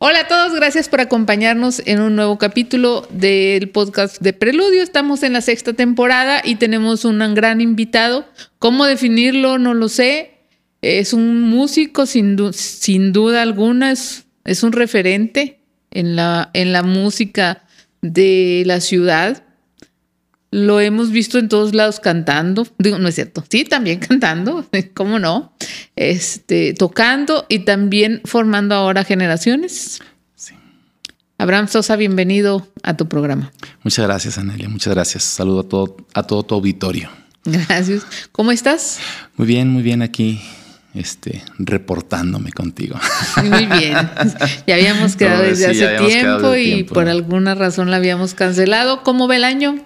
Hola a todos, gracias por acompañarnos en un nuevo capítulo del podcast de Preludio. Estamos en la sexta temporada y tenemos un gran invitado. ¿Cómo definirlo? No lo sé. Es un músico sin, sin duda alguna, es, es, un referente en la, en la música de la ciudad. Lo hemos visto en todos lados cantando. Digo, no es cierto. Sí, también cantando, ¿cómo no? Este, tocando y también formando ahora generaciones. Sí. Abraham Sosa, bienvenido a tu programa. Muchas gracias, Anelia. Muchas gracias. Saludo a todo, a todo tu auditorio. Gracias. ¿Cómo estás? Muy bien, muy bien aquí este, reportándome contigo. Muy bien. Ya habíamos quedado desde hace tiempo y por alguna razón la habíamos cancelado. ¿Cómo ve el año?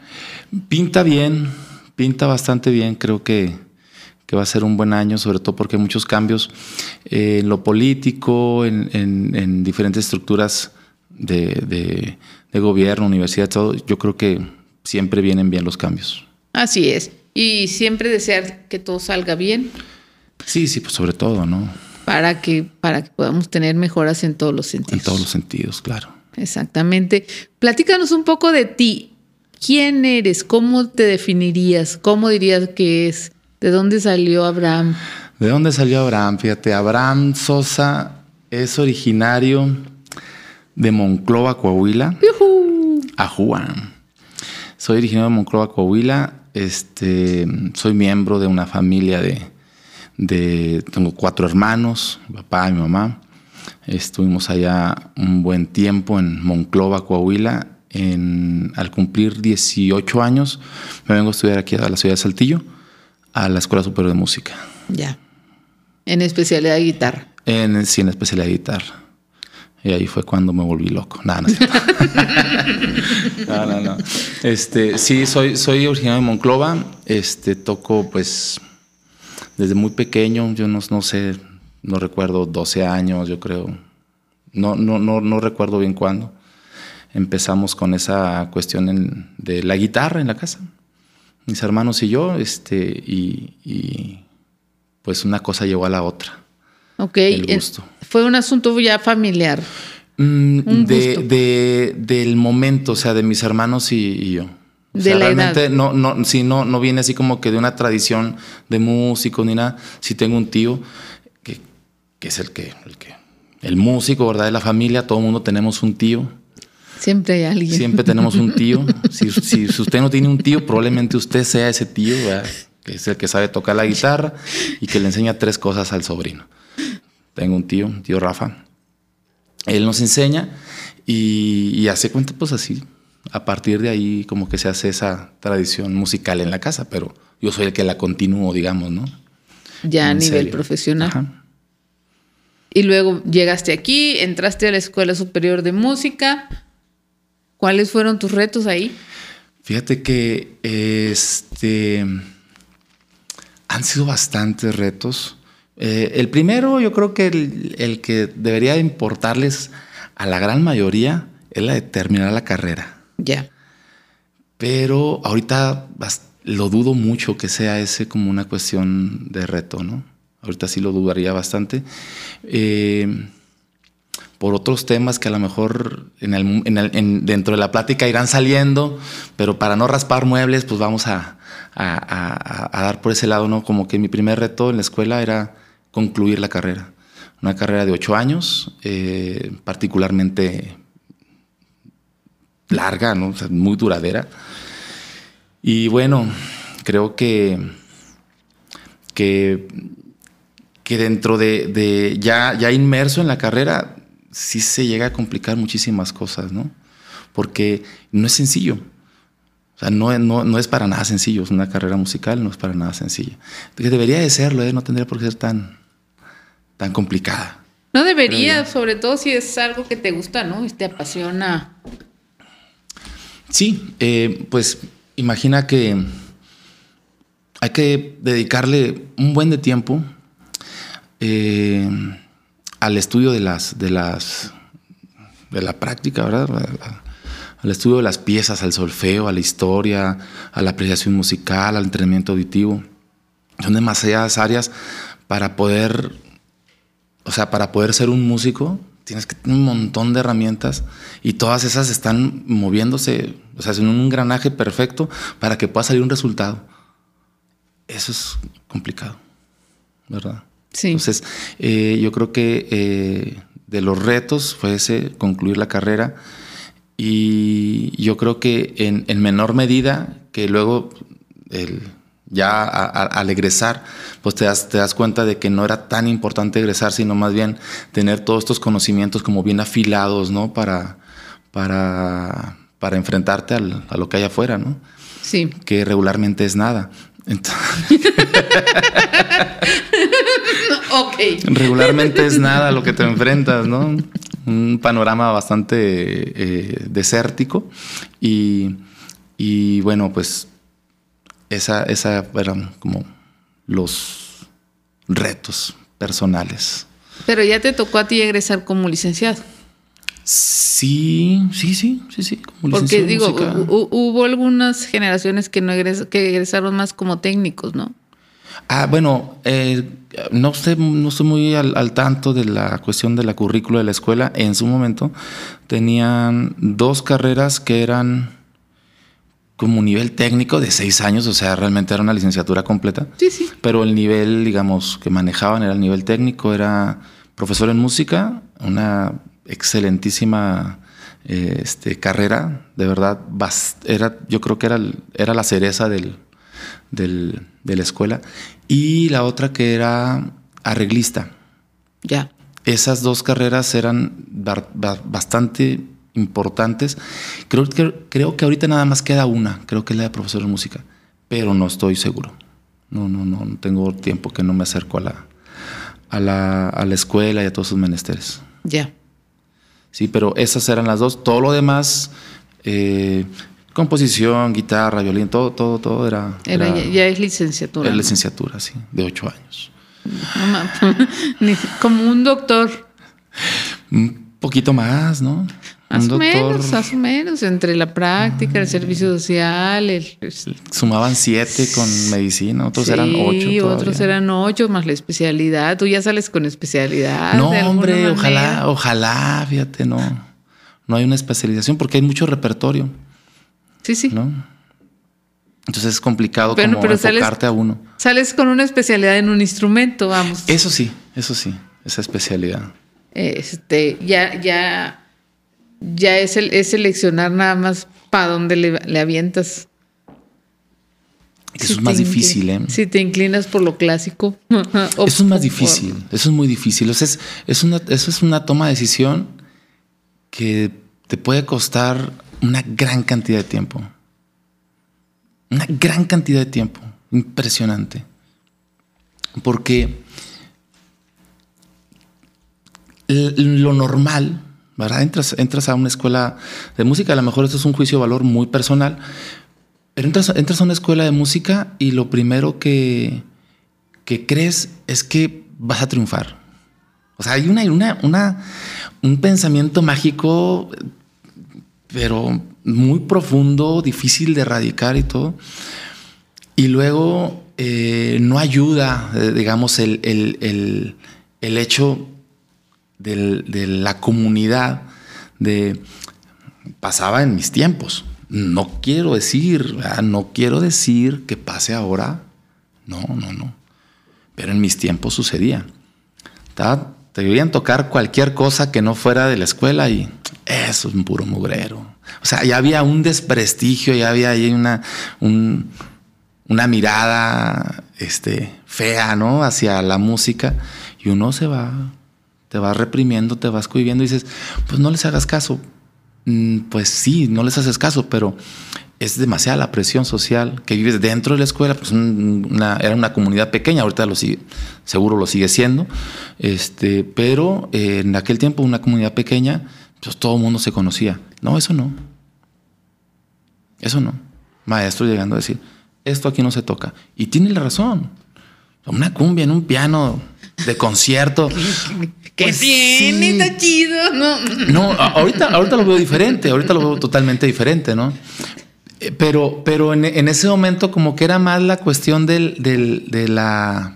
Pinta bien, pinta bastante bien. Creo que, que va a ser un buen año, sobre todo porque hay muchos cambios en lo político, en, diferentes estructuras de, de, gobierno, universidad, todo. Yo creo que siempre vienen bien los cambios. Así es. Y siempre desear que todo salga bien. Sí, sí, pues sobre todo, ¿no? Para que, para que podamos tener mejoras en todos los sentidos. En todos los sentidos, claro. Exactamente. Platícanos un poco de ti. ¿Quién eres? ¿Cómo te definirías? ¿Cómo dirías que es? ¿De dónde salió Abraham? ¿De dónde salió Abraham? Fíjate, Abraham Sosa es originario de Monclova, Coahuila. Juan. Soy originario de Monclova, Coahuila. Este, soy miembro de una familia de, de tengo cuatro hermanos, mi papá y mi mamá. Estuvimos allá un buen tiempo en Monclova, Coahuila, al cumplir 18 años, me vengo a estudiar aquí a la ciudad de Saltillo, a la Escuela Superior de Música. Ya. En especialidad de guitarra. En, sí, en especialidad de guitarra. Y ahí fue cuando me volví loco. Nada, no, no, no, Este, sí, soy, soy originario de Monclova. Este, toco, pues, desde muy pequeño. Yo no, no sé, no recuerdo, 12 años, yo creo. No, no, no, no recuerdo bien cuándo empezamos con esa cuestión de la guitarra en la casa. Mis hermanos y yo, este, y, pues una cosa llevó a la otra. Ok, el gusto. fue un asunto ya familiar. Mm, de, del momento, o sea, de mis hermanos y, yo. de la realmente no, no, sí, no, no viene así como que de una tradición de músico ni nada. Sí tengo un tío que, que es el que, el que, el músico, ¿verdad? De la familia, todo el mundo tenemos un tío Siempre hay alguien. Siempre tenemos un tío. Si, usted no tiene un tío, probablemente usted sea ese tío, que es el que sabe tocar la guitarra y que le enseña tres cosas al sobrino. Tengo un tío, un tío Rafa. Él nos enseña y, hace cuenta, pues así. A partir de ahí, como que se hace esa tradición musical en la casa, pero yo soy el que la continúo, digamos, ¿no? Ya a nivel profesional. Y luego llegaste aquí, entraste a la Escuela Superior de Música. ¿Cuáles fueron tus retos ahí? Fíjate que este, han sido bastantes retos. Eh, el primero, yo creo que el, que debería importarles a la gran mayoría es la de terminar la carrera. Ya. Pero ahorita lo dudo mucho que sea ese como una cuestión de reto, ¿no? Ahorita sí lo dudaría bastante. Eh, por otros temas que a lo mejor en dentro de la plática irán saliendo, pero para no raspar muebles, pues vamos a, dar por ese lado, ¿no? Como que mi primer reto en la escuela era concluir la carrera. Una carrera de ocho años, eh, particularmente larga, ¿no? muy duradera. Y bueno, creo que, que, que dentro de, de ya, ya inmerso en la carrera, sí se llega a complicar muchísimas cosas, ¿no? Porque no es sencillo. O sea, no, no, es para nada sencillo. Es una carrera musical, no es para nada sencilla. Que debería de serlo, ¿eh? No tendría por qué ser tan, tan complicada. No debería, sobre todo si es algo que te gusta, ¿no? Y te apasiona. Sí, eh, pues imagina que hay que dedicarle un buen de tiempo. Eh, al estudio de las, de las, de la práctica, ¿verdad? Al estudio de las piezas, al solfeo, a la historia, a la apreciación musical, al entrenamiento auditivo. Son demasiadas áreas para poder, o sea, para poder ser un músico, tienes que tener un montón de herramientas y todas esas están moviéndose, o sea, en un engranaje perfecto para que pueda salir un resultado. Eso es complicado, ¿verdad? Sí. Entonces, eh, yo creo que eh, de los retos fue ese, concluir la carrera. Y yo creo que en, en menor medida, que luego el, ya al egresar, pues te das, te das cuenta de que no era tan importante egresar, sino más bien tener todos estos conocimientos como bien afilados, ¿no? Para, para, para enfrentarte al, a lo que hay afuera, ¿no? Sí. Que regularmente es nada. ok. Regularmente es nada lo que te enfrentas, ¿no? Un panorama bastante eh, desértico y, y bueno, pues esa, esa eran como los retos personales. Pero ya te tocó a ti egresar como licenciado. Sí, sí, sí, sí, sí. Como Porque digo, hubo algunas generaciones que no que egresaron más como técnicos, ¿no? Ah, bueno, eh, no sé, no estoy muy al, al, tanto de la cuestión de la currícula de la escuela. En su momento tenían dos carreras que eran como nivel técnico de seis años, o sea, realmente era una licenciatura completa. Sí, sí. Pero el nivel, digamos, que manejaban era el nivel técnico, era profesor en música, una excelentísima eh, este, carrera, de verdad, era, yo creo que era, era la cereza del, del, de la escuela. Y la otra que era arreglista. Ya. Esas dos carreras eran bastante importantes. Creo que, creo que ahorita nada más queda una, creo que es la de profesor de música, pero no estoy seguro. No, no, no, no tengo tiempo que no me acerco a la, a la, a la escuela y a todos sus menesteres. Ya. Sí, pero esas eran las dos. Todo lo demás, eh, composición, guitarra, violín, todo, todo, todo era. era, ya, es licenciatura. Era licenciatura, sí, de ocho años. Como un doctor. Un poquito más, ¿no? Más o menos, más o menos, entre la práctica, el servicio social. El, Sumaban siete con medicina, otros eran ocho. Sí, otros eran ocho, más la especialidad. Tú ya sales con especialidad. No, hombre, ojalá, ojalá, fíjate, no. No hay una especialización porque hay mucho repertorio. Sí, sí. ¿no? Entonces es complicado como enfocarte a uno. Sales con una especialidad en un instrumento, vamos. Eso sí, eso sí, esa especialidad. Este, ya, ya ya es, el, es seleccionar nada más para dónde le, avientas. Eso es más difícil, ¿eh? Si te inclinas por lo clásico. eso es más difícil, eso es muy difícil. O sea, es, una, eso es una toma de decisión que te puede costar una gran cantidad de tiempo. Una gran cantidad de tiempo. Impresionante. Porque lo normal ¿verdad? Entras, entras a una escuela de música, a lo mejor esto es un juicio de valor muy personal, pero entras, entras a una escuela de música y lo primero que, que crees es que vas a triunfar. O sea, hay una, una, un pensamiento mágico, pero muy profundo, difícil de erradicar y todo. Y luego eh, no ayuda, eh, digamos, el, el, el, el hecho de la comunidad, de pasaba en mis tiempos. No quiero decir, no quiero decir que pase ahora. No, no, no. Pero en mis tiempos sucedía. Te debían tocar cualquier cosa que no fuera de la escuela y eso es un puro mugrero. O sea, ya había un desprestigio, ya había ahí una, una mirada este, fea, ¿no? Hacia la música y uno se va te vas reprimiendo, te vas cohibiendo dices, pues no les hagas caso. Mm, pues sí, no les haces caso, pero es demasiada la presión social que vives dentro de la escuela, pues era una comunidad pequeña, ahorita lo sigue, seguro lo sigue siendo, este, pero en aquel tiempo una comunidad pequeña, pues todo el mundo se conocía. No, eso no. Eso no. Maestro llegando a decir, esto aquí no se toca. Y tiene la razón. Una cumbia en un piano de concierto. ¿Qué pues tiene? Está chido. No. no, ahorita, ahorita lo veo diferente, ahorita lo veo totalmente diferente, ¿no? Eh, pero, pero en, ese momento como que era más la cuestión del, del, de la,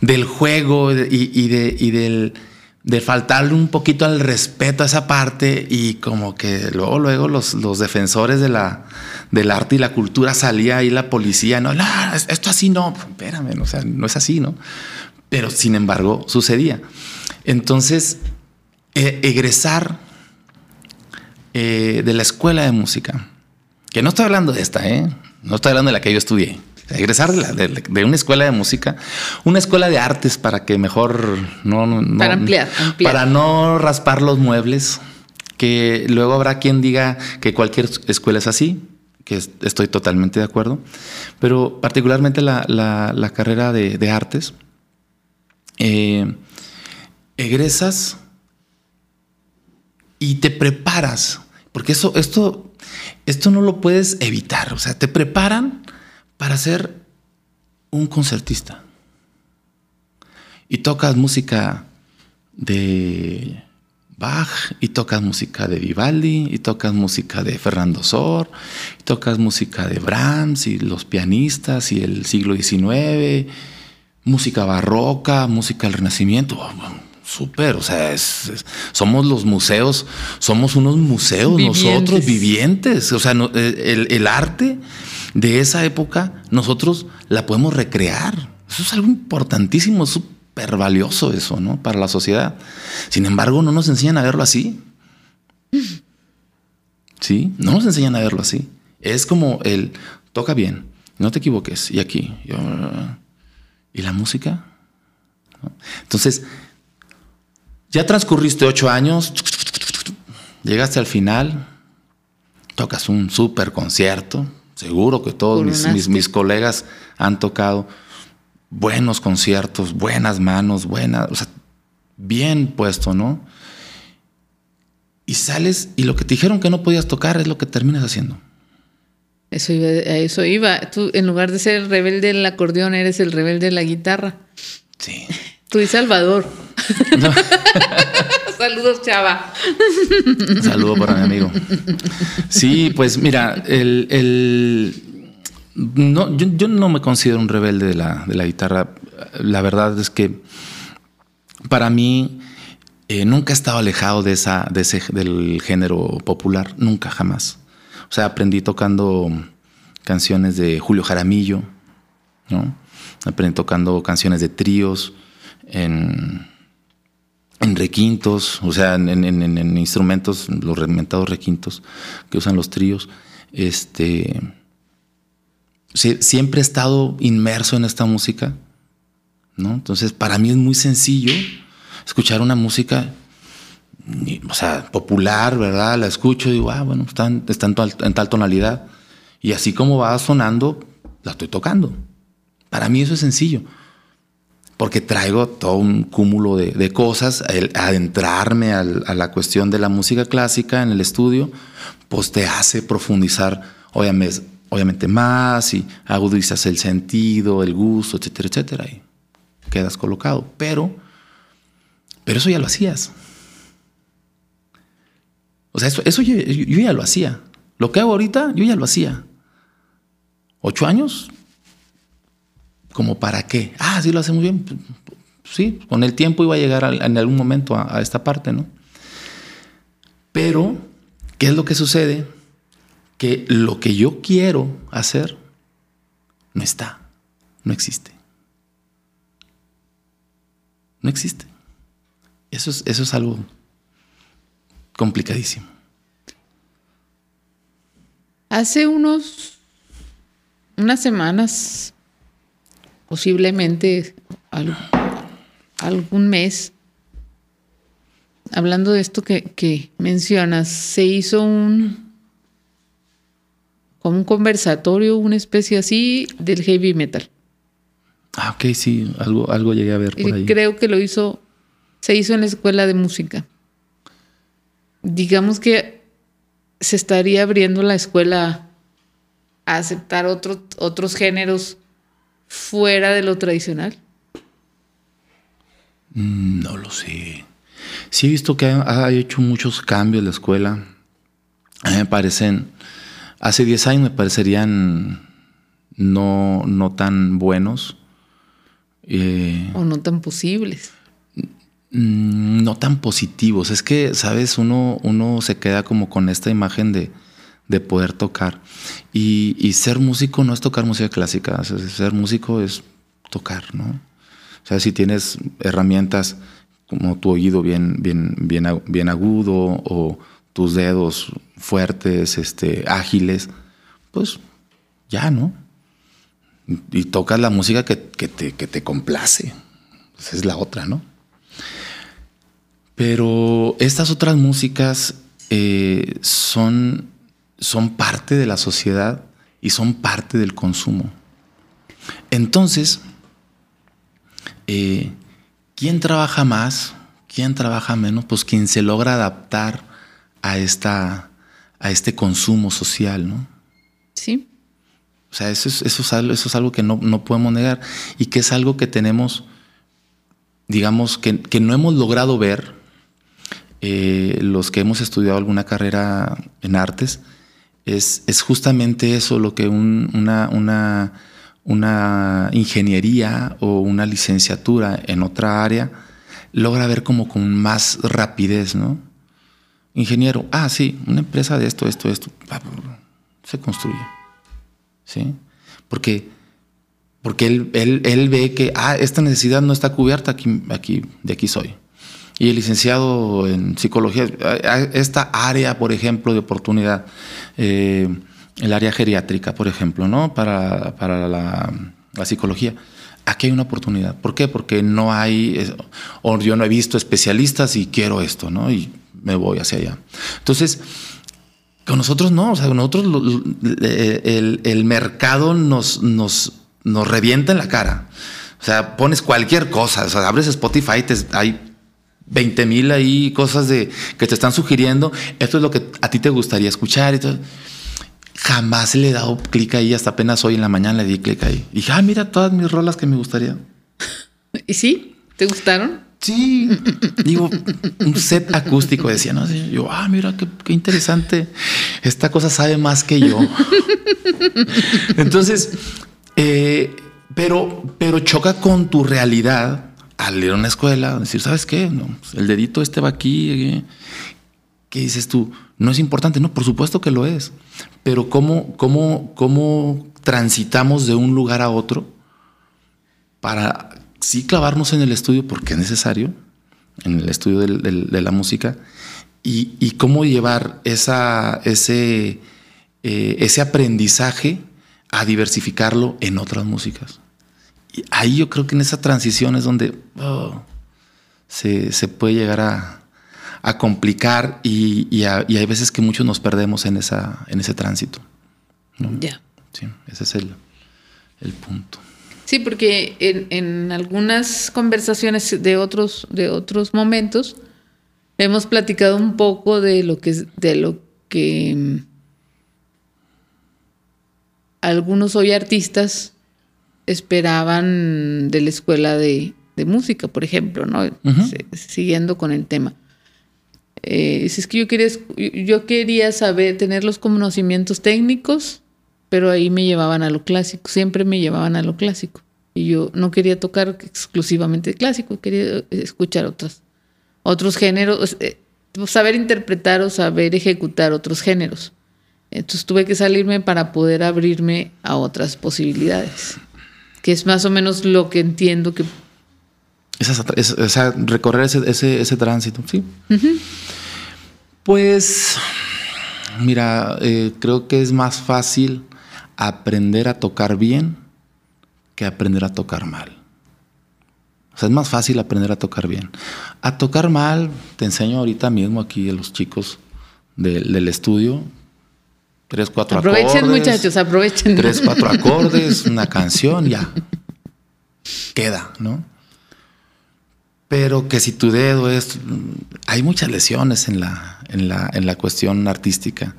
del juego y, de, y del, de faltarle un poquito al respeto a esa parte y como que luego, luego los, los defensores de la, del arte y la cultura salía ahí la policía, no, esto así no, espérame, o sea, no es así, ¿no? Pero sin embargo sucedía. Entonces, eh, egresar eh, de la escuela de música, que no estoy hablando de esta, ¿eh? no estoy hablando de la que yo estudié, egresar de, una escuela de música, una escuela de artes para que mejor no, para ampliar, para no raspar los muebles, que luego habrá quien diga que cualquier escuela es así, que estoy totalmente de acuerdo, pero particularmente la, carrera de, artes, eh, egresas y te preparas, porque eso, esto, esto no lo puedes evitar, o sea, te preparan para ser un concertista. Y tocas música de Bach, y tocas música de Vivaldi, y tocas música de Fernando Sor, y tocas música de Brahms, y los pianistas, y el siglo XIX, música barroca, música del Renacimiento. Oh, súper, o sea, somos los museos, somos unos museos nosotros vivientes. O sea, el, el arte de esa época, nosotros la podemos recrear. Eso es algo importantísimo, súper valioso eso, ¿no? Para la sociedad. Sin embargo, no nos enseñan a verlo así. ¿Sí? No nos enseñan a verlo así. Es como el, toca bien, no te equivoques, y aquí. ¿Y la música? Entonces, ya transcurriste ocho años, llegaste al final, tocas un súper concierto, Seguro que todos mis, mis, colegas han tocado buenos conciertos, buenas manos, buenas, o sea, bien puesto, ¿no? Y sales y lo que te dijeron que no podías tocar es lo que terminas haciendo. Eso iba, a eso iba. Tú, en lugar de ser el rebelde del acordeón, eres el rebelde de la guitarra. Sí. Tú y Salvador. Saludos, Chava. saludo para mi amigo. Sí, pues mira, el, no, yo, no me considero un rebelde de la, de la guitarra. La verdad es que para mí eh, nunca he estado alejado de esa, de ese, del género popular, nunca, jamás. O sea, aprendí tocando canciones de Julio Jaramillo, ¿no? Aprendí tocando canciones de tríos en en requintos, o sea, en, instrumentos, los reventados requintos que usan los tríos. Este, siempre he estado inmerso en esta música, ¿no? Entonces, para mí es muy sencillo escuchar una música, o sea, popular, ¿verdad? La escucho y digo, ah, bueno, está, en, en tal tonalidad. Y así como va sonando, la estoy tocando. Para mí eso es sencillo porque traigo todo un cúmulo de, cosas, adentrarme a la cuestión de la música clásica en el estudio, pues te hace profundizar, obviamente, obviamente más y agudizas el sentido, el gusto, etcétera, etcétera, y quedas colocado. Pero, pero eso ya lo hacías. O sea, eso, eso yo ya lo hacía. Lo que hago ahorita, yo ya lo hacía. ¿Ocho años? ¿Como para qué? Ah, sí lo hace muy bien. Sí, con el tiempo iba a llegar en algún momento a, esta parte, ¿no? Pero, ¿qué es lo que sucede? Que lo que yo quiero hacer no está, no existe. No existe. Eso es, eso es algo complicadísimo. Hace unos, unas semanas posiblemente algún mes, hablando de esto que, mencionas, se hizo un como un conversatorio, una especie así del heavy metal. Ah, ok, sí, algo, algo llegué a ver por ahí. Creo que lo hizo, se hizo en la escuela de música. Digamos que se estaría abriendo la escuela a aceptar otros géneros fuera de lo tradicional? Mm, no lo sé. Sí he visto que ha, hecho muchos cambios la escuela. A mí me parecen, hace 10 años me parecerían no, no tan buenos. Eh, o no tan posibles. mm, no tan positivos. Es que, sabes, uno, uno se queda como con esta imagen de, de poder tocar. Y, y, ser músico no es tocar música clásica, ser músico es tocar, ¿no? O sea, si tienes herramientas como tu oído bien, bien, bien, bien agudo o tus dedos fuertes, este, ágiles, pues ya, ¿no? Y, tocas la música que, te, que te, complace. Esa es la otra, ¿no? Pero estas otras músicas eh, son, son parte de la sociedad y son parte del consumo. Entonces, eh, ¿quién trabaja más? ¿Quién trabaja menos? Pues quien se logra adaptar a, esta, a este consumo social, ¿no? Sí. O sea, eso es, eso es, algo, eso es algo, que no, no, podemos negar y que es algo que tenemos, digamos, que, que no hemos logrado ver eh, los que hemos estudiado alguna carrera en artes. Es, es justamente eso lo que una, una, una ingeniería o una licenciatura en otra área logra ver como con más rapidez, ¿no? Ingeniero, ah, sí, una empresa de esto, esto, esto, se construye. ¿Sí? Porque, porque él, él, ve que, ah, esta necesidad no está cubierta, aquí, aquí, de aquí soy. Y el licenciado en psicología, esta área, por ejemplo, de oportunidad, eh, el área geriátrica, por ejemplo, ¿no? Para, para la, psicología aquí hay una oportunidad. ¿Por qué? Porque no hay, o yo no he visto especialistas y quiero esto, ¿no? Y me voy hacia allá. Entonces, con nosotros no, o sea, nosotros el, el, mercado nos, nos, nos revienta en la cara. O sea, pones cualquier cosa, o sea, abres Spotify, te, hay 20 mil ahí cosas de, que te están sugiriendo, esto es lo que a ti te gustaría escuchar y todo. Jamás le he dado clic ahí, hasta apenas hoy en la mañana le di clic ahí. Y dije, ah, mira todas mis rolas que me gustaría. ¿Y sí? ¿Te gustaron? Sí, digo, un set acústico, decía, ¿no? Yo, ah, mira, qué, interesante. Esta cosa sabe más que yo. Entonces, eh, pero, pero choca con tu realidad al ir a una escuela, decir, ¿sabes qué? No, el dedito este va aquí. Eh, ¿Qué dices tú? No es importante, no, por supuesto que lo es. Pero ¿cómo, cómo, cómo transitamos de un lugar a otro para sí clavarnos en el estudio porque es necesario, en el estudio de la música, y, cómo llevar ese, eh, ese aprendizaje a diversificarlo en otras músicas. Y ahí yo creo que en esa transición es donde oh, se, puede llegar a, complicar y, hay veces que muchos nos perdemos en, esa, en ese tránsito. Ya. Sí, ese es el, el punto. Sí, porque en, algunas conversaciones de otros, de otros momentos hemos platicado un poco de lo que, de lo que mm, algunos hoy artistas esperaban de la escuela de, música, por ejemplo, ¿no? Siguiendo con el tema. Eh, es que yo quería, yo quería saber, tener los conocimientos técnicos pero ahí me llevaban a lo clásico, siempre me llevaban a lo clásico. Y yo no quería tocar exclusivamente clásico, quería escuchar otros, otros géneros, eh, saber interpretar o saber ejecutar otros géneros. Entonces tuve que salirme para poder abrirme a otras posibilidades, que es más o menos lo que entiendo que... Esa, recorrer ese, ese, tránsito, sí. Pues, mira, eh, creo que es más fácil aprender a tocar bien que aprender a tocar mal. O sea, es más fácil aprender a tocar bien. A tocar mal, te enseño ahorita mismo aquí a los chicos del estudio. Tres, cuatro acordes. Aprovechen, muchachos, aprovechen. Tres, cuatro acordes, una canción, ya. Queda, ¿no? Pero que si tu dedo es. Hay muchas lesiones en la, en la, en la cuestión artística.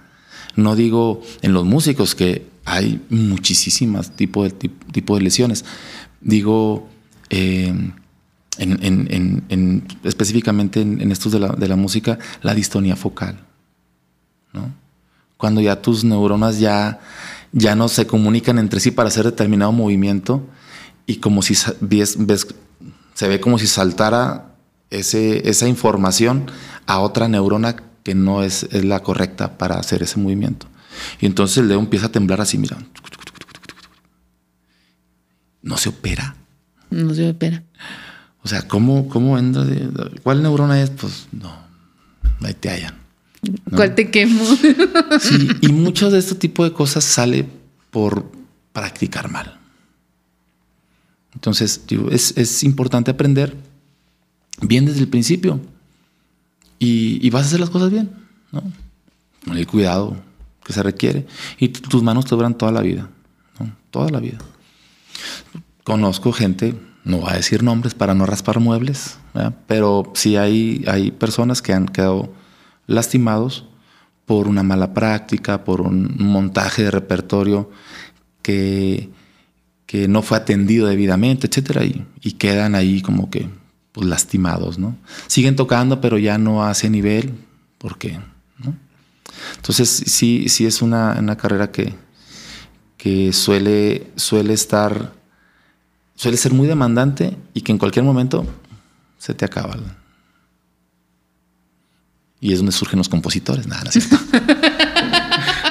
No digo en los músicos, que hay muchísimas tipos de, tipo de lesiones. Digo, eh, en, específicamente en, estos de la, música, la distonía focal. ¿no? Cuando ya tus neuronas ya, ya no se comunican entre sí para hacer determinado movimiento y como si ves, ves se ve como si saltara ese, esa información a otra neurona que no es, es, la correcta para hacer ese movimiento. Y entonces el dedo empieza a temblar así, mira. No se opera. No se opera. O sea, ¿cómo, cómo entra? ¿Cuál neurona es? Pues no, ahí te hallan. ¿No? ¿Cuál te quemo? Sí, y mucho de este tipo de cosas sale por practicar mal. Entonces, es, es, importante aprender bien desde el principio y, y, vas a hacer las cosas bien, ¿no? Con el cuidado que se requiere y tus manos te duran toda la vida, ¿no? Toda la vida. Conozco gente, no voy a decir nombres para no raspar muebles, ¿verdad? pero sí hay, hay personas que han quedado lastimados por una mala práctica, por un montaje de repertorio que, que no fue atendido debidamente, etcétera, y, y quedan ahí como que pues, lastimados, ¿no? Siguen tocando, pero ya no a ese nivel, ¿por qué? ¿no? Entonces, sí, sí es una, una carrera que, que suele, suele estar, suele ser muy demandante y que en cualquier momento se te acaba. Y es donde surgen los compositores, nada, no es cierto.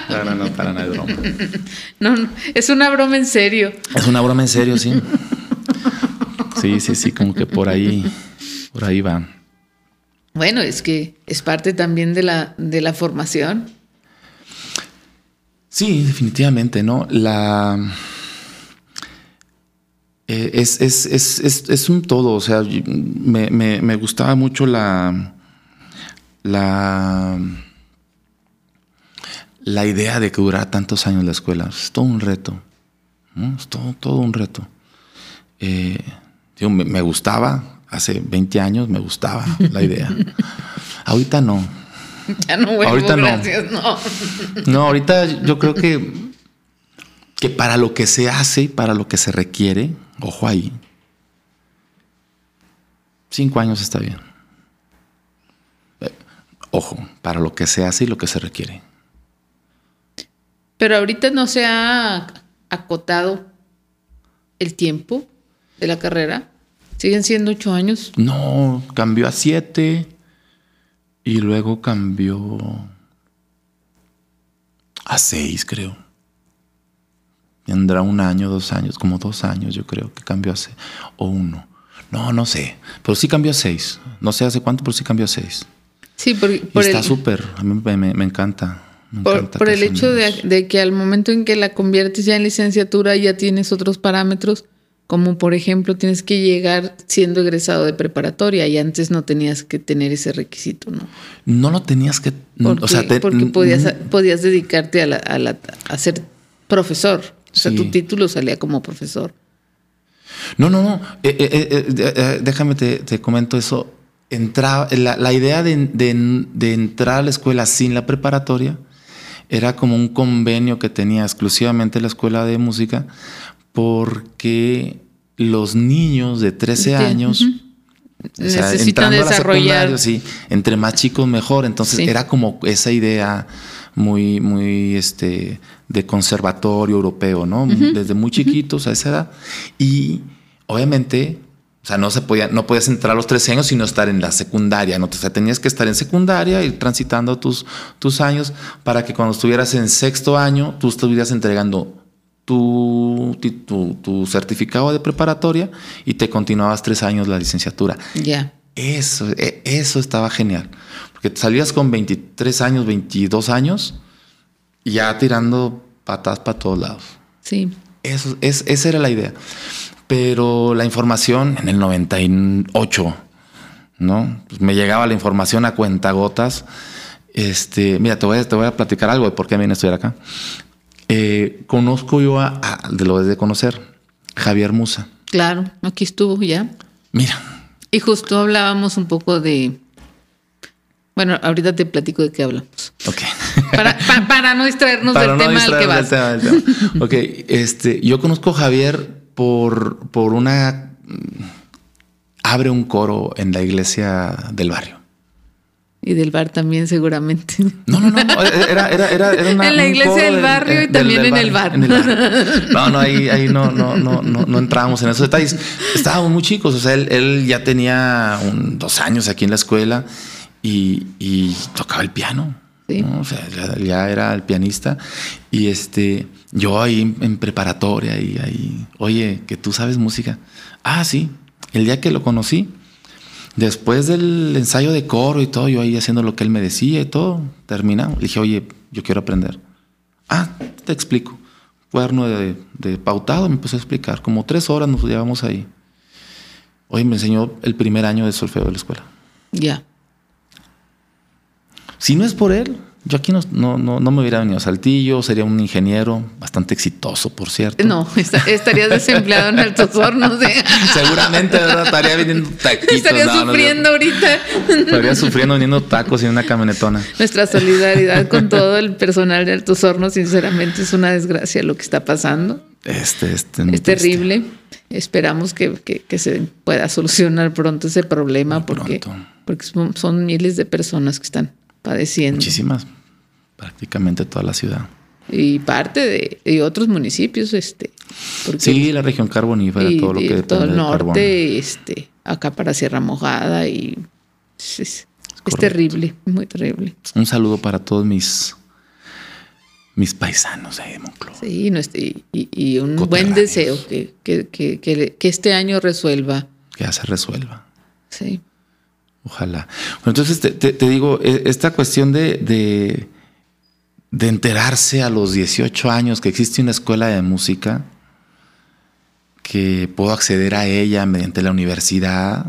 No, no, no, para nada es broma. No, no, es una broma en serio. Es una broma en serio, sí. Sí, sí, sí, como que por ahí, por ahí va. Bueno, es que es parte también de la, de la formación. Sí, definitivamente, ¿no? La. Eh, es, es, es, es, un todo, o sea, me, me, me gustaba mucho la. La la idea de que durara tantos años la escuela. Es todo un reto. ¿no? Es todo, todo un reto. Eh, digo, me, me, gustaba, hace 20 años me gustaba la idea. ahorita no. Ya no vuelvo, ahorita gracias, no. no. No, ahorita yo creo que, que para lo que se hace y para lo que se requiere, ojo ahí, cinco años está bien. Ojo, para lo que se hace y lo que se requiere. Pero ahorita no se ha acotado el tiempo de la carrera. ¿Siguen siendo ocho años? No, cambió a siete y luego cambió a seis, creo. Tendrá un año, dos años, como dos años yo creo que cambió a seis. O uno. No, no sé. Pero sí cambió a seis. No sé hace cuánto, pero sí cambió a seis. Sí, por, por está súper. A mí me, me, me encanta. Por, por, el hecho de, de, que al momento en que la conviertes ya en licenciatura ya tienes otros parámetros, como por ejemplo tienes que llegar siendo egresado de preparatoria y antes no tenías que tener ese requisito, ¿no? No lo tenías que... Porque, o sea, te, porque podías, podías dedicarte a, la, a, la, a, ser profesor. O sea, sí. tu título salía como profesor. No, no, no. Eh, eh, eh, déjame te, te comento eso. Entraba, la, la idea de, de, de entrar a la escuela sin la preparatoria era como un convenio que tenía exclusivamente la escuela de música porque los niños de 13 años... Uh -huh. O sea, necesitan desarrollar. sí, entre más chicos mejor. Entonces sí. era como esa idea muy, muy este, de conservatorio europeo, ¿no? Uh -huh. Desde muy chiquitos a esa edad. Y obviamente, o sea, no se podía, no podías entrar a los 13 años sino estar en la secundaria, ¿no? O sea, tenías que estar en secundaria, ir transitando tus, tus años para que cuando estuvieras en sexto año, tú estuvieras entregando tu, tu, tu, certificado de preparatoria y te continuabas tres años la licenciatura. Ya. Yeah. Eso, eso estaba genial. Porque salías con 23 años, 22 años, y ya tirando patas para todos lados. Sí. Eso, es, esa era la idea. Pero la información en el 98, ¿no? Pues me llegaba la información a cuentagotas. Este, mira, te voy, a, te voy a platicar algo de por qué vine a estudiar acá. Eh, conozco yo a, a, de lo de conocer, Javier Musa. Claro, aquí estuvo ya. Mira. Y justo hablábamos un poco de. Bueno, ahorita te platico de qué hablamos. Ok. Para, pa, para no distraernos para del no tema al que vas. Tema, del tema. ok, este, yo conozco a Javier por, por una. Abre un coro en la iglesia del barrio. Y del bar también, seguramente. No, no, no, Era, era, era, era una, En la iglesia del barrio y también en, el bar. No, no, ahí, ahí no, no, no, no, no entramos en esos detalles. Estábamos muy chicos. O sea, él, él ya tenía un, dos años aquí en la escuela y, y tocaba el piano. Sí. O sea, ya, era el pianista. Y este, yo ahí en preparatoria y ahí, oye, que tú sabes música. Ah, sí. El día que lo conocí, Después del ensayo de coro y todo, yo ahí haciendo lo que él me decía y todo, terminamos. Le dije, oye, yo quiero aprender. Ah, te explico. Cuerno de, de pautado, me empezó a explicar. Como tres horas nos llevamos ahí. Hoy me enseñó el primer año de solfeo de la escuela. Ya. Si no es por él, yo aquí no, no, no, me hubiera venido a Saltillo, sería un ingeniero bastante exitoso, por cierto. No, estarías desempleado en Altos Hornos. ¿eh? Seguramente, ¿verdad? Estaría vendiendo taquitos. Estaría sufriendo ahorita. Estaría sufriendo vendiendo tacos en una camionetona. Nuestra solidaridad con todo el personal de Altos Hornos, sinceramente, es una desgracia lo que está pasando. Este, este, es terrible. Esperamos que, que, se pueda solucionar pronto ese problema porque, porque son miles de personas que están padeciendo. Muchísimas prácticamente toda la ciudad. Y parte de, otros municipios, este. sí, la región carbonífera, todo lo que todo el norte, este, acá para Sierra Mojada y es, terrible, muy terrible. Un saludo para todos mis mis paisanos de Moncloa. Sí, y, y, un buen deseo que, que, que, que, este año resuelva. Que ya se resuelva. Sí. Ojalá. Bueno, entonces te, digo, e, esta cuestión de de enterarse a los 18 años que existe una escuela de música, que puedo acceder a ella mediante la universidad.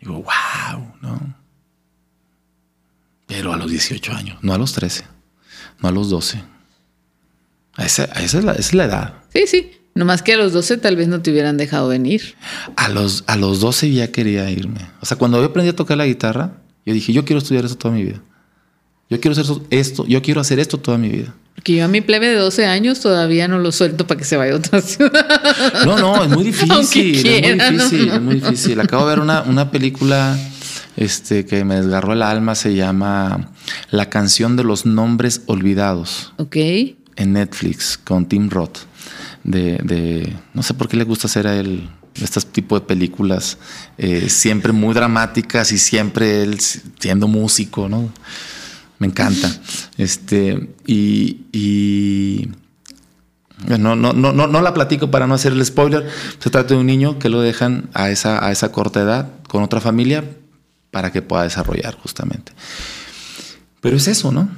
Digo, wow, ¿no? Pero a los 18 años, no a los 13, no a los 12. Esa, es, la, es, la, edad. Sí, sí. Nomás que a los 12 tal vez no te hubieran dejado venir. A los, a los 12 ya quería irme. O sea, cuando yo aprendí a tocar la guitarra, yo dije, yo quiero estudiar eso toda mi vida. Yo quiero hacer esto, yo quiero hacer esto toda mi vida. Porque yo a mi plebe de 12 años todavía no lo suelto para que se vaya a otra ciudad. No, no, es muy difícil. es muy difícil, es muy difícil. Acabo de ver una, una película este, que me desgarró el alma, se llama La canción de los nombres olvidados. Ok. En Netflix, con Tim Roth. De, de no sé por qué le gusta hacer a él este tipo de películas eh, siempre muy dramáticas y siempre él siendo músico, ¿no? me encanta. Este, y, no, no, no, no, la platico para no hacer el spoiler. Se trata de un niño que lo dejan a esa, a esa corta edad con otra familia para que pueda desarrollar justamente. Pero es eso, ¿no?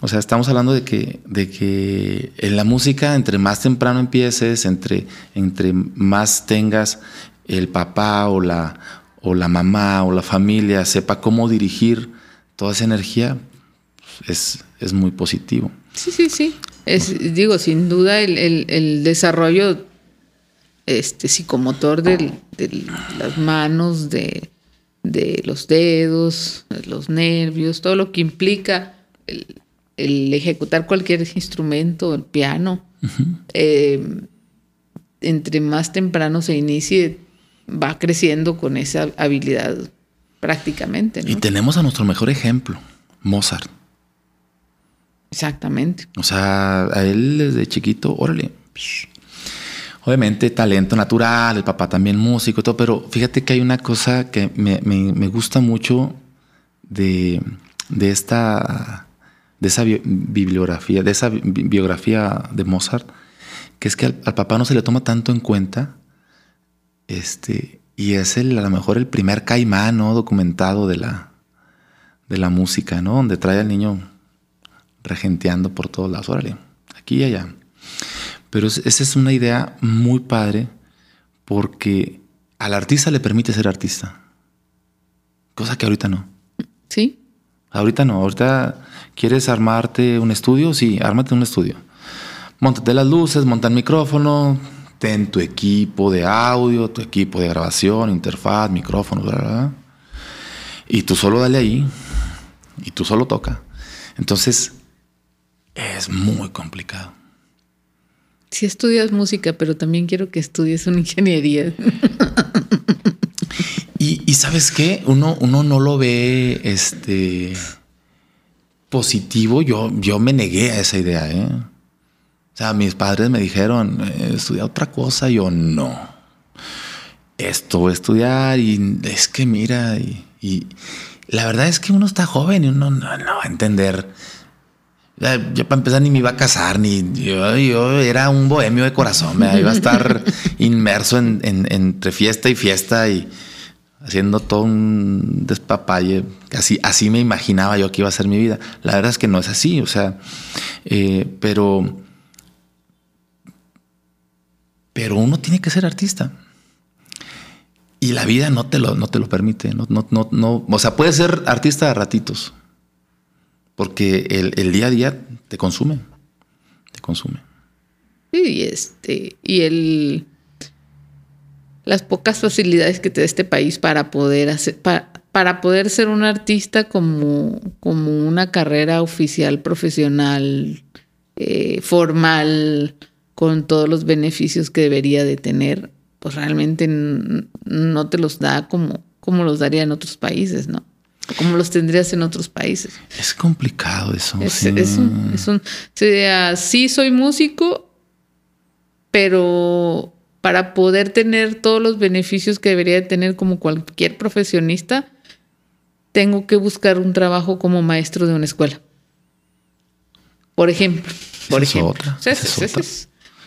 O sea, estamos hablando de que, de que en la música, entre más temprano empieces, entre, entre más tengas el papá o la, o la mamá o la familia sepa cómo dirigir toda esa energía, es, es muy positivo. Sí, sí, sí. Es, digo, sin duda el, desarrollo este, psicomotor de las manos, de, los dedos, de los nervios, todo lo que implica el, ejecutar cualquier instrumento, el piano, eh, entre más temprano se inicie, va creciendo con esa habilidad prácticamente. Y tenemos a nuestro mejor ejemplo, Mozart. Exactamente. O sea, a él desde chiquito, órale. Obviamente talento natural, el papá también músico y todo, pero fíjate que hay una cosa que me, gusta mucho de, esta, de esa bibliografía, de esa biografía de Mozart, que es que al, papá no se le toma tanto en cuenta, este, y es el, a lo mejor el primer caimán ¿no? documentado de la, de la música, ¿no? Donde trae al niño regenteando por todos lados, órale, aquí y allá. Pero esa es una idea muy padre porque al artista le permite ser artista, cosa que ahorita no. Sí. Ahorita no, ahorita quieres armarte un estudio, sí, ármate un estudio. Montate las luces, monta el micrófono, ten tu equipo de audio, tu equipo de grabación, interfaz, micrófono, bla, bla, Y tú solo dale ahí y tú solo toca. Entonces, es muy complicado. Si estudias música, pero también quiero que estudies una ingeniería. Y, Y, sabes qué, uno, uno no lo ve este positivo. Yo, yo me negué a esa idea. ¿eh? O sea, mis padres me dijeron, eh, estudia otra cosa. Yo no. Esto voy a estudiar y es que mira, y, la verdad es que uno está joven y uno no, va a entender. Yo para empezar ni me iba a casar, ni yo, yo era un bohemio de corazón, me iba a estar inmerso en, entre fiesta y fiesta y haciendo todo un despapalle. Así, así me imaginaba yo que iba a ser mi vida. La verdad es que no es así, o sea, eh, pero, pero uno tiene que ser artista. Y la vida no te lo, no te lo permite. No, no, no, no, o sea, puedes ser artista de ratitos. Porque el, el día a día te consume. Te consume. Y este, y el las pocas facilidades que te da este país para poder hacer, para, para poder ser un artista como, como una carrera oficial, profesional, eh, formal, con todos los beneficios que debería de tener, pues realmente no te los da como, como los daría en otros países, ¿no? Como los tendrías en otros países. Es complicado eso. Es, sí. es un, es un, sea, sí soy músico, pero para poder tener todos los beneficios que debería tener como cualquier profesionista, tengo que buscar un trabajo como maestro de una escuela. Por ejemplo. Por ejemplo.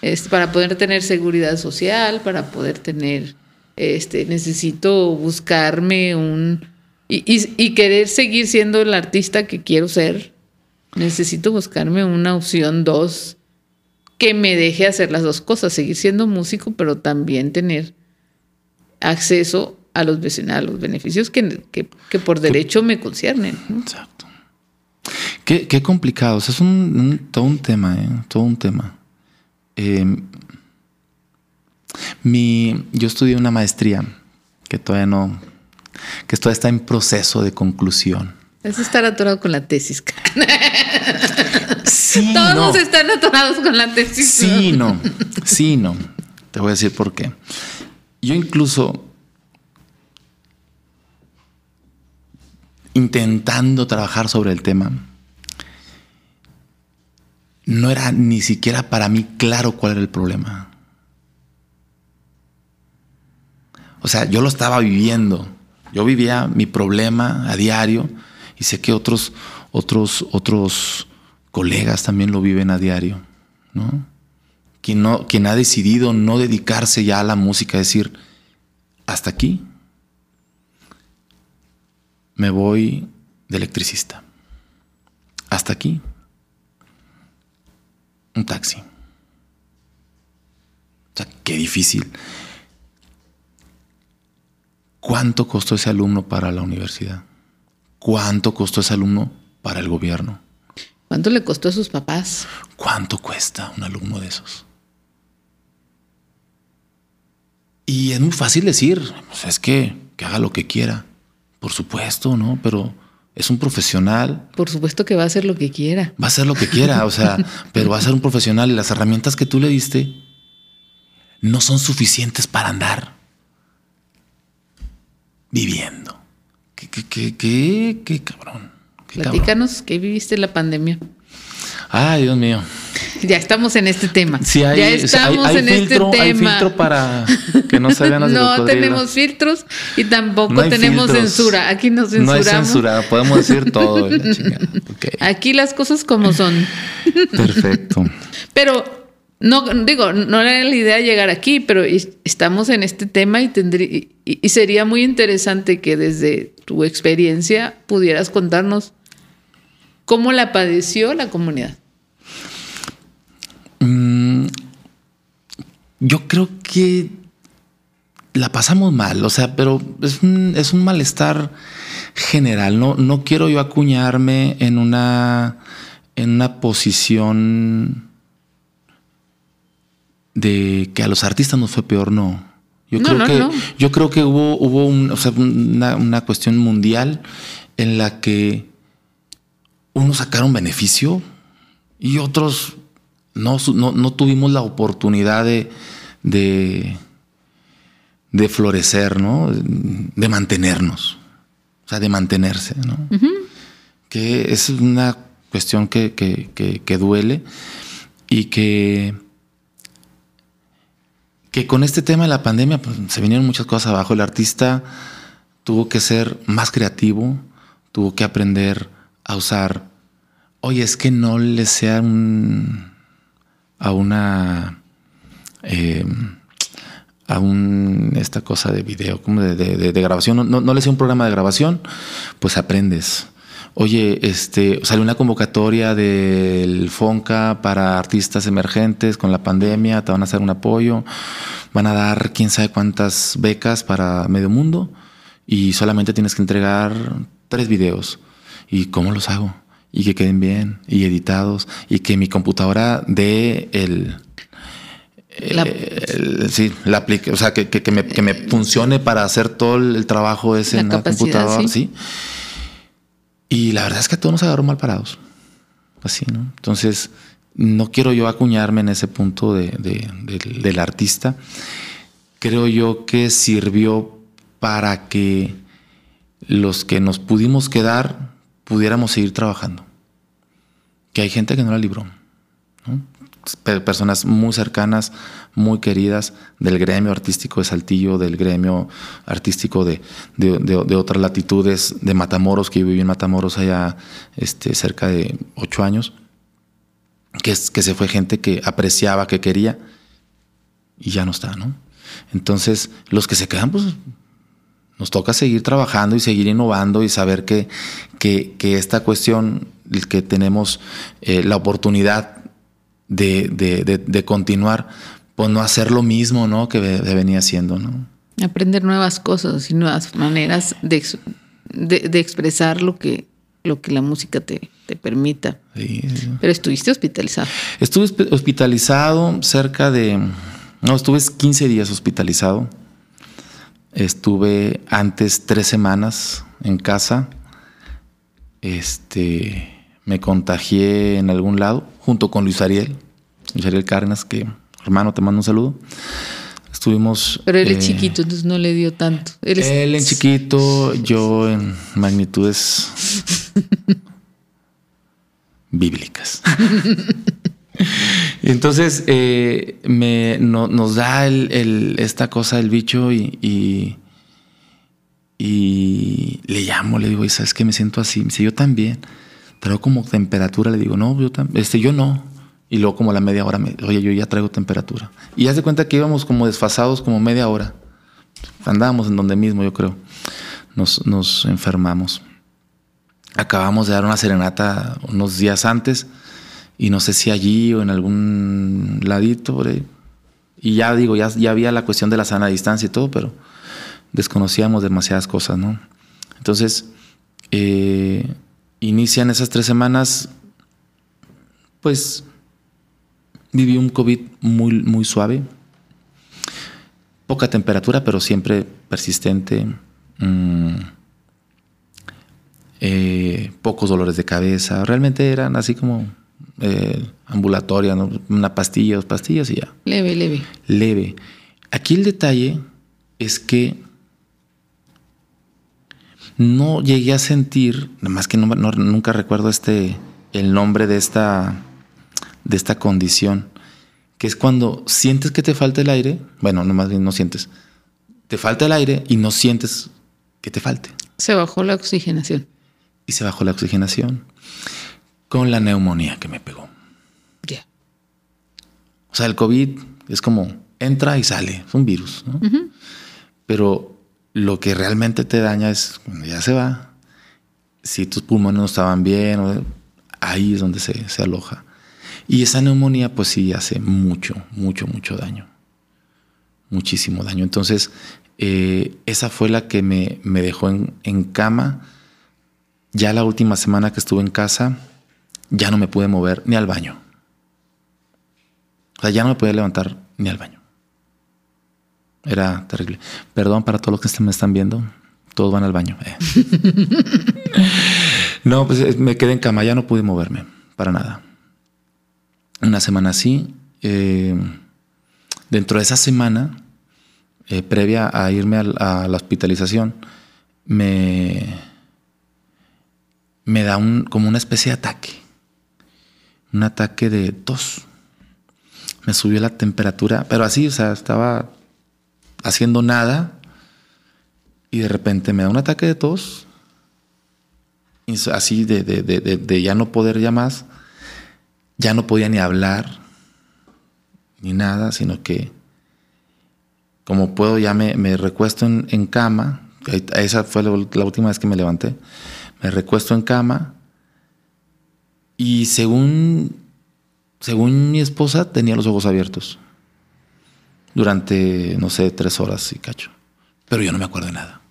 Es, para poder tener seguridad social, para poder tener, este, necesito buscarme un... Y, y querer seguir siendo el artista que quiero ser, necesito buscarme una opción dos que me deje hacer las dos cosas, seguir siendo músico, pero también tener acceso a los, a los beneficios que, que, por derecho me conciernen. Exacto. Qué, qué complicado, es un, todo un tema, ¿eh? todo un tema. Em, mi, yo estudié una maestría que todavía no, que todavía está en proceso de conclusión. Es estar atorado con la tesis. Todos están atorados con la tesis. Sí, no. Sí, no. Te voy a decir por qué. Yo incluso intentando trabajar sobre el tema, no era ni siquiera para mí claro cuál era el problema. O sea, yo lo estaba viviendo. Yo vivía mi problema a diario y sé que otros, otros, otros colegas también lo viven a diario, ¿no? Quien, no, ha decidido no dedicarse ya a la música, decir, hasta aquí, me voy de electricista. Hasta aquí, un taxi. O sea, qué difícil. ¿Cuánto costó ese alumno para la universidad? ¿Cuánto costó ese alumno para el gobierno? ¿Cuánto le costó a sus papás? ¿Cuánto cuesta un alumno de esos? Y es muy fácil decir, pues es que, que haga lo que quiera. Por supuesto, ¿no? Pero es un profesional. Por supuesto que va a hacer lo que quiera. Va a hacer lo que quiera, o sea, pero va a ser un profesional y las herramientas que tú le diste no son suficientes para andar viviendo. ¿Qué, qué, qué, qué, qué cabrón? Platícanos, ¿qué viviste la pandemia? Ay, Dios mío. Ya estamos en este tema. Sí, hay, ya estamos en este tema. Hay filtro para que no se vean las No tenemos filtros y tampoco tenemos censura. Aquí nos censuramos. No hay censura, podemos decir todo. Aquí las cosas como son. Perfecto. Pero no, digo, no era la idea llegar aquí, pero estamos en este tema y, tendría, y sería muy interesante que desde tu experiencia pudieras contarnos ¿Cómo la padeció la comunidad? Mm, yo creo que la pasamos mal, o sea, pero es un, malestar general. No, no quiero yo acuñarme en una, en una posición de que a los artistas nos fue peor, no. Yo creo que yo creo que hubo, hubo una, una, cuestión mundial en la que unos sacaron beneficio y otros no, no, tuvimos la oportunidad de, de, de florecer, ¿no? De mantenernos. O sea, de mantenerse, ¿no? Que es una cuestión que, que, duele y que, que con este tema de la pandemia pues, se vinieron muchas cosas abajo. El artista tuvo que ser más creativo, tuvo que aprender a usar, oye, es que no le sea a una... Eh, a un, esta cosa de video, como de, grabación, no, no, le sea un programa de grabación, pues aprendes. Oye, este, salió una convocatoria del FONCA para artistas emergentes con la pandemia, te van a hacer un apoyo, van a dar quién sabe cuántas becas para medio mundo y solamente tienes que entregar tres videos. ¿Y cómo los hago? Y que queden bien y editados y que mi computadora dé el, sí, la aplique, o sea, que, me, funcione para hacer todo el trabajo ese en la computadora, ¿sí? Y la verdad es que a todos nos agarró mal parados. Así, ¿no? Entonces, no quiero yo acuñarme en ese punto del artista. Creo yo que sirvió para que los que nos pudimos quedar pudiéramos seguir trabajando. Que hay gente que no la libró. Personas muy cercanas, muy queridas del gremio artístico de Saltillo, del gremio artístico de, de, otras latitudes, de Matamoros, que yo viví en Matamoros allá este, cerca de ocho años, que, que se fue gente que apreciaba, que quería, y ya no está, ¿no? Entonces, los que se quedan, pues nos toca seguir trabajando y seguir innovando y saber que, que, esta cuestión, que tenemos eh, la oportunidad de, continuar, pues no hacer lo mismo ¿no? que venía haciendo. ¿no? Aprender nuevas cosas y nuevas maneras de, de, expresar lo que, lo que la música te, te permita. Pero estuviste hospitalizado. Estuve hospitalizado cerca de... No, estuve 15 días hospitalizado. Estuve antes tres semanas en casa. Este, me contagié en algún lado junto con Luis Ariel, Luis Ariel Cárdenas, que hermano, te mando un saludo. Estuvimos. Pero él es eh, chiquito, entonces no le dio tanto. Él, en chiquito, yo en magnitudes bíblicas. Entonces eh, me, nos da esta cosa del bicho y, le llamo, le digo, ¿sabes qué? Me siento así. Me dice, yo también. Traigo como temperatura. Le digo, no, yo, este, yo no. Y luego como a la media hora, me, oye, yo ya traigo temperatura. Y ya se cuenta que íbamos como desfasados como media hora. Andábamos en donde mismo, yo creo. Nos enfermamos. Acabamos de dar una serenata unos días antes y no sé si allí o en algún ladito. Y ya digo, ya, ya había la cuestión de la sana distancia y todo, pero desconocíamos demasiadas cosas, ¿no? Entonces, eh, inician esas tres semanas, pues viví un COVID muy, muy suave, poca temperatura, pero siempre persistente, mm, eh, pocos dolores de cabeza, realmente eran así como eh, ambulatoria, una pastilla, dos pastillas y ya. Leve, leve. Leve. Aquí el detalle es que no llegué a sentir, nada más que nunca recuerdo este, el nombre de esta, de esta condición, que es cuando sientes que te falta el aire, bueno, no más bien no sientes, te falta el aire y no sientes que te falte. Se bajó la oxigenación. Y se bajó la oxigenación con la neumonía que me pegó. Ya. O sea, el COVID es como entra y sale, es un virus, ¿no? Pero lo que realmente te daña es cuando ya se va, si tus pulmones no estaban bien, ahí es donde se, se aloja. Y esa neumonía, pues sí, hace mucho, mucho, mucho daño. Muchísimo daño. Entonces, eh, esa fue la que me, me dejó en, en, cama. Ya la última semana que estuve en casa, ya no me pude mover ni al baño. O sea, ya no me podía levantar ni al baño. Era terrible. Perdón para todos los que me están viendo. Todos van al baño. Eh. no, pues eh, me quedé en cama, ya no pude moverme para nada. Una semana así. Eh, dentro de esa semana eh, previa a irme a, la hospitalización, me, me da un, como una especie de ataque. Un ataque de tos. Me subió la temperatura, pero así, o sea, estaba haciendo nada y de repente me da un ataque de tos, así de, de ya no poder ya más, ya no podía ni hablar, ni nada, sino que como puedo ya me, recuesto en, cama, esa fue la, última vez que me levanté, me recuesto en cama y según, según mi esposa tenía los ojos abiertos durante, no sé, tres horas y cacho, pero yo no me acuerdo de nada.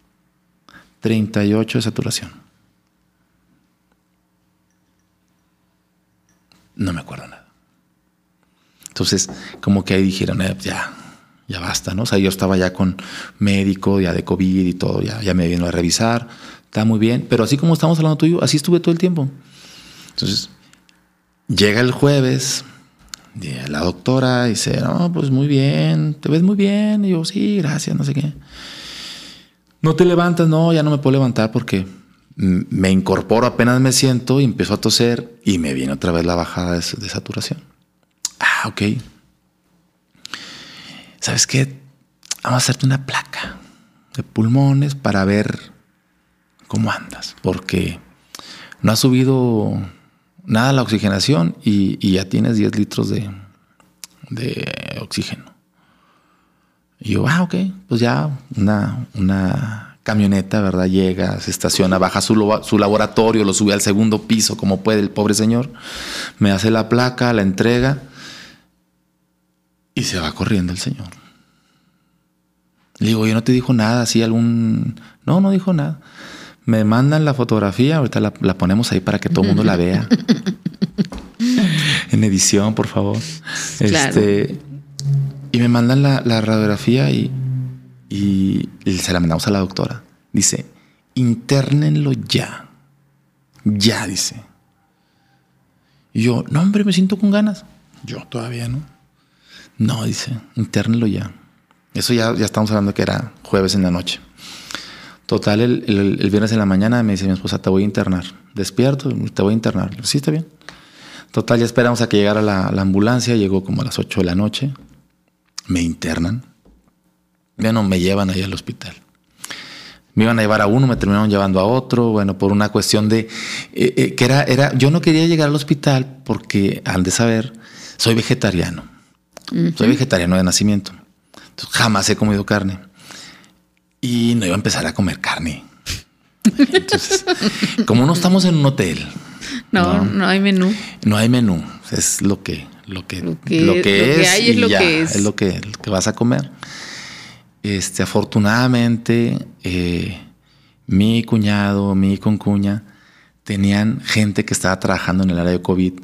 38 de saturación. No me acuerdo nada. Entonces, como que ahí dijeron, eh, ya, ya basta, ¿no? O sea, yo estaba ya con médico, ya de COVID y todo, ya, ya me vino a revisar, está muy bien, pero así como estamos hablando tuyo, así estuve todo el tiempo. Entonces, llega el jueves, la doctora dice, no, pues muy bien, te ves muy bien. Y yo, sí, gracias, no sé qué. No te levantas, no, ya no me puedo levantar porque me incorporo, apenas me siento y empiezo a toser y me viene otra vez la bajada de saturación. Ah, ok. ¿Sabes qué? Vamos a hacerte una placa de pulmones para ver cómo andas, porque no ha subido nada la oxigenación y, ya tienes 10 litros de, oxígeno. Y yo, ah, ok, pues ya una, una camioneta, ¿verdad? Llega, se estaciona, baja su, su, laboratorio, lo sube al segundo piso como puede el pobre señor, me hace la placa, la entrega y se va corriendo el Señor. Le digo, yo no te dijo nada, así algún... No, no dijo nada. Me mandan la fotografía, ahorita la, ponemos ahí para que todo el mundo la vea. en edición, por favor. Este, y me mandan la, radiografía y, y, se la mandamos a la doctora. Dice, internenlo ya. Ya, dice. Y yo, no, hombre, me siento con ganas. Yo todavía no. No, dice, internelo ya. Eso ya, ya estamos hablando que era jueves en la noche. Total, el, viernes en la mañana me dice mi esposa, te voy a internar. Despierto, te voy a internar. Sí, está bien. Total, ya esperamos a que llegara la, ambulancia. Llegó como a las 8 de la noche. Me internan. Bueno, me llevan ahí al hospital. Me iban a llevar a uno, me terminaron llevando a otro. Bueno, por una cuestión de eh, eh, que era, era. Yo no quería llegar al hospital porque, al de saber, soy vegetariano. Soy vegetariano de nacimiento. jamás he comido carne. Y no iba a empezar a comer carne. Entonces, como no estamos en un hotel. No, no, hay menú. No hay menú. Es lo que, lo que, lo que, es. hay es lo que es. Es lo que, vas a comer. Este, afortunadamente, eh, mi cuñado, mi concuña, tenían gente que estaba trabajando en el área de COVID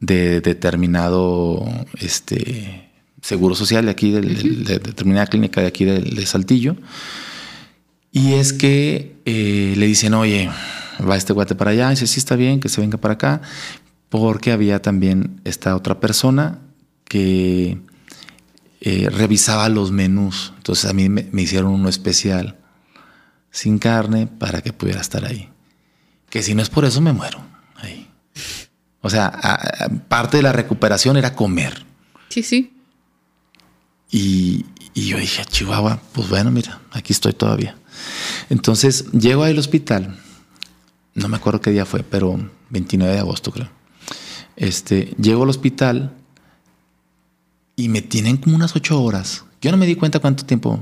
de determinado este, seguro social de aquí, de, determinada clínica de aquí de, Saltillo. Y es que eh, le dicen, oye, va este guate para allá. Y dice, sí, está bien, que se venga para acá. Porque había también esta otra persona que eh, revisaba los menús. Entonces a mí me, me hicieron uno especial, sin carne, para que pudiera estar ahí. Que si no es por eso, me muero ahí. O sea, parte de la recuperación era comer. Sí, sí. Y, yo dije, Chihuahua, pues bueno, mira, aquí estoy todavía. Entonces llego al hospital, no me acuerdo qué día fue, pero 29 de agosto creo. Este, llego al hospital y me tienen como unas ocho horas. Yo no me di cuenta cuánto tiempo,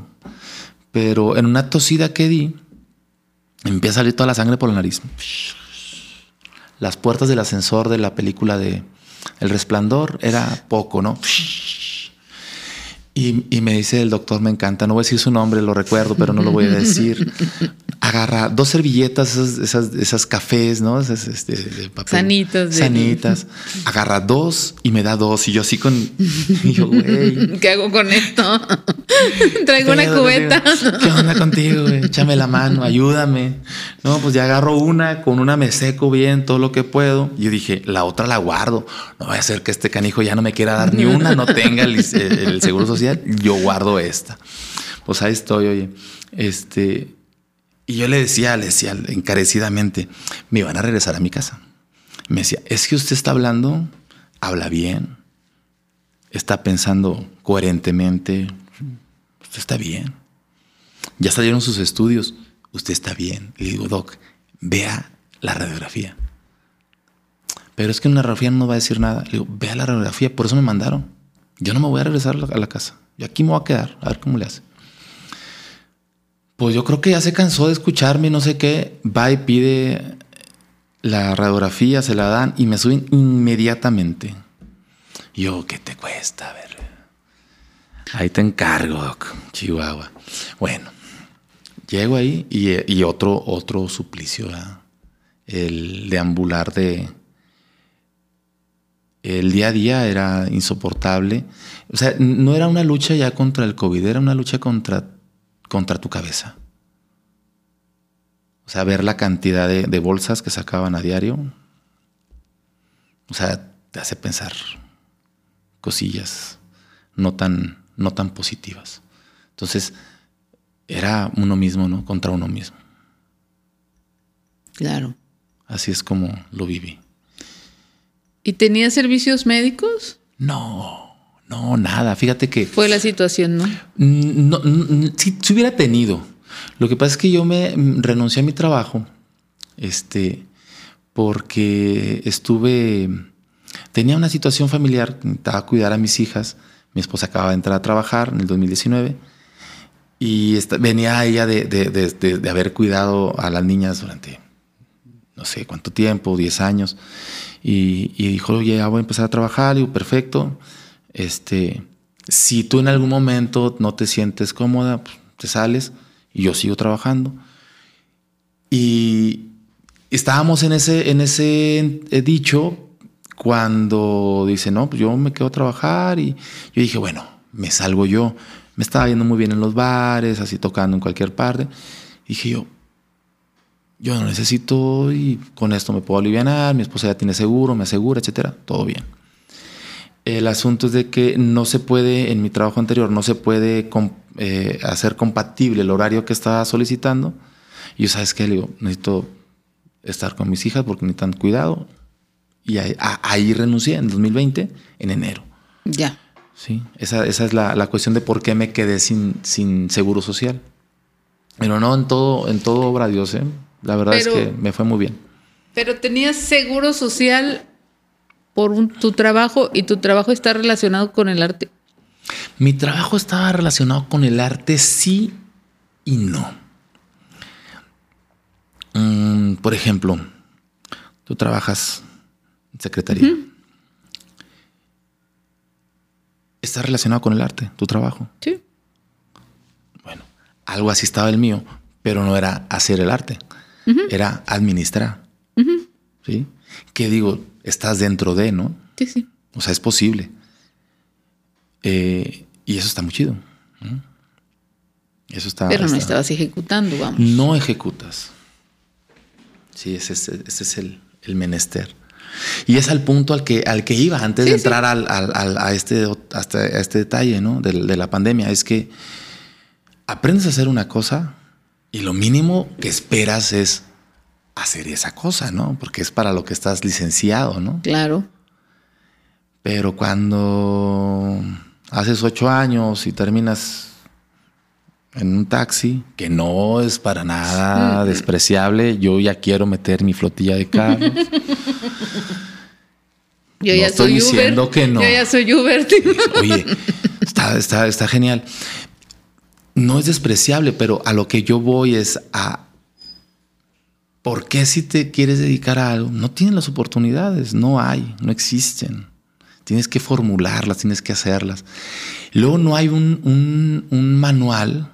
pero en una tosida que di, empieza a salir toda la sangre por la nariz las puertas del ascensor de la película de El Resplandor era poco, ¿no? Y, me dice el doctor, me encanta, no voy a decir su nombre, lo recuerdo, pero no lo voy a decir. Agarra dos servilletas, esas, esas, cafés, ¿no? Esas, este, de papel. Sanitas. Sanitas. Agarra dos y me da dos. Y yo así con... ¿Qué hago con esto? Traigo una cubeta. ¿Qué onda contigo, güey? Échame la mano, ayúdame. No, pues ya agarro una, con una me seco bien todo lo que puedo. Y yo dije, la otra la guardo. No voy a hacer que este canijo ya no me quiera dar ni una, no tenga el, el seguro social yo guardo esta. pues ahí estoy, oye. Este, y yo le decía, le decía encarecidamente, me iban a regresar a mi casa. Me decía, es que usted está hablando, habla bien, está pensando coherentemente, usted está bien. Ya salieron sus estudios, usted está bien. Le digo, Doc, vea la radiografía. Pero es que una radiografía no va a decir nada. Le digo, vea la radiografía, por eso me mandaron. Yo no me voy a regresar a la casa. Yo aquí me voy a quedar, a ver cómo le hace. Pues yo creo que ya se cansó de escucharme, no sé qué. Va y pide la radiografía, se la dan y me suben inmediatamente. Yo, ¿qué te cuesta? A ver. Ahí te encargo, Chihuahua. Bueno, llego ahí y, otro, otro suplicio, el deambular de... El día a día era insoportable. O sea, no era una lucha ya contra el COVID, era una lucha contra contra tu cabeza. O sea, ver la cantidad de, bolsas que sacaban a diario. O sea, te hace pensar cosillas no tan, no tan positivas. Entonces, era uno mismo, ¿no? Contra uno mismo. Claro. Así es como lo viví. ¿Y tenía servicios médicos? No. No, nada. Fíjate que. Fue la situación, ¿no? No, si, hubiera tenido. Lo que pasa es que yo me renuncié a mi trabajo. Este. Porque estuve. Tenía una situación familiar. Estaba a cuidar a mis hijas. Mi esposa acaba de entrar a trabajar en el 2019. Y venía ella de, haber cuidado a las niñas durante no sé cuánto tiempo, 10 años. Y, y dijo, ya voy a empezar a trabajar. Y digo, perfecto. Este, si tú en algún momento no te sientes cómoda, pues, te sales y yo sigo trabajando. Y estábamos en ese, en ese eh, dicho cuando dice, no, pues yo me quedo a trabajar y yo dije, bueno, me salgo yo. Me estaba yendo muy bien en los bares, así tocando en cualquier parte. dije yo, yo no necesito y con esto me puedo aliviar, mi esposa ya tiene seguro, me asegura, etcétera, todo bien. El asunto es de que no se puede, en mi trabajo anterior, no se puede eh, hacer compatible el horario que estaba solicitando. Y yo, ¿sabes qué? Le digo, necesito estar con mis hijas porque necesitan cuidado. Y ahí, renuncié en 2020, en enero. Ya. Sí, esa, es la, cuestión de por qué me quedé sin, sin seguro social. Pero no en todo, en todo obra Dios, ¿eh? La verdad es que me fue muy bien. Pero tenías seguro social por tu trabajo y tu trabajo está relacionado con el arte? Mi trabajo estaba relacionado con el arte, sí y no. Mm, por ejemplo, tú trabajas en secretaría. ¿Está relacionado con el arte, tu trabajo? Sí. Bueno, algo así estaba el mío, pero no era hacer el arte, era administrar. ¿Sí? ¿Qué digo? estás dentro de, ¿no? Sí, sí. O sea, es posible. Eh, y eso está muy chido. Eso está. Pero no estabas ejecutando, vamos. No ejecutas. Sí, ese, es el, menester. Y es al punto al que, al que iba antes de entrar Al, a, este, hasta este detalle ¿no? de, de la pandemia. Es que aprendes a hacer una cosa y lo mínimo que esperas es hacer esa cosa, ¿no? Porque es para lo que estás licenciado, ¿no? Claro. Pero cuando haces ocho años y terminas en un taxi, que no es para nada despreciable, yo ya quiero meter mi flotilla de carros. Yo ya estoy soy diciendo que no. Yo ya soy Uber. Oye, está, está, está genial. No es despreciable, pero a lo que yo voy es a ¿Por qué si te quieres dedicar a algo? No tienes las oportunidades, no hay, no existen. Tienes que formularlas, tienes que hacerlas. Luego no hay un, manual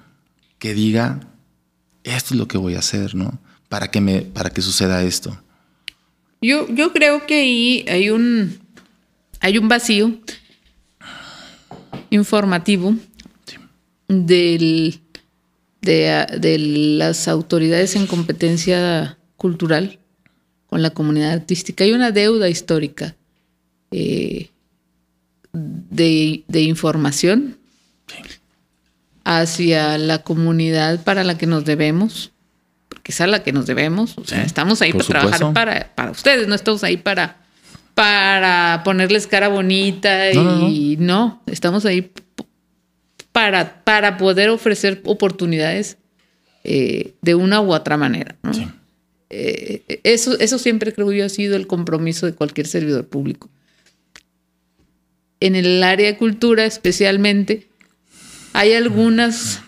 que diga, esto es lo que voy a hacer, ¿no? Para que, me, para que suceda esto. Yo, yo creo que ahí hay un, hay un vacío informativo del, de, de, las autoridades en competencia cultural con la comunidad artística. Hay una deuda histórica eh, de, información hacia la comunidad para la que nos debemos, porque es a la que nos debemos. O sea, estamos ahí para trabajar para, para ustedes, no estamos ahí para, para ponerles cara bonita y no, estamos ahí para, para poder ofrecer oportunidades eh, de una u otra manera. Eh, eso, eso siempre creo yo ha sido el compromiso de cualquier servidor público. En el área de cultura especialmente, hay algunas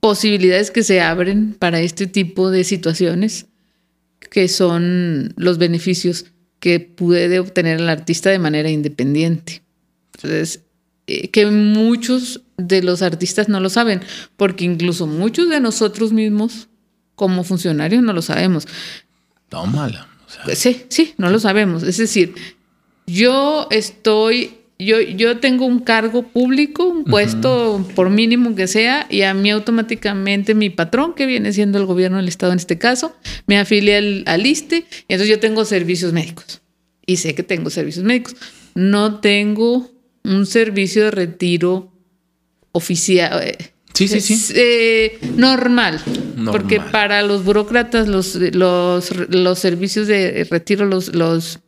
posibilidades que se abren para este tipo de situaciones, que son los beneficios que puede obtener el artista de manera independiente. Entonces, que muchos de los artistas no lo saben, porque incluso muchos de nosotros mismos, como funcionarios, no lo sabemos. Tómala. Sí, sí, no lo sabemos. Es decir, yo estoy yo, yo tengo un cargo público, un puesto por mínimo que sea, y a mí automáticamente mi patrón, que viene siendo el gobierno del Estado en este caso, me afilia al, ISTE, y entonces yo tengo servicios médicos. Y sé que tengo servicios médicos. No tengo un servicio de retiro oficial. Eh, sí, sí, sí. Eh, normal, Porque para los burócratas los, los, los servicios de retiro, los, los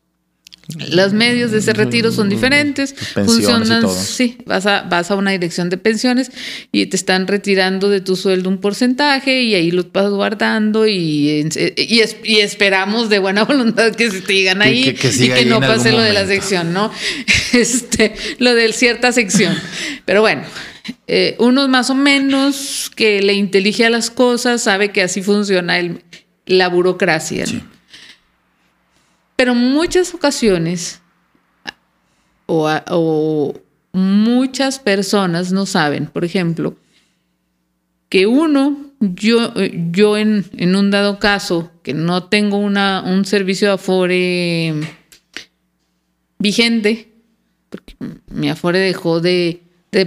los medios de ese retiro son diferentes, funcionan, sí, vas a, vas a una dirección de pensiones y te están retirando de tu sueldo un porcentaje y ahí lo vas guardando y, y, esperamos de buena voluntad que se te digan ahí y que no pase lo de la sección, ¿no? Este, lo de cierta sección. Pero bueno, eh, uno más o menos que le intelige a las cosas sabe que así funciona el, la burocracia. ¿no? Pero muchas ocasiones o, muchas personas no saben, por ejemplo, que uno, yo, yo en, un dado caso, que no tengo una, un servicio de Afore vigente, porque mi Afore dejó de,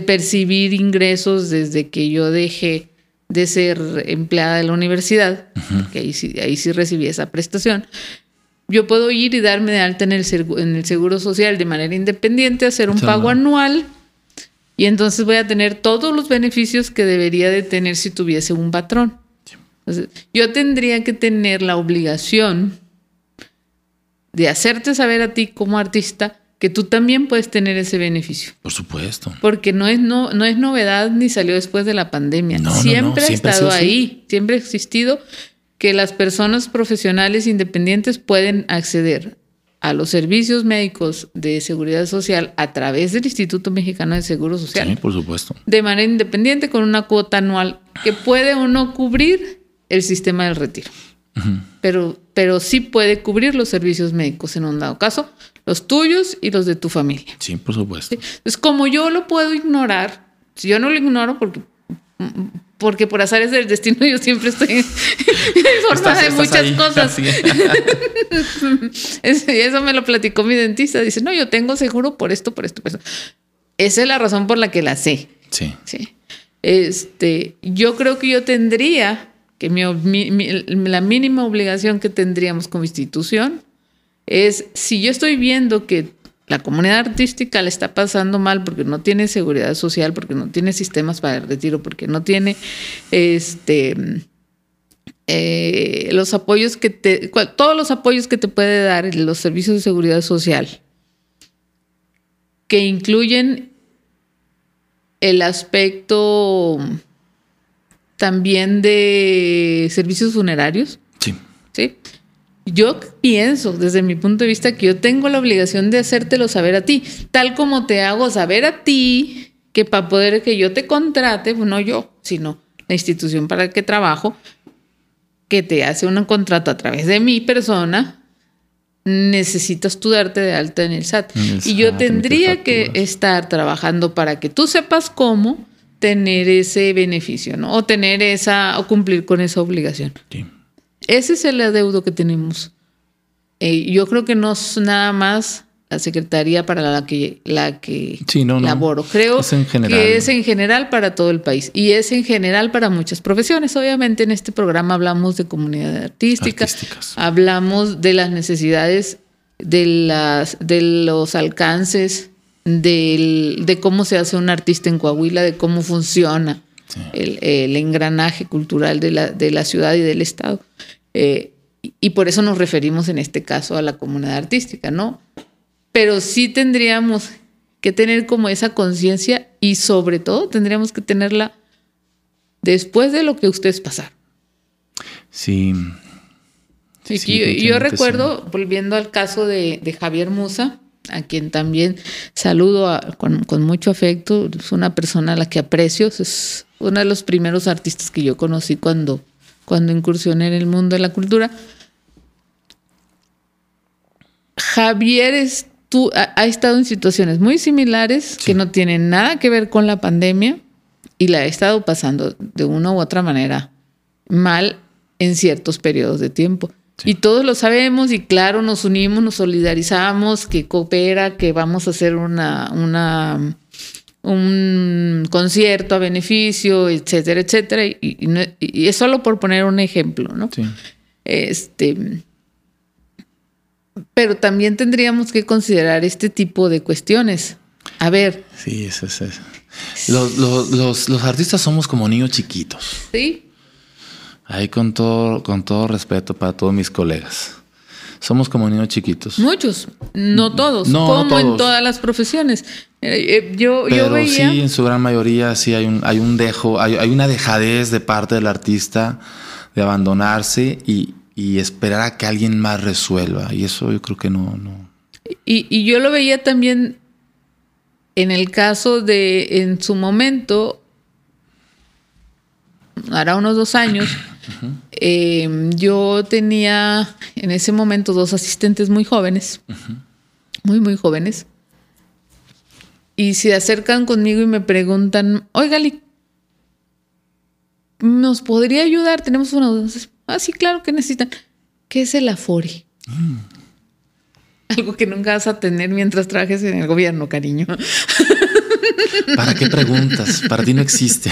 percibir ingresos desde que yo dejé de ser empleada de la universidad, porque ahí ahí sí recibí esa prestación yo puedo ir y darme de alta en el, en el Seguro Social de manera independiente, hacer un pago anual y entonces voy a tener todos los beneficios que debería de tener si tuviese un patrón. yo tendría que tener la obligación de hacerte saber a ti como artista que tú también puedes tener ese beneficio. Por supuesto. Porque no es, no, no es novedad ni salió después de la pandemia. siempre, ha estado ahí, siempre ha existido que las personas profesionales independientes pueden acceder a los servicios médicos de seguridad social a través del Instituto Mexicano de Seguro Social. Sí, por supuesto. De manera independiente con una cuota anual que puede o no cubrir el sistema del retiro. pero, pero sí puede cubrir los servicios médicos en un dado caso, los tuyos y los de tu familia. Sí, por supuesto. Es como yo lo puedo ignorar, si yo no lo ignoro porque porque por azares del destino yo siempre estoy informada de muchas cosas. eso me lo platicó mi dentista. Dice, no, yo tengo seguro por esto, por esto, por esto. Esa es la razón por la que la sé. Sí. Sí. Este, yo creo que yo tendría que la mínima obligación que tendríamos como institución es si yo estoy viendo que la comunidad artística le está pasando mal porque no tiene seguridad social, porque no tiene sistemas para el retiro, porque no tiene este eh, los apoyos que te, todos los apoyos que te puede dar los servicios de seguridad social, que incluyen el aspecto también de servicios funerarios. Sí. Sí yo pienso desde mi punto de vista que yo tengo la obligación de hacértelo saber a ti, tal como te hago saber a ti que para poder que yo te contrate, pues no yo, sino la institución para la que trabajo, que te hace un contrato a través de mi persona, necesitas tú darte de alta en el SAT. y yo tendría que estar trabajando para que tú sepas cómo tener ese beneficio, ¿no? O tener esa, o cumplir con esa obligación. Sí. Ese es el adeudo que tenemos. Eh, yo creo que no es nada más la secretaría para la que, la que laboro. Creo que es en general para todo el país y es en general para muchas profesiones. Obviamente en este programa hablamos de comunidad artística, hablamos de las necesidades, de, las, de los alcances, de cómo se hace un artista en Coahuila, de cómo funciona el, engranaje cultural de la, de la, ciudad y del Estado. Eh, y por eso nos referimos en este caso a la comunidad artística, ¿no? Pero sí tendríamos que tener como esa conciencia y sobre todo tendríamos que tenerla después de lo que ustedes pasaron. Sí. yo, recuerdo, volviendo al caso de, Javier Musa, a quien también saludo con, mucho afecto, es una persona a la que aprecio, es uno de los primeros artistas que yo conocí cuando, cuando incursioné en el mundo de la cultura. Javier es, ha, estado en situaciones muy similares que no tienen nada que ver con la pandemia y la ha estado pasando de una u otra manera mal en ciertos periodos de tiempo. Y todos lo sabemos y claro, nos unimos, nos solidarizamos, que coopera, que vamos a hacer una, una un concierto a beneficio, etcétera, etcétera. Y, es solo por poner un ejemplo, ¿no? Sí. Este, pero también tendríamos que considerar este tipo de cuestiones. A ver. Sí, eso es eso. Los, los, los, artistas somos como niños chiquitos. Sí. Ahí con todo, con todo respeto para todos mis colegas. Somos como niños chiquitos. Muchos, no todos, como en todas las profesiones. Eh, eh, yo, Pero veía... sí, en su gran mayoría sí hay un, hay un dejo, hay, hay una dejadez de parte del artista de abandonarse y, y esperar a que alguien más resuelva. Y eso yo creo que no. no. Y, y, yo lo veía también en el caso de, en su momento, hará unos dos años, em, yo tenía en ese momento dos asistentes muy jóvenes, muy, muy jóvenes. Y se acercan conmigo y me preguntan, oiga, ¿nos podría ayudar? Tenemos una duda. Ah, sí, claro que necesitan. ¿Qué es el Afore? Mm. Algo que nunca vas a tener mientras trabajes en el gobierno, cariño. ¿Para qué preguntas? Para ti no existe.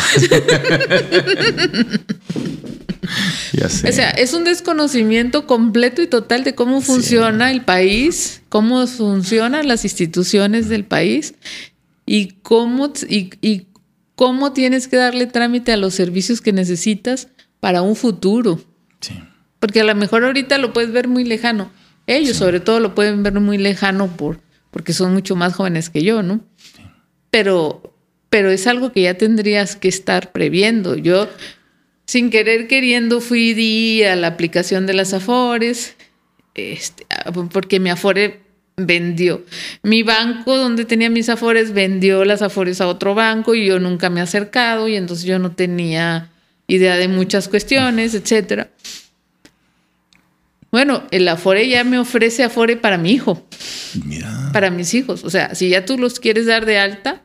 ya sé. O sea, es un desconocimiento completo y total de cómo funciona el país, cómo funcionan las instituciones del país y cómo, y cómo tienes que darle trámite a los servicios que necesitas para un futuro. Porque a lo mejor ahorita lo puedes ver muy lejano. Ellos sobre todo lo pueden ver muy lejano por, porque son mucho más jóvenes que yo, ¿no? Pero, pero es algo que ya tendrías que estar previendo. Yo, sin querer queriendo, fui a la aplicación de las Afores, este, porque mi Afore vendió. Mi banco donde tenía mis Afores vendió las Afores a otro banco y yo nunca me he acercado y entonces yo no tenía idea de muchas cuestiones, etcétera. Bueno, el Afore ya me ofrece Afore para mi hijo. Mira. Para mis hijos. O sea, si ya tú los quieres dar de alta,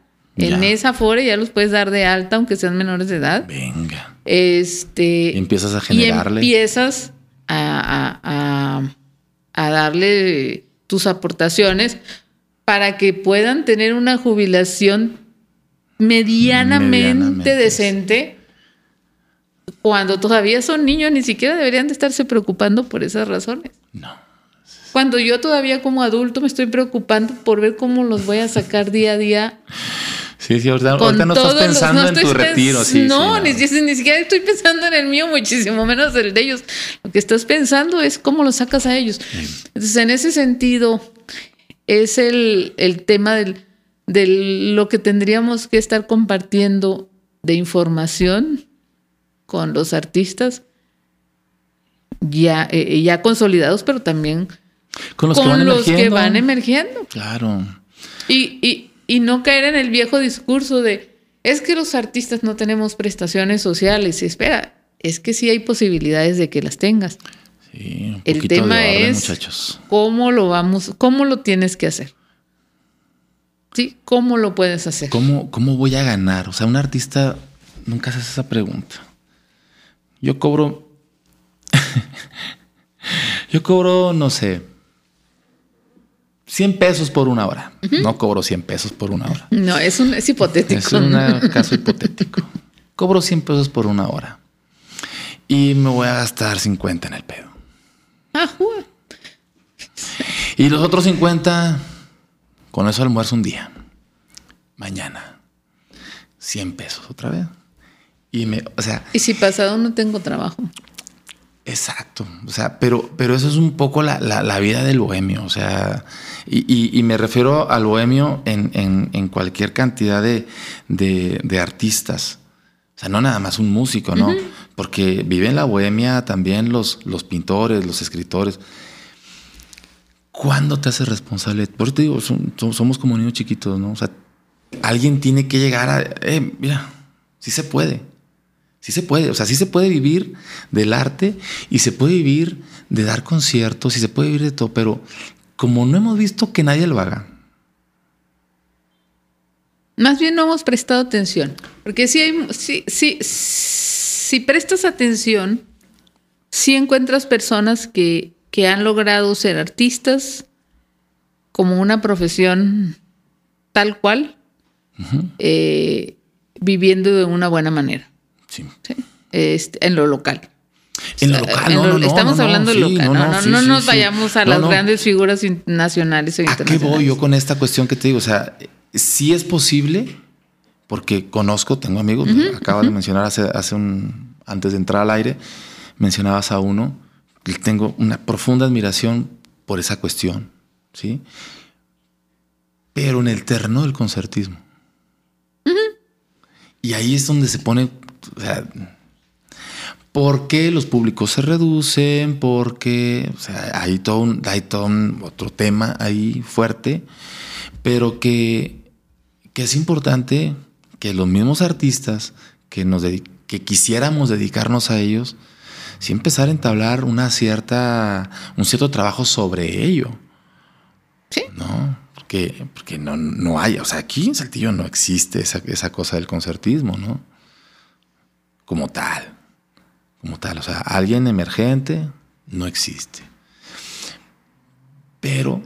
en esa Afore ya los puedes dar de alta, aunque sean menores de edad. Venga. Este. empiezas a generarle. Y empiezas a, a darle tus aportaciones para que puedan tener una jubilación medianamente, decente cuando todavía son niños, ni siquiera deberían de estarse preocupando por esas razones. No. Cuando yo todavía como adulto me estoy preocupando por ver cómo los voy a sacar día a día. Sí, sí, ahorita, no estás pensando en tu retiro. Sí, no, Ni, ni, siquiera estoy pensando en el mío, muchísimo menos el de ellos. Lo que estás pensando es cómo los sacas a ellos. Entonces, en ese sentido, es el, el tema del, de lo que tendríamos que estar compartiendo de información con los artistas ya, eh, ya consolidados, pero también con los, que, van emergiendo. Claro. Y, no caer en el viejo discurso de, es que los artistas no tenemos prestaciones sociales. Espera, es que sí hay posibilidades de que las tengas. Sí, el tema es cómo lo vamos, cómo lo tienes que hacer. Sí, cómo lo puedes hacer. ¿Cómo, cómo voy a ganar? O sea, un artista nunca hace esa pregunta. Yo cobro. yo cobro, no sé, 100 pesos por una hora. No cobro 100 pesos por una hora. No, es, un, es hipotético. Es un caso hipotético. Cobro 100 pesos por una hora. Y me voy a gastar 50 en el pedo. Ah, y los otros 50, con eso almuerzo un día. Mañana, 100 pesos otra vez. Y me, o sea. Y si pasado no tengo trabajo. Exacto. O sea, pero, pero eso es un poco la, vida del bohemio. O sea, y, me refiero al bohemio en, cualquier cantidad de, artistas. O sea, no nada más un músico, ¿no? Porque vive en la bohemia también los, los pintores, los escritores. ¿Cuándo te haces responsable? Por eso te digo, somos como niños chiquitos, ¿no? O sea, alguien tiene que llegar a, eh, mira, sí se puede. Sí se puede, o sea, sí se puede vivir del arte y se puede vivir de dar conciertos y se puede vivir de todo, pero como no hemos visto que nadie lo haga. Más bien no hemos prestado atención, porque si, hay, si, si, si prestas atención, si encuentras personas que, que han logrado ser artistas como una profesión tal cual, eh, viviendo de una buena manera. Sí. Este, en lo local. En lo local, no, no, Estamos hablando de local. No, no, nos vayamos a las grandes figuras nacionales o internacionales. ¿A qué voy yo con esta cuestión que te digo? O sea, sí es posible, porque conozco, tengo amigos, acabas de mencionar hace, hace un, antes de entrar al aire, mencionabas a uno, tengo una profunda admiración por esa cuestión, ¿sí? Pero en el terreno del concertismo. Y ahí es donde se pone o sea, ¿por qué los públicos se reducen? Porque hay todo, un, hay todo otro tema ahí fuerte, pero que, que, es importante que los mismos artistas que, nos que quisiéramos dedicarnos a ellos, sí empezar a entablar una cierta, un cierto trabajo sobre ello. Sí. ¿No? Porque, porque no, no hay, o sea, aquí en Saltillo no existe esa, esa cosa del concertismo, ¿no? Como tal. Como tal. O sea, alguien emergente no existe. Pero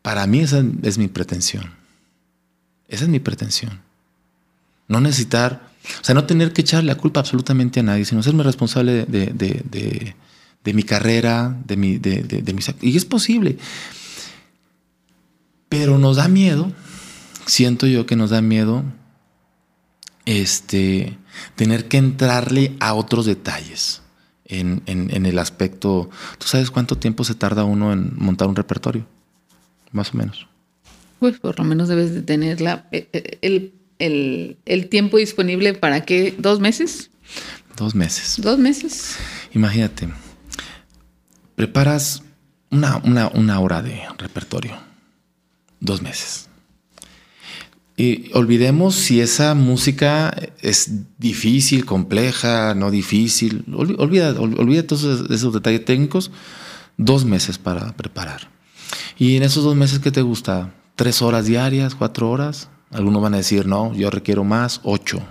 para mí esa es mi pretensión. Esa es mi pretensión. No necesitar, o sea, no tener que echarle la culpa absolutamente a nadie, sino serme responsable de, mi carrera, de mi, de, de, mis... Y es posible. Pero nos da miedo, siento yo que nos da miedo este, tener que entrarle a otros detalles en, el aspecto. ¿Tú sabes cuánto tiempo se tarda uno en montar un repertorio? Más o menos. Pues por lo menos debes de tener eh, eh, el, tiempo disponible para qué, dos meses. Dos meses. Dos meses. Imagínate, preparas una, una hora de repertorio. Dos meses. Y olvidemos si esa música es difícil, compleja, no difícil. Olvida, olvida todos esos detalles técnicos. Dos meses para preparar. Y en esos dos meses, ¿qué te gusta? ¿Tres horas diarias? ¿Cuatro horas? Algunos van a decir, no, yo requiero más, ocho.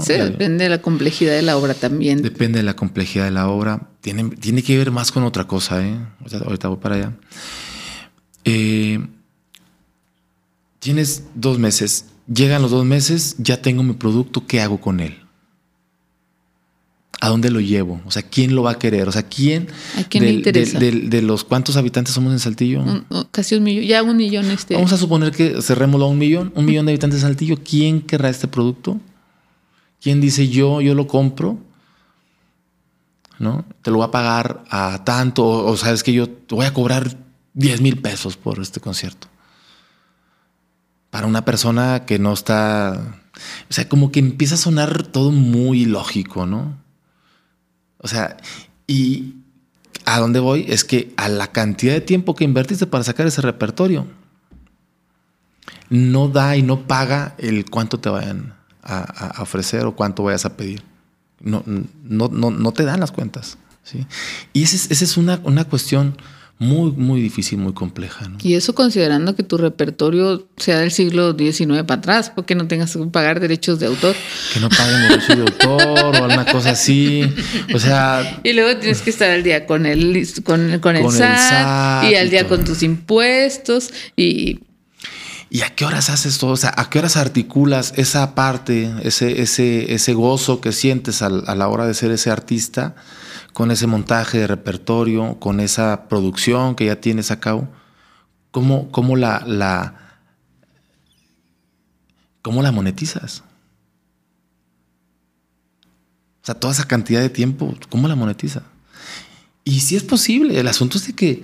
Sí, depende de la complejidad de la obra también. Depende de la complejidad de la obra. Tiene, tiene que ver más con otra cosa, ¿eh? Ahorita voy para allá. Eh, Tienes dos meses. Llegan los dos meses, ya tengo mi producto, ¿qué hago con él? ¿A dónde lo llevo? O sea, ¿quién lo va a querer? O sea, ¿quién? ¿A quién le interesa? De, los cuántos habitantes somos en Saltillo? casi un millón, ya un millón este. Vamos a suponer que cerrémoslo a un millón, un millón de habitantes en Saltillo. ¿Quién querrá este producto? ¿Quién dice yo, yo lo compro? ¿No? Te lo voy a pagar a tanto, o, o sabes que yo te voy a cobrar 10 mil pesos por este concierto para una persona que no está, o sea, como que empieza a sonar todo muy lógico, ¿no? O sea, y a dónde voy es que a la cantidad de tiempo que invertiste para sacar ese repertorio, no da y no paga el cuánto te vayan a, ofrecer o cuánto vayas a pedir. No, no, no, no te dan las cuentas. ¿sí? Y esa es, es una, una cuestión muy, muy difícil, muy compleja. Y eso considerando que tu repertorio sea del siglo XIX para atrás, porque no tengas que pagar derechos de autor. Que no paguen derechos de autor o alguna cosa así. O sea. Y luego tienes que estar al día con el, con, con el, SAT, y al día con tus impuestos y. ¿Y a qué horas haces todo? O sea, ¿a qué horas articulas esa parte, ese, ese, ese gozo que sientes a la hora de ser ese artista? Con ese montaje de repertorio, con esa producción que ya tienes a cabo, ¿cómo, cómo la, cómo la monetizas? sea, toda esa cantidad de tiempo, ¿cómo la monetiza? Y sí es posible. El asunto es de que,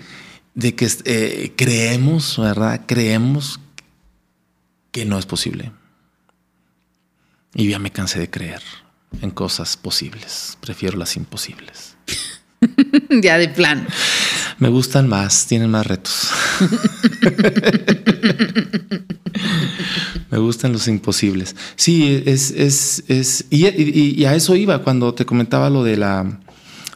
de que eh, creemos, ¿verdad? Creemos que no es posible. Y ya me cansé de creer en cosas posibles. Prefiero las imposibles. ya de plan. Me gustan más, tienen más retos. Me gustan los imposibles. Sí, es, es, es y, a eso iba cuando te comentaba lo de la,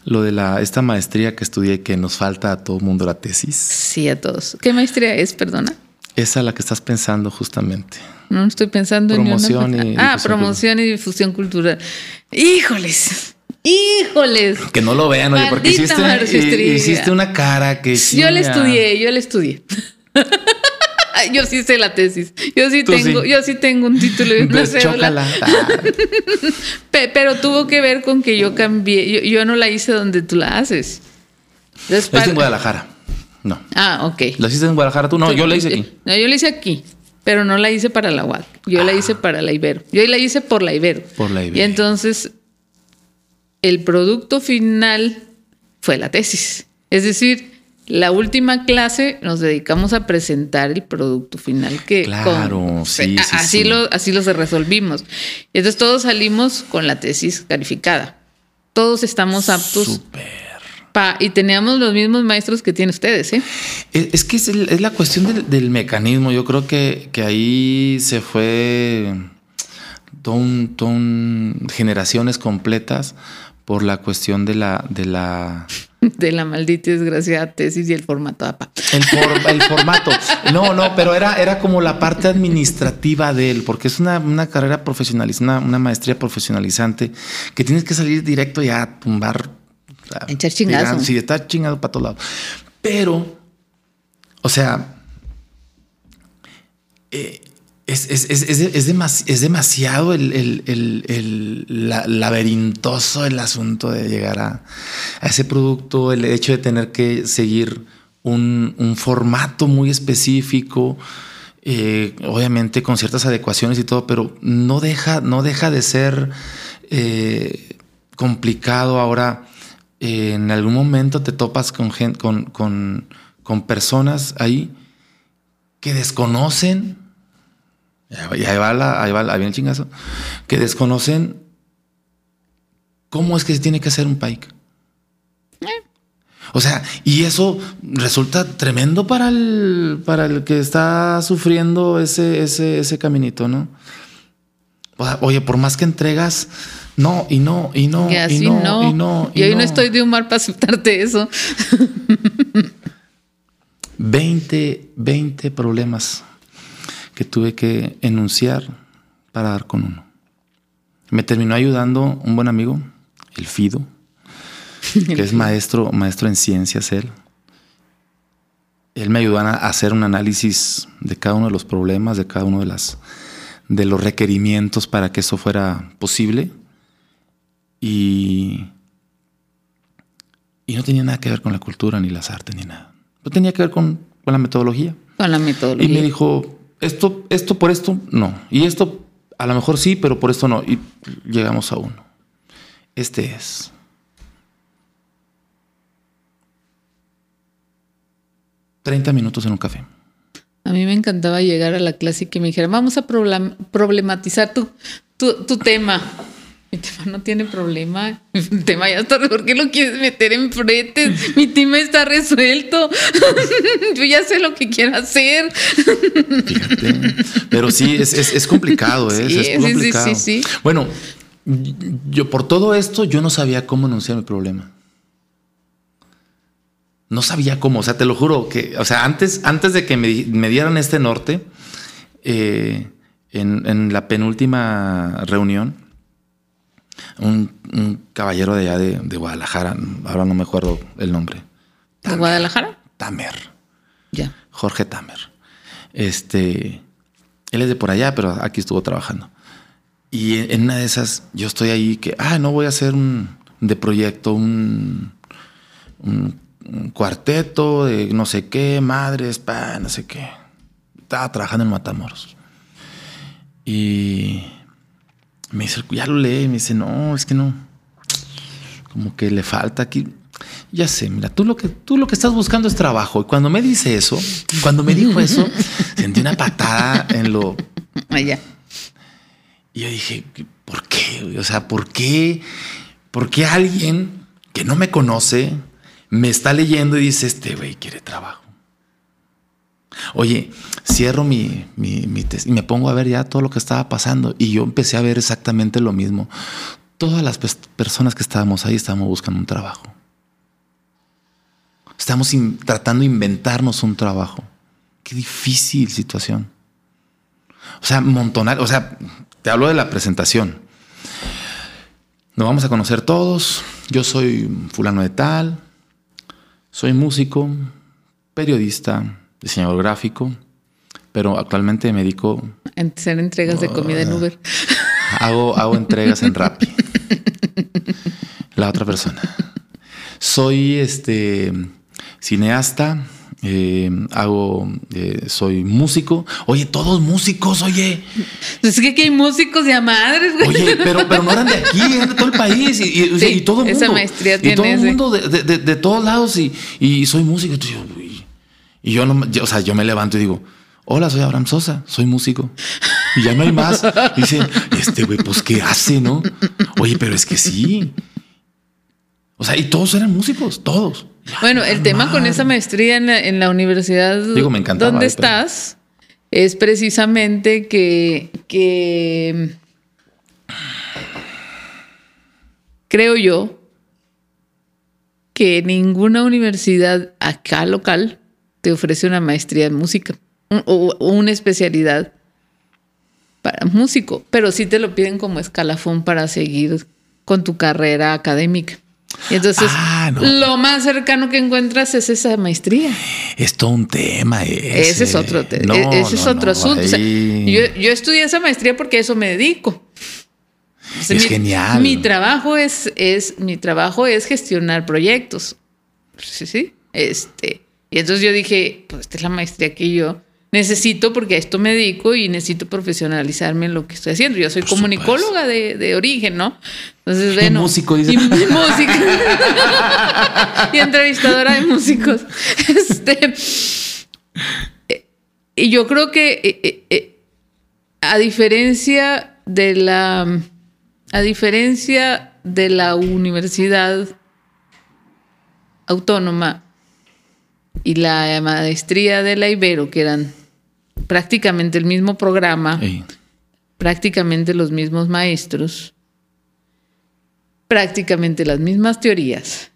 lo de la, esta maestría que estudié que nos falta a todo el mundo la tesis. Sí, a todos. ¿Qué maestría es, perdona? Esa la que estás pensando justamente. No estoy pensando promoción en una... Ah, promoción y difusión cultural. Híjoles. Híjoles. Que no lo vean, oye, porque hiciste, hiciste una cara que... Yo le estudié, yo le estudié. yo sí sé la tesis. Yo sí tengo, yo sí tengo un título y una cédula. Pero tuvo que ver con que yo cambié. Yo, no la hice donde tú la haces. Es en Guadalajara. No. Ah, ok. ¿La hiciste en Guadalajara tú? No, yo la hice aquí. No, yo la hice aquí. Pero no la hice para la UAC. Yo la hice ah. para la Ibero. Yo la hice por la Ibero. Por la Ibero. Y entonces el producto final fue la tesis. Es decir, la última clase nos dedicamos a presentar el producto final que claro, sí, sí, así lo así lo resolvimos. Entonces todos salimos con la tesis calificada. Todos estamos aptos. Y teníamos los mismos maestros que tienen ustedes, ¿eh? Es, que es, la cuestión del, mecanismo. Yo creo que, que ahí se fue generaciones completas por la cuestión de la, de la de la maldita desgraciada tesis y el formato APA. El, formato. No, no, pero era, era como la parte administrativa de él, porque es una, carrera profesionalizante, una, maestría profesionalizante, que tienes que salir directo y a tumbar. Echar chingazo. Sí, está chingado para todos lados. Pero, o sea, eh, es, es, demasiado el, laberintoso el asunto de llegar a, ese producto, el hecho de tener que seguir un, formato muy específico, eh, obviamente con ciertas adecuaciones y todo, pero no deja, no deja de ser eh, complicado ahora. Eh, en algún momento te topas con, con, con, con personas ahí que desconocen y ahí va, la, ahí va, el chingazo, que desconocen cómo es que se tiene que hacer un pike. O sea, y eso resulta tremendo para el, para el que está sufriendo ese, ese, ese caminito, ¿no? oye, por más que entregas, no, y no, y no, y, no, y no, y, hoy no. estoy de humor para aceptarte eso. 20, 20 problemas que tuve que enunciar para dar con uno. Me terminó ayudando un buen amigo, el Fido, que es maestro, maestro en ciencias él. Él me ayudó a hacer un análisis de cada uno de los problemas, de cada uno de, las, de los requerimientos para que eso fuera posible. Y, y no tenía nada que ver con la cultura, ni las artes, ni nada. No tenía que ver con, con la metodología. Con la metodología. Y me dijo, esto, esto por esto, no. Y esto a lo mejor sí, pero por esto no. Y llegamos a uno. Este es. Treinta minutos en un café. A mí me encantaba llegar a la clase y que me dijera, vamos a problematizar tu, tu tema. Mi tema no tiene problema. Mi tema ya está. ¿Por qué lo quieres meter en frente? Mi tema está resuelto. Yo ya sé lo que quiero hacer. Fíjate. Pero sí, es, complicado, ¿eh? Sí, es complicado. Sí, sí, sí, Bueno, yo por todo esto, yo no sabía cómo anunciar mi problema. No sabía cómo, o sea, te lo juro que, o sea, antes, antes de que me, dieran este norte, eh, en, en la penúltima reunión, un, caballero de allá de, Guadalajara, ahora no me acuerdo el nombre. ¿De Guadalajara? Tamer. Ya. Jorge Tamer. Este, él es de por allá, pero aquí estuvo trabajando. Y en, una de esas, yo estoy ahí que, ah, no voy a hacer un de proyecto, un, un, cuarteto de no sé qué, madres, pa, no sé qué. Estaba trabajando en Matamoros. Y me dice, ya lo leí. Me dice, no, es que no. como que le falta aquí. Ya sé, mira, tú lo que tú lo que estás buscando es trabajo. Y cuando me dice eso, cuando me dijo eso, sentí una patada en lo. Allá. Y yo dije, ¿por qué? O sea, ¿por qué? ¿Por qué alguien que no me conoce me está leyendo y dice, este güey quiere trabajo? Oye, cierro mi, mi, test y me pongo a ver ya todo lo que estaba pasando. Y yo empecé a ver exactamente lo mismo. Todas las personas que estábamos ahí estábamos buscando un trabajo. Estamos tratando de inventarnos un trabajo. Qué difícil situación. O sea, montonar, o sea, te hablo de la presentación. Nos vamos a conocer todos. Yo soy fulano de tal. Soy músico, periodista, diseñador gráfico, pero actualmente me dedico... A hacer entregas de comida en Uber. Hago, hago entregas en Rappi. La otra persona. Soy este cineasta, eh, hago, eh, soy músico. Oye, todos músicos, oye. Es que aquí hay músicos de a madres. Oye, pero, pero no eran de aquí, eran de todo el país y, y, todo el mundo. Esa maestría y todo el mundo de, de, de, todos lados y, y soy músico. Y yo, no, o sea, yo me levanto y digo, hola, soy Abraham Sosa, soy músico. Y ya no hay más. Y dice, este güey, pues, ¿qué hace, no? Oye, pero es que sí. O sea, y todos eran músicos, todos. Bueno, el tema con esa maestría en la, universidad Digo, me donde estás es precisamente que, que creo yo que ninguna universidad acá local te ofrece una maestría en música o, una especialidad para músico, pero sí te lo piden como escalafón para seguir con tu carrera académica. Y entonces ah, lo más cercano que encuentras es esa maestría. Es todo un tema. Ese, es otro, e-, ese es otro asunto. yo, estudié esa maestría porque a eso me dedico. es genial. Mi trabajo es, es, mi trabajo es gestionar proyectos. Sí, sí. Este, y entonces yo dije, pues esta es la maestría que yo necesito porque a esto me dedico y necesito profesionalizarme en lo que estoy haciendo. Yo soy comunicóloga de, de, origen, ¿no? Entonces, bueno. Y músico, dice. Y, músico. y entrevistadora de músicos. Este, y yo creo que eh, eh, eh, a diferencia de la a diferencia de la universidad autónoma y la maestría de la Ibero, que eran prácticamente el mismo programa, prácticamente los mismos maestros, prácticamente las mismas teorías.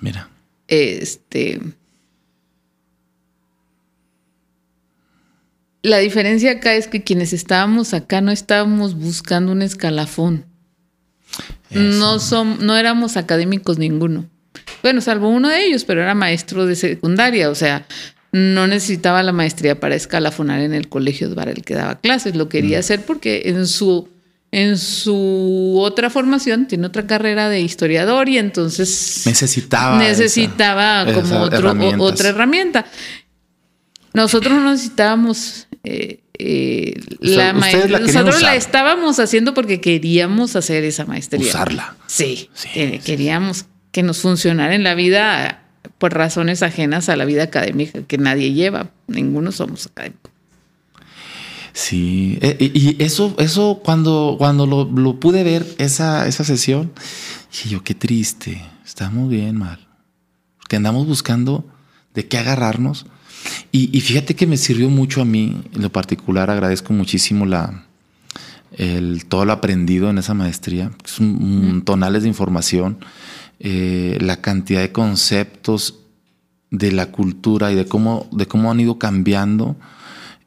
Mira. Este. La diferencia acá es que quienes estábamos acá no estábamos buscando un escalafón. No, son, no éramos académicos ninguno. Bueno, salvo uno de ellos, pero era maestro de secundaria, o sea, no necesitaba la maestría para escalafonar en el colegio para el que daba clases, lo quería mm. hacer porque en su en su otra formación tiene otra carrera de historiador y entonces necesitaba necesitaba como otra herramienta. Nosotros no necesitábamos eh, eh, la maestría. Nosotros la estábamos haciendo porque queríamos hacer esa maestría. Usarla. Sí, queríamos que nos funcionara en la vida por razones ajenas a la vida académica que nadie lleva. Ninguno somos académicos. Sí, eh, y eso, eso cuando, cuando lo, pude ver, esa, esa sesión, dije yo, qué triste, estamos bien mal, porque andamos buscando de qué agarrarnos. Y, fíjate que me sirvió mucho a mí, en lo particular, agradezco muchísimo la, el, todo lo aprendido en esa maestría, son tonales de información eh, la cantidad de conceptos de la cultura y de cómo, de cómo han ido cambiando,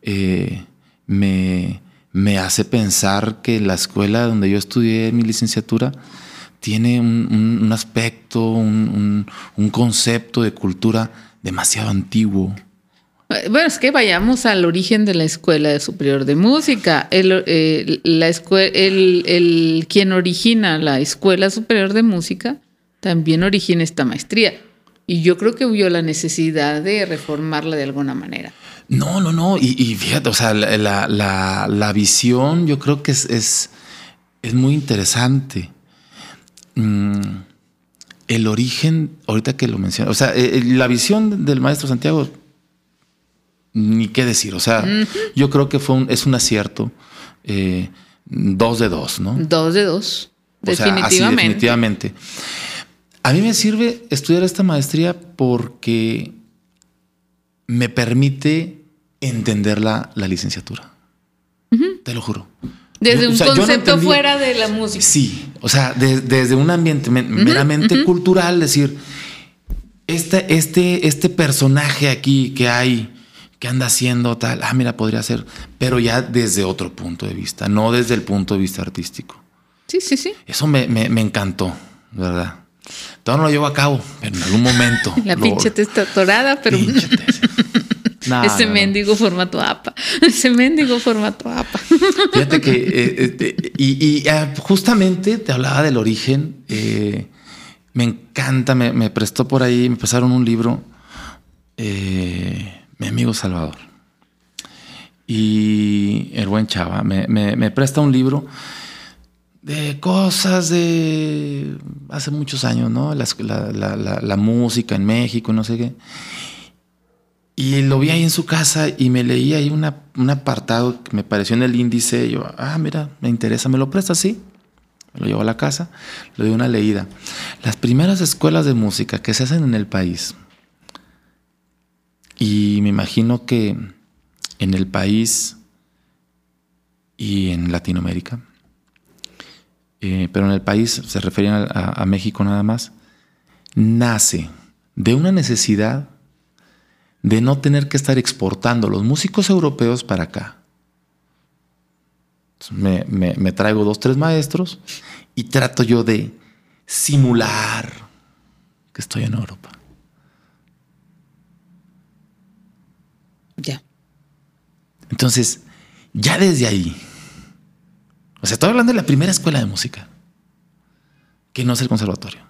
eh, me, me, hace pensar que la escuela donde yo estudié mi licenciatura tiene un, aspecto, un, concepto de cultura demasiado antiguo. Bueno, es que vayamos al origen de la Escuela Superior de Música. El, eh, la el, el, quien origina la Escuela Superior de Música también origina esta maestría. Y yo creo que hubo la necesidad de reformarla de alguna manera. No, no, no. Y, fíjate, o sea, la, visión yo creo que es, es, muy interesante. Mm, el origen, ahorita que lo mencionas, o sea, eh, eh, la visión del maestro Santiago, ni qué decir, o sea, yo creo que fue un, es un acierto, eh, dos de dos, ¿no? Dos de dos, definitivamente. definitivamente. A mí me sirve estudiar esta maestría porque me permite entender la, licenciatura. Te lo juro. Desde un concepto fuera de la música. Sí, o sea, desde un ambiente meramente cultural, decir, este, este, este personaje aquí que hay, que anda haciendo tal, ah, mira, podría ser, pero ya desde otro punto de vista, no desde el punto de vista artístico. Sí, sí, sí. Eso me, me, encantó, ¿verdad? Todo no lo llevo a cabo, pero en algún momento. La pinche testa torada, pero. Ese mendigo formato APA. Ese mendigo formato APA. Fíjate que, eh, eh, y, ah, justamente te hablaba del origen. Eh, me encanta, me, prestó por ahí, me pasaron un libro, mi amigo Salvador. Y el buen Chava me, presta un libro de cosas de hace muchos años, ¿no? La, la música en México, no sé qué. Y lo vi ahí en su casa y me leí ahí un apartado que me pareció en el índice. Y yo, ah, mira, me interesa, me lo presta, sí. Me lo llevo a la casa, le doy una leída. Las primeras escuelas de música que se hacen en el país, y me imagino que en el país y en Latinoamérica, eh, pero en el país se referían a México nada más, nace de una necesidad de no tener que estar exportando los músicos europeos para acá. Me, me, traigo dos, tres maestros y trato yo de simular que estoy en Europa. Ya. Entonces, ya desde ahí, o sea, estoy hablando de la primera escuela de música, que no es el conservatorio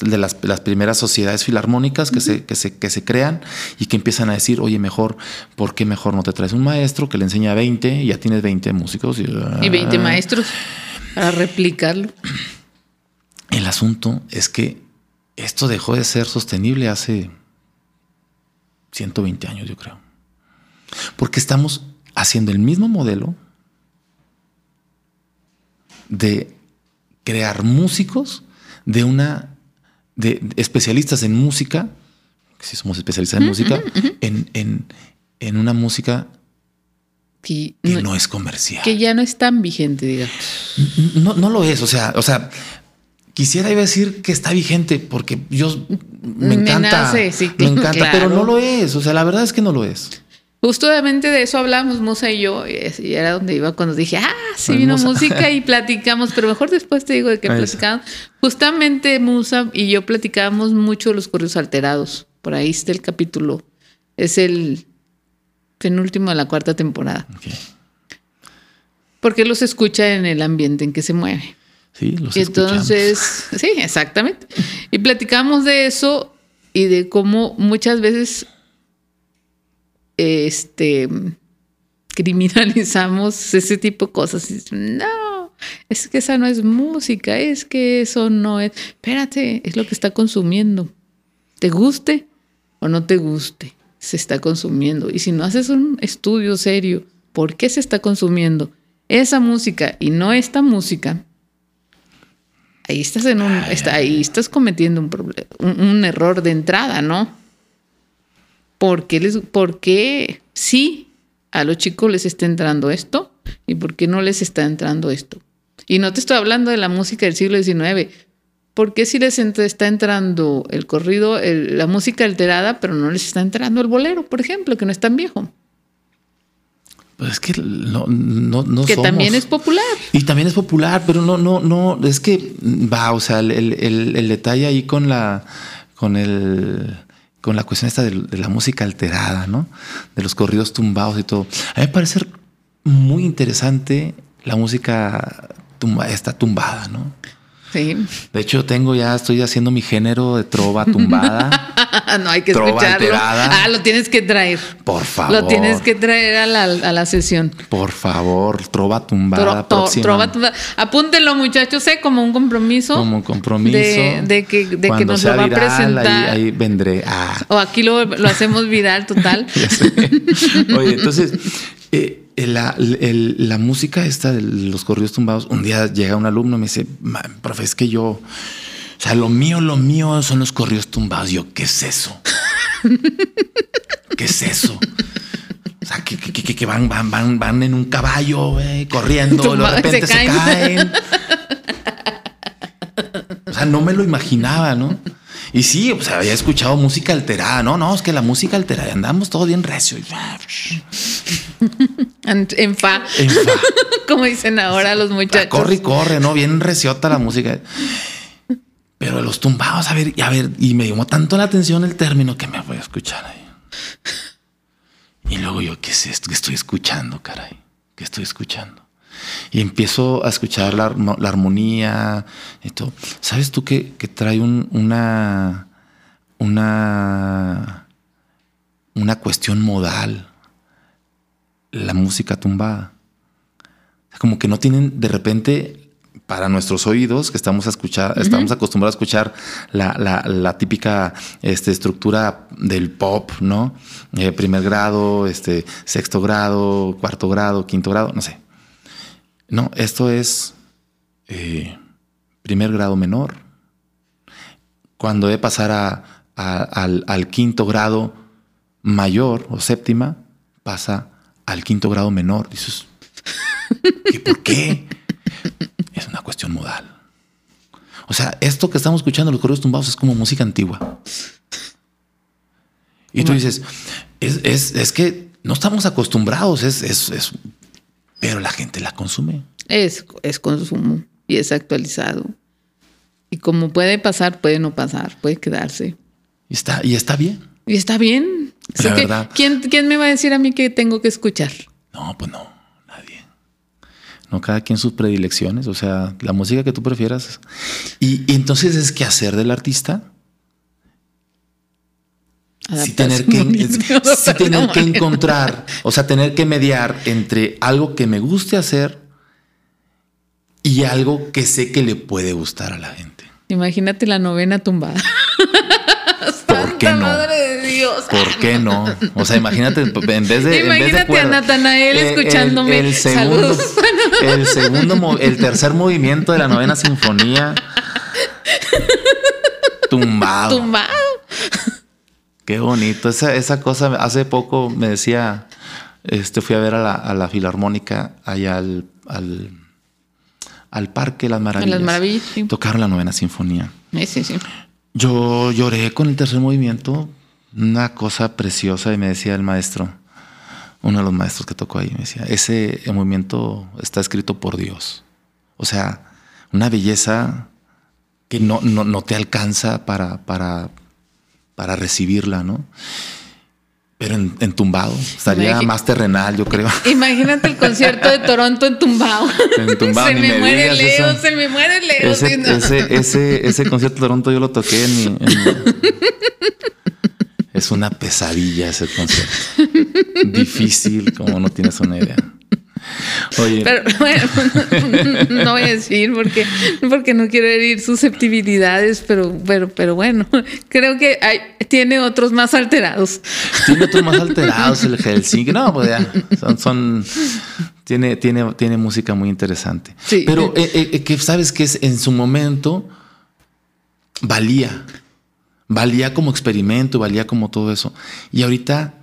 de las, primeras sociedades filarmónicas que, se, que, se, que se crean y que empiezan a decir, oye, mejor, ¿por qué mejor no te traes un maestro que le enseña 20 y ya tienes 20 músicos? Y, y 20 ah. maestros para replicarlo. El asunto es que esto dejó de ser sostenible hace 120 años, yo creo. Porque estamos haciendo el mismo modelo de crear músicos de una de, especialistas en música, si somos especialistas en música, En, una música que, no, es comercial. Que ya no es tan vigente, digamos. No, no lo es, o sea, o sea, quisiera iba a decir que está vigente porque yo me encanta, me, encanta, pero no lo es, o sea, la verdad es que no lo es. Justamente de eso hablamos Musa y yo, y era donde iba cuando dije, ah, sí vino música y platicamos, pero mejor después te digo de qué platicamos. Justamente Musa y yo platicábamos mucho de los correos alterados. Por ahí está el capítulo. Es el penúltimo de la cuarta temporada. Porque los escucha en el ambiente en que se mueve. Sí, los Entonces, sí, exactamente. Y platicamos de eso y de cómo muchas veces este, criminalizamos ese tipo de cosas. No, es que esa no es música, es que eso no es. Espérate, es lo que está consumiendo. ¿Te guste o no te guste? Se está consumiendo. Y si no haces un estudio serio, ¿por qué se está consumiendo esa música y no esta música? Ahí estás en un, ahí estás cometiendo un, un error de entrada, ¿no? ¿Por qué, les, por qué sí a los chicos les está entrando esto y por qué no les está entrando esto? Y no te estoy hablando de la música del siglo XIX. ¿Por qué sí les está entrando el corrido, la música alterada, pero no les está entrando el bolero, por ejemplo, que no es tan viejo? Pues es que no, no, no Que también es popular. Y también es popular, pero no, no, no, es que va, o sea, el, el detalle ahí con la, con el, con la cuestión esta de, la música alterada, ¿no? De los corridos tumbados y todo. A mí me parece muy interesante la música tumba, esta tumbada, ¿no? Sí. De hecho, tengo ya, estoy haciendo mi género de trova tumbada. no hay que Trova escucharlo. alterada. Ah, lo tienes que traer. Por favor. Lo tienes que traer a la, a la sesión. Por favor, trova tumbada Tro- to- trova tumba- Apúntenlo, muchachos, ¿eh? como un compromiso. Como compromiso. De, de que, de que nos sea lo va a presentar. Ahí, ahí vendré. Ah, O aquí lo, lo hacemos viral total. sé. Oye, entonces, eh, la, el- la música esta de los corridos tumbados, un día llega un alumno y me dice, "Ma, profe, es que yo, o sea, lo mío, lo mío son los corridos tumbados. Yo, ¿qué es eso? ¿Qué es eso? O sea, que, que- que- que van, van, van, van en un caballo, corriendo, de repente se se caen. O sea, no me lo imaginaba, ¿no? Y sí, pues había escuchado música alterada. No, no, es que la música alterada, andamos todo bien recio. En, en fa, En fa. como dicen ahora los muchachos. Corre y corre, ¿no? Bien reciota la música. Pero los tumbados, a ver, y a ver, y me llamó tanto la atención el término que me voy a escuchar ahí. Y luego yo, ¿qué es esto? ¿Qué estoy escuchando, caray? ¿Qué estoy escuchando? Y empiezo a escuchar la, la armonía y todo. ¿Sabes tú que, que trae un- una, una, una cuestión modal la música tumbada? Como que no tienen de repente para nuestros oídos que estamos a escuchar, estamos acostumbrados a escuchar la, la- la típica este, estructura del pop, ¿no? Eh, primer grado, este, sexto grado, cuarto grado, quinto grado, no sé. No, esto es eh, primer grado menor. Cuando de pasar a- a- al, al quinto grado mayor o séptima, pasa al quinto grado menor. Dices, ¿y por qué? Es una cuestión modal. O sea, esto que estamos escuchando, los correos tumbados, es como música antigua. Y tú dices, es, es- es que no estamos acostumbrados, es, es, es- pero la gente la consume. Es, es consumo y es actualizado. Y como puede pasar, puede no pasar, puede quedarse. Y está, y está bien. Y está bien. Verdad. ¿quién, ¿Quién me va a decir a mí que tengo que escuchar? No, pues no, nadie. No, cada quien sus predilecciones, o sea, la música que tú prefieras. Y, y entonces es que hacer del artista, sí tener que, Adaptación. sí tener que encontrar, o sea, tener que mediar entre algo que me guste hacer y algo que sé que le puede gustar a la gente. Imagínate la novena tumbada. ¿Por qué no? Madre de Dios. ¿Por qué no? O sea, imagínate, en vez de. en vez de Imagínate a Natanael eh, escuchándome. El, segundo, Saludos. el segundo, mo- el tercer movimiento de la novena sinfonía. Tumbado. Tumbado. Qué bonito. Esa, esa cosa, hace poco me decía, este, fui a ver a la, a la filarmónica allá al, al, al Parque Las Maravillas. Maravillas, sí. Tocaron la novena sinfonía. Sí, sí, sí. Yo lloré con el tercer movimiento, una cosa preciosa, y me decía el maestro, uno de los maestros que tocó ahí, me decía, ese movimiento está escrito por Dios. O sea, una belleza que no, no, no te alcanza para, para, para recibirla, ¿no? Pero en, entumbado, estaría Imagi- más terrenal, yo creo. Imagínate el concierto de Toronto en Tumbao. En Tumbao, se ni me, me muere Leo, se me muere Leo. Ese, ese, ese, ese concierto de Toronto yo lo toqué en en Es una pesadilla ese concierto. Difícil, como no tienes una idea. Oye, Pero bueno, no voy a decir porque, porque no quiero herir susceptibilidades, pero, pero, pero bueno, creo que hay, tiene otros más alterados. tiene otros más alterados el Helsinki. No, pues ya, son, son- tiene, tiene, tiene música muy interesante. Sí. Pero eh, eh, eh, que sabes que es, en su momento valía. Valía como experimento, valía como todo eso. Y ahorita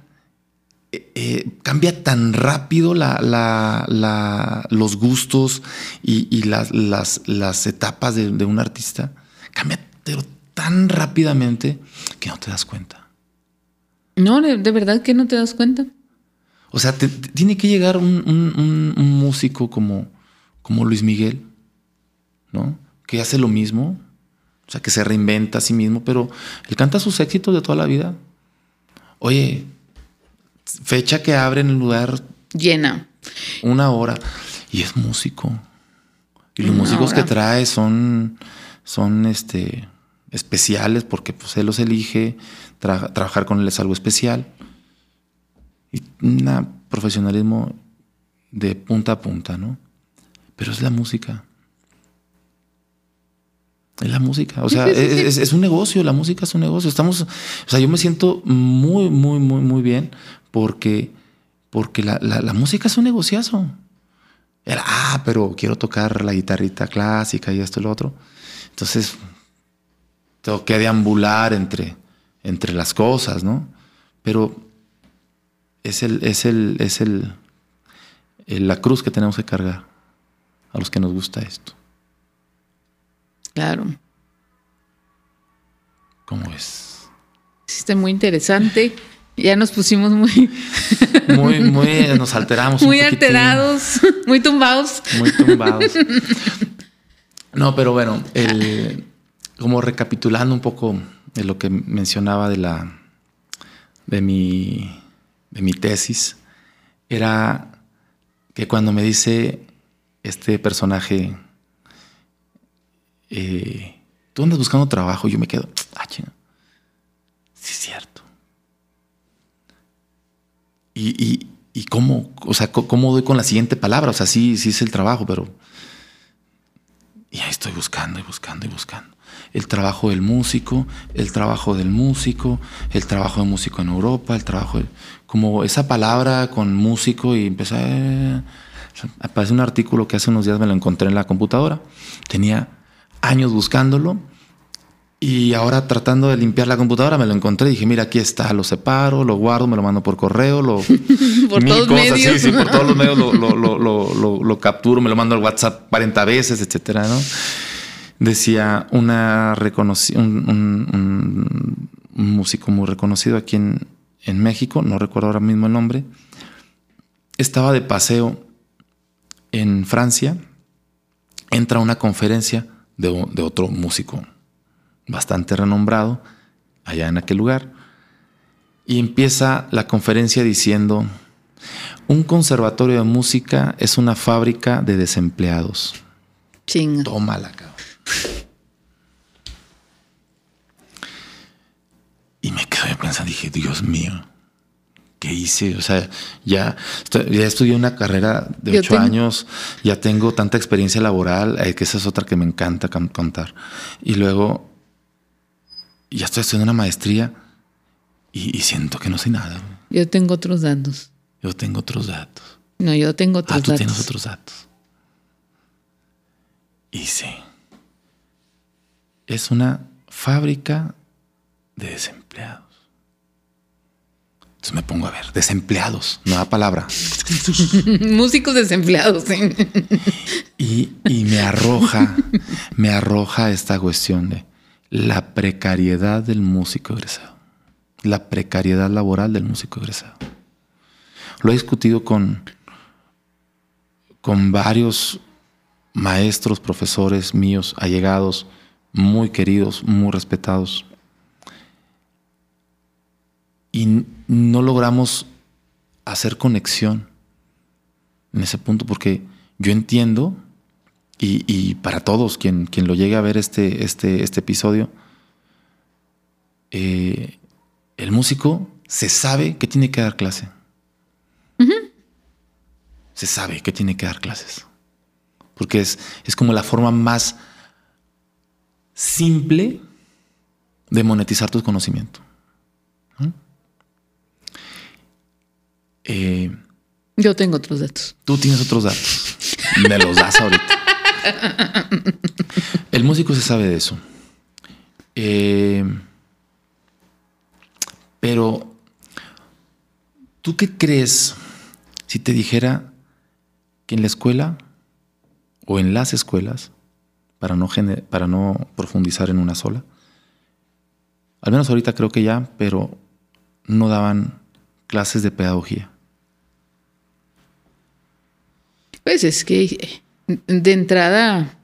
eh, eh, cambia tan rápido la, la- la- los gustos y, y las, las, las etapas de, de un artista. Cambia pero tan rápidamente que no te das cuenta. No, de, de verdad que no te das cuenta. O sea, te- te- tiene que llegar un, un- un- un músico como, como Luis Miguel, ¿no? Que hace lo mismo, o sea, que se reinventa a sí mismo, pero él canta sus éxitos de toda la vida. Oye, fecha que abre en el lugar Llena. una hora y es músico. Y los Una músicos que trae son, son este, especiales porque pues, él los elige, trabajar con él es algo especial. Y un profesionalismo de punta a punta, ¿no? Pero es la música. Es la música. O sea, es, un negocio, la música es un negocio. Estamos, o sea, yo me siento muy, muy, muy, muy bien porque, porque la, la, música es un negociazo. Era, ah, pero quiero tocar la guitarrita clásica y esto y lo otro. Entonces, tengo que deambular entre, entre las cosas, ¿no? Pero es el, es el, es el, la cruz que tenemos que cargar a los que nos gusta esto. Claro. ¿Cómo es? Está muy interesante. Ya nos pusimos muy. muy, muy. Nos alteramos. Muy alterados, muy tumbados. Muy tumbados. No, pero bueno, como recapitulando un poco de lo que mencionaba de la. de mi. de mi tesis, era que cuando me dice este personaje, eh, tú andas buscando trabajo, yo me quedo, ah, sí es cierto. Y, y, cómo, o sea, cómo doy con la siguiente palabra, o sea, sí, sí es el trabajo, pero... Y ahí estoy buscando y buscando y buscando. El trabajo del músico, el trabajo del músico, el trabajo de músico en Europa, el trabajo de como esa palabra con músico y empecé a... Aparece un artículo que hace unos días me lo encontré en la computadora. Tenía años buscándolo y ahora tratando de limpiar la computadora me lo encontré y dije, mira, aquí está, lo separo, lo guardo, me lo mando por correo, lo... por todos medios. Sí, sí, por todos los medios lo, capturo, me lo mando al WhatsApp 40 veces, etcétera, ¿no? Decía una un músico muy reconocido aquí en, en México, no recuerdo ahora mismo el nombre, estaba de paseo en Francia, entra a una conferencia de, otro músico bastante renombrado allá en aquel lugar, y empieza la conferencia diciendo, un conservatorio de música es una fábrica de desempleados. Chinga. Tómala, cabrón. Y me quedé pensando, dije, Dios mío, ¿qué hice? O sea, ya, ya estudié una carrera de ocho años, ya tengo tanta experiencia laboral, eh, que esa es otra que me encanta contar. Y luego, ya estoy estudiando una maestría y, siento que no sé nada. Yo tengo otros datos. Yo tengo otros datos. No, yo tengo otros datos. Ah, tú tienes otros datos. Y sí. Es una fábrica de desempleados. Entonces me pongo a ver, desempleados, nueva palabra. Músicos desempleados. Y, y, me arroja, me arroja esta cuestión de la precariedad del músico egresado, la precariedad laboral del músico egresado. Lo he discutido con, con varios maestros, profesores míos, allegados, muy queridos, muy respetados y no logramos hacer conexión en ese punto porque yo entiendo y, para todos quien, quien, lo llegue a ver este, este, este episodio, eh, el músico se sabe que tiene que dar clase. Se sabe que tiene que dar clases. Porque es, es como la forma más simple de monetizar tu conocimiento. Eh, Yo tengo otros datos. Tú tienes otros datos. Me los das ahorita. El músico se sabe de eso. Eh, pero, ¿tú qué crees si te dijera que en la escuela o en las escuelas, para no, para no profundizar en una sola, al menos ahorita creo que ya, pero no daban clases de pedagogía? Pues es que de entrada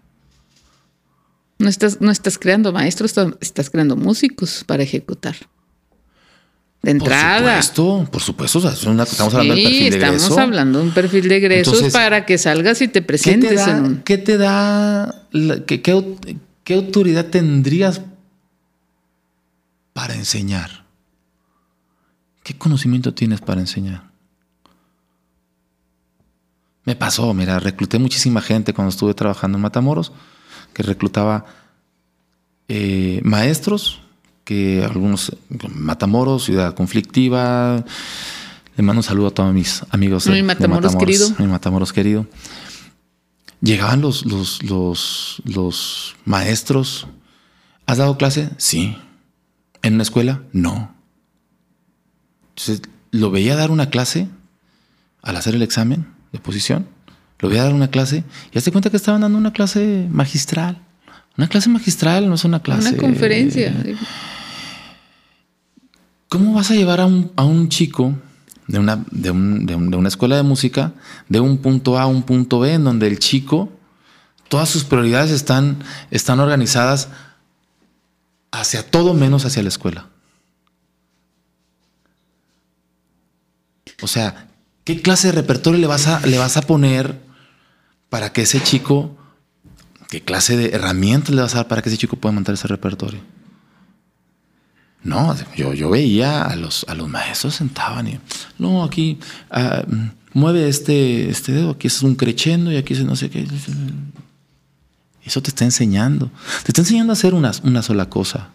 no estás, no estás creando maestros, estás creando músicos para ejecutar. De entrada. Por supuesto, por supuesto. estamos hablando del perfil de egreso. Estamos hablando de un perfil de egresos para que salgas y te presentes. ¿Qué te da, qué, qué, autoridad tendrías para enseñar? ¿Qué conocimiento tienes para enseñar? Me pasó, mira, recluté muchísima gente cuando estuve trabajando en Matamoros, que reclutaba eh, maestros, que algunos, Matamoros, ciudad conflictiva. Le mando un saludo a todos mis amigos. Mi Matamoros, querido. Mi Matamoros querido. Llegaban los, los, los, los maestros. ¿Has dado clase? Sí. ¿En una escuela? No. Entonces, lo veía dar una clase al hacer el examen de posición. Lo veía dar una clase y hace cuenta que estaban dando una clase magistral. Una clase magistral no es una clase. Una conferencia. ¿Cómo vas a llevar a un, a un chico de una, de, un, de, una escuela de música de un punto A a un punto B, en donde el chico, todas sus prioridades están, están organizadas hacia todo menos hacia la escuela? O sea, ¿qué clase de repertorio le vas a, le vas a poner para que ese chico, qué clase de herramientas le vas a dar para que ese chico pueda montar ese repertorio? No, yo, yo veía a los, a los maestros sentaban y, no, aquí ah, mueve este, este dedo, aquí es un crechendo y aquí es no sé qué. Eso te está enseñando. Te está enseñando a hacer una, una sola cosa.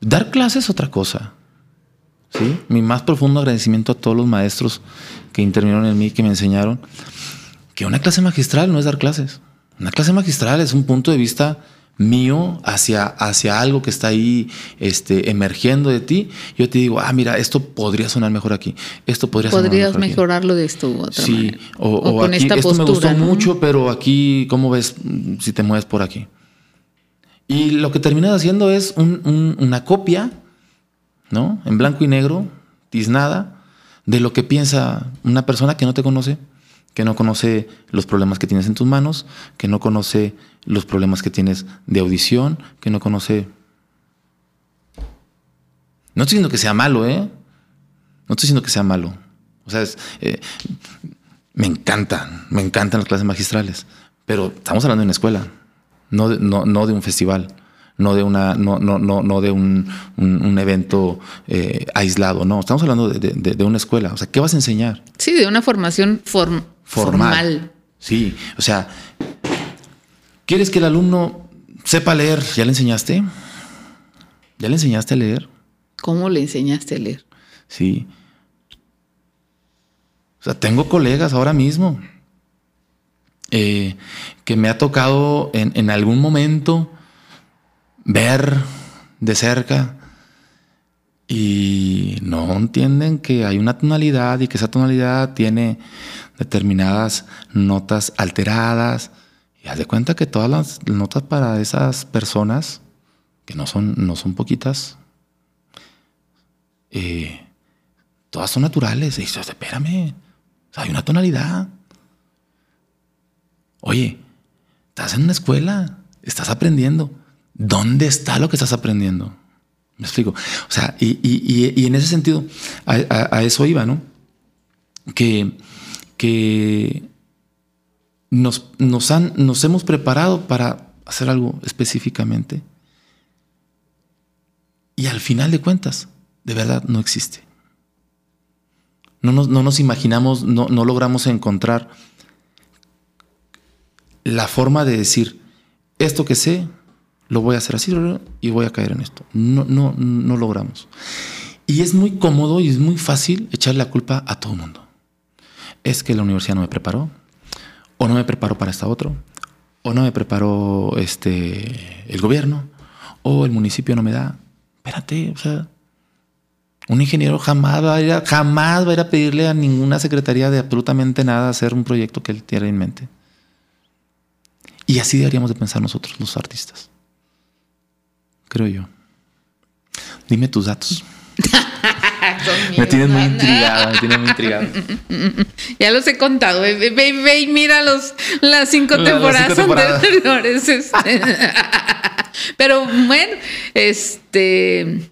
Dar clases es otra cosa. ¿Sí? Mi más profundo agradecimiento a todos los maestros que intervinieron en mí, que me enseñaron que una clase magistral no es dar clases. Una clase magistral es un punto de vista mío hacia, hacia algo que está ahí este, emergiendo de ti, yo te digo, ah, mira, esto podría sonar mejor aquí, esto podría sonar mejor mejorarlo de esto u otra sí, O, con esta esto me gustó mucho, pero aquí, ¿cómo ves si te mueves por aquí? Y lo que terminas haciendo es una copia, ¿no? En blanco y negro, tiznada, de lo que piensa una persona que no te conoce que no conoce los problemas que tienes en tus manos, que no conoce los problemas que tienes de audición, que no conoce... No estoy diciendo que sea malo, ¿eh? No estoy diciendo que sea malo. O sea, eh, me encantan, me encantan las clases magistrales, pero estamos hablando de una escuela, no de, no, de un festival, no de, una, no, no, no, no de un, evento eh, aislado, no, estamos hablando de, de, una escuela. O sea, ¿qué vas a enseñar? Sí, de una formación form formal. Sí, o sea, ¿quieres que el alumno sepa leer? ¿Ya le enseñaste? ¿Ya le enseñaste a leer? ¿Cómo le enseñaste a leer? Sí. O sea, tengo colegas ahora mismo eh, que me ha tocado en, en algún momento ver de cerca y no entienden que hay una tonalidad y que esa tonalidad tiene determinadas notas alteradas. Y haz de cuenta que todas las notas para esas personas, que no son, no son poquitas, eh, todas son naturales. Y dices, espérame, hay una tonalidad. Oye, estás en una escuela, estás aprendiendo. ¿Dónde está lo que estás aprendiendo? Me explico. O sea, y, en ese sentido, a, eso iba, ¿no? Que, que nos, nos, han, nos hemos preparado para hacer algo específicamente. Y al final de cuentas, de verdad no existe. No nos, no nos imaginamos, no, no logramos encontrar la forma de decir, esto que sé, lo voy a hacer así y voy a caer en esto. No, no, no logramos. Y es muy cómodo y es muy fácil echarle la culpa a todo el mundo. Es que la universidad no me preparó, o no me preparó para esta otro, o no me preparó este, el gobierno, o el municipio no me da. Espérate, o sea, un ingeniero jamás va a ir a, jamás va a, ir a pedirle a ninguna secretaría de absolutamente nada hacer un proyecto que él tiene en mente. Y así deberíamos de pensar nosotros, los artistas creo yo. Dime tus datos. me tienes muy intrigada, me tienes muy intrigada. Ya los he contado. Ve, ve, y mira los, las cinco temporadas, anteriores. Este. Pero bueno, este.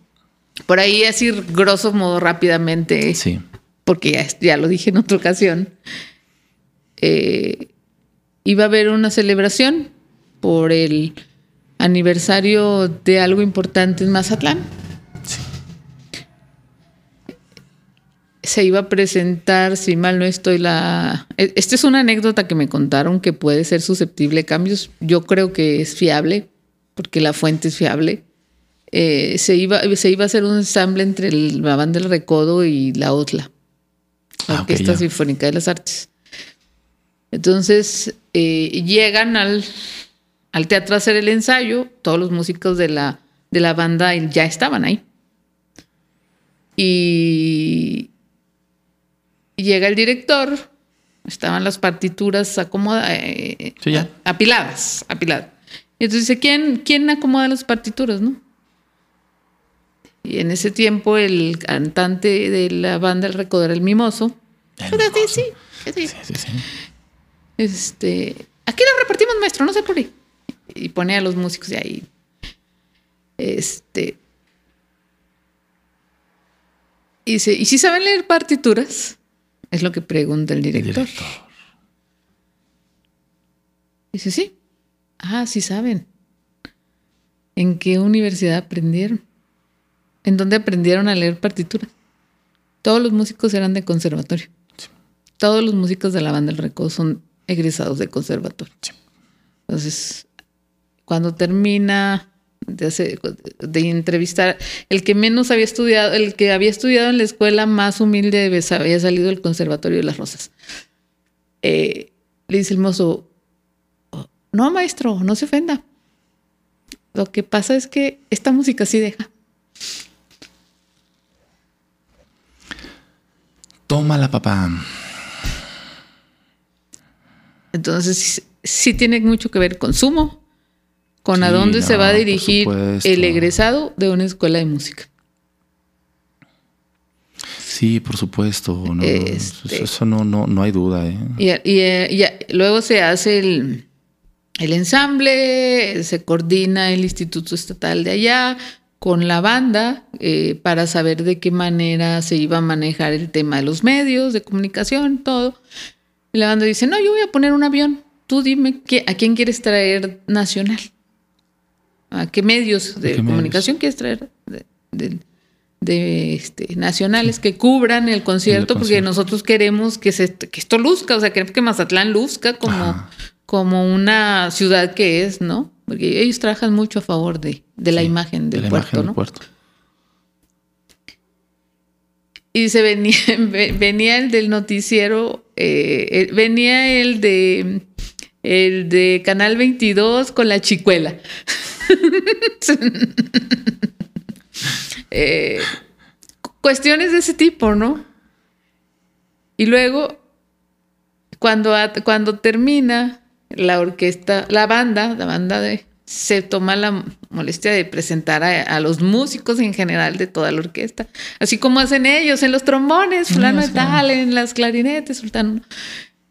Por ahí así grosso modo rápidamente. Sí. Porque ya, ya lo dije en otra ocasión. Eh, iba a haber una celebración por el aniversario de algo importante en Mazatlán. se iba a presentar, si mal no estoy, la... e, Esta es una anécdota que me contaron que puede ser susceptible de cambios. Yo creo que es fiable, porque la fuente es fiable. Eh, se, iba, se iba a hacer un ensamble entre la banda del Recodo y la OTLA, la Ah, Orquesta. Sinfónica de las Artes. Entonces eh, llegan al, al teatro a hacer el ensayo, todos los músicos de la, de la banda ya estaban ahí. Y, llega el director, estaban las partituras acomoda, eh, Sí, apiladas, apiladas. Y entonces dice, ¿quién, ¿quién acomoda las partituras, no? Y en ese tiempo el cantante de la banda El Recodo era el Mimoso. El Pero sí, Mimoso. sí, sí, Sí, sí, sí. Este, aquí la repartimos, maestro, no sé por qué. Y pone a los músicos de ahí. Este. Y dice, ¿y si saben leer partituras? Es lo que pregunta el El director. Dice, sí. Ah, sí saben. ¿En qué universidad aprendieron? ¿En dónde aprendieron a leer partituras? Todos los músicos eran de conservatorio. Todos los músicos de la banda del Recodo son egresados de conservatorio. Sí. Entonces, cuando termina de, hacer- de entrevistar, el que menos había estudiado, el que había estudiado en la escuela más humilde había salido del conservatorio de las Rosas. Eh, le dice el mozo, "Oh, no maestro, no se ofenda. Lo que pasa es que esta música sí deja. Tómala, papá. Entonces, sí, sí tiene mucho que ver con a dónde se va a dirigir el egresado de una escuela de música. Sí, por supuesto. No, Este- Eso no, no, no hay duda. ¿eh? Y, y, eh, y luego se hace el, el ensamble, se coordina el Instituto Estatal de allá con la banda eh, para saber de qué manera se iba a manejar el tema de los medios, de comunicación, todo. Y la banda dice, no, yo voy a poner un avión. Tú dime qué- a quién quieres traer nacional. ¿A qué medios de qué medios? comunicación quieres traer? De, de- de, este, nacionales que cubran el concierto, porque concierto. nosotros queremos que, se, que esto luzca, o sea, queremos que Mazatlán luzca como, una ciudad que es, ¿no? Porque ellos trabajan mucho a favor de, de la Sí, imagen de del la puerto, imagen del ¿no? puerto. Y se venía, ve- venía el del noticiero, eh, eh, venía el de el de Canal 22 con la chicuela. Eh, cu- cuestiones de ese tipo, ¿no? Y luego, cuando, cuando termina la orquesta, la banda, la banda de, se toma la molestia de presentar a, a los músicos en general de toda la orquesta, así como hacen ellos en los trombones, fulano de tal, en las clarinetes, sultano.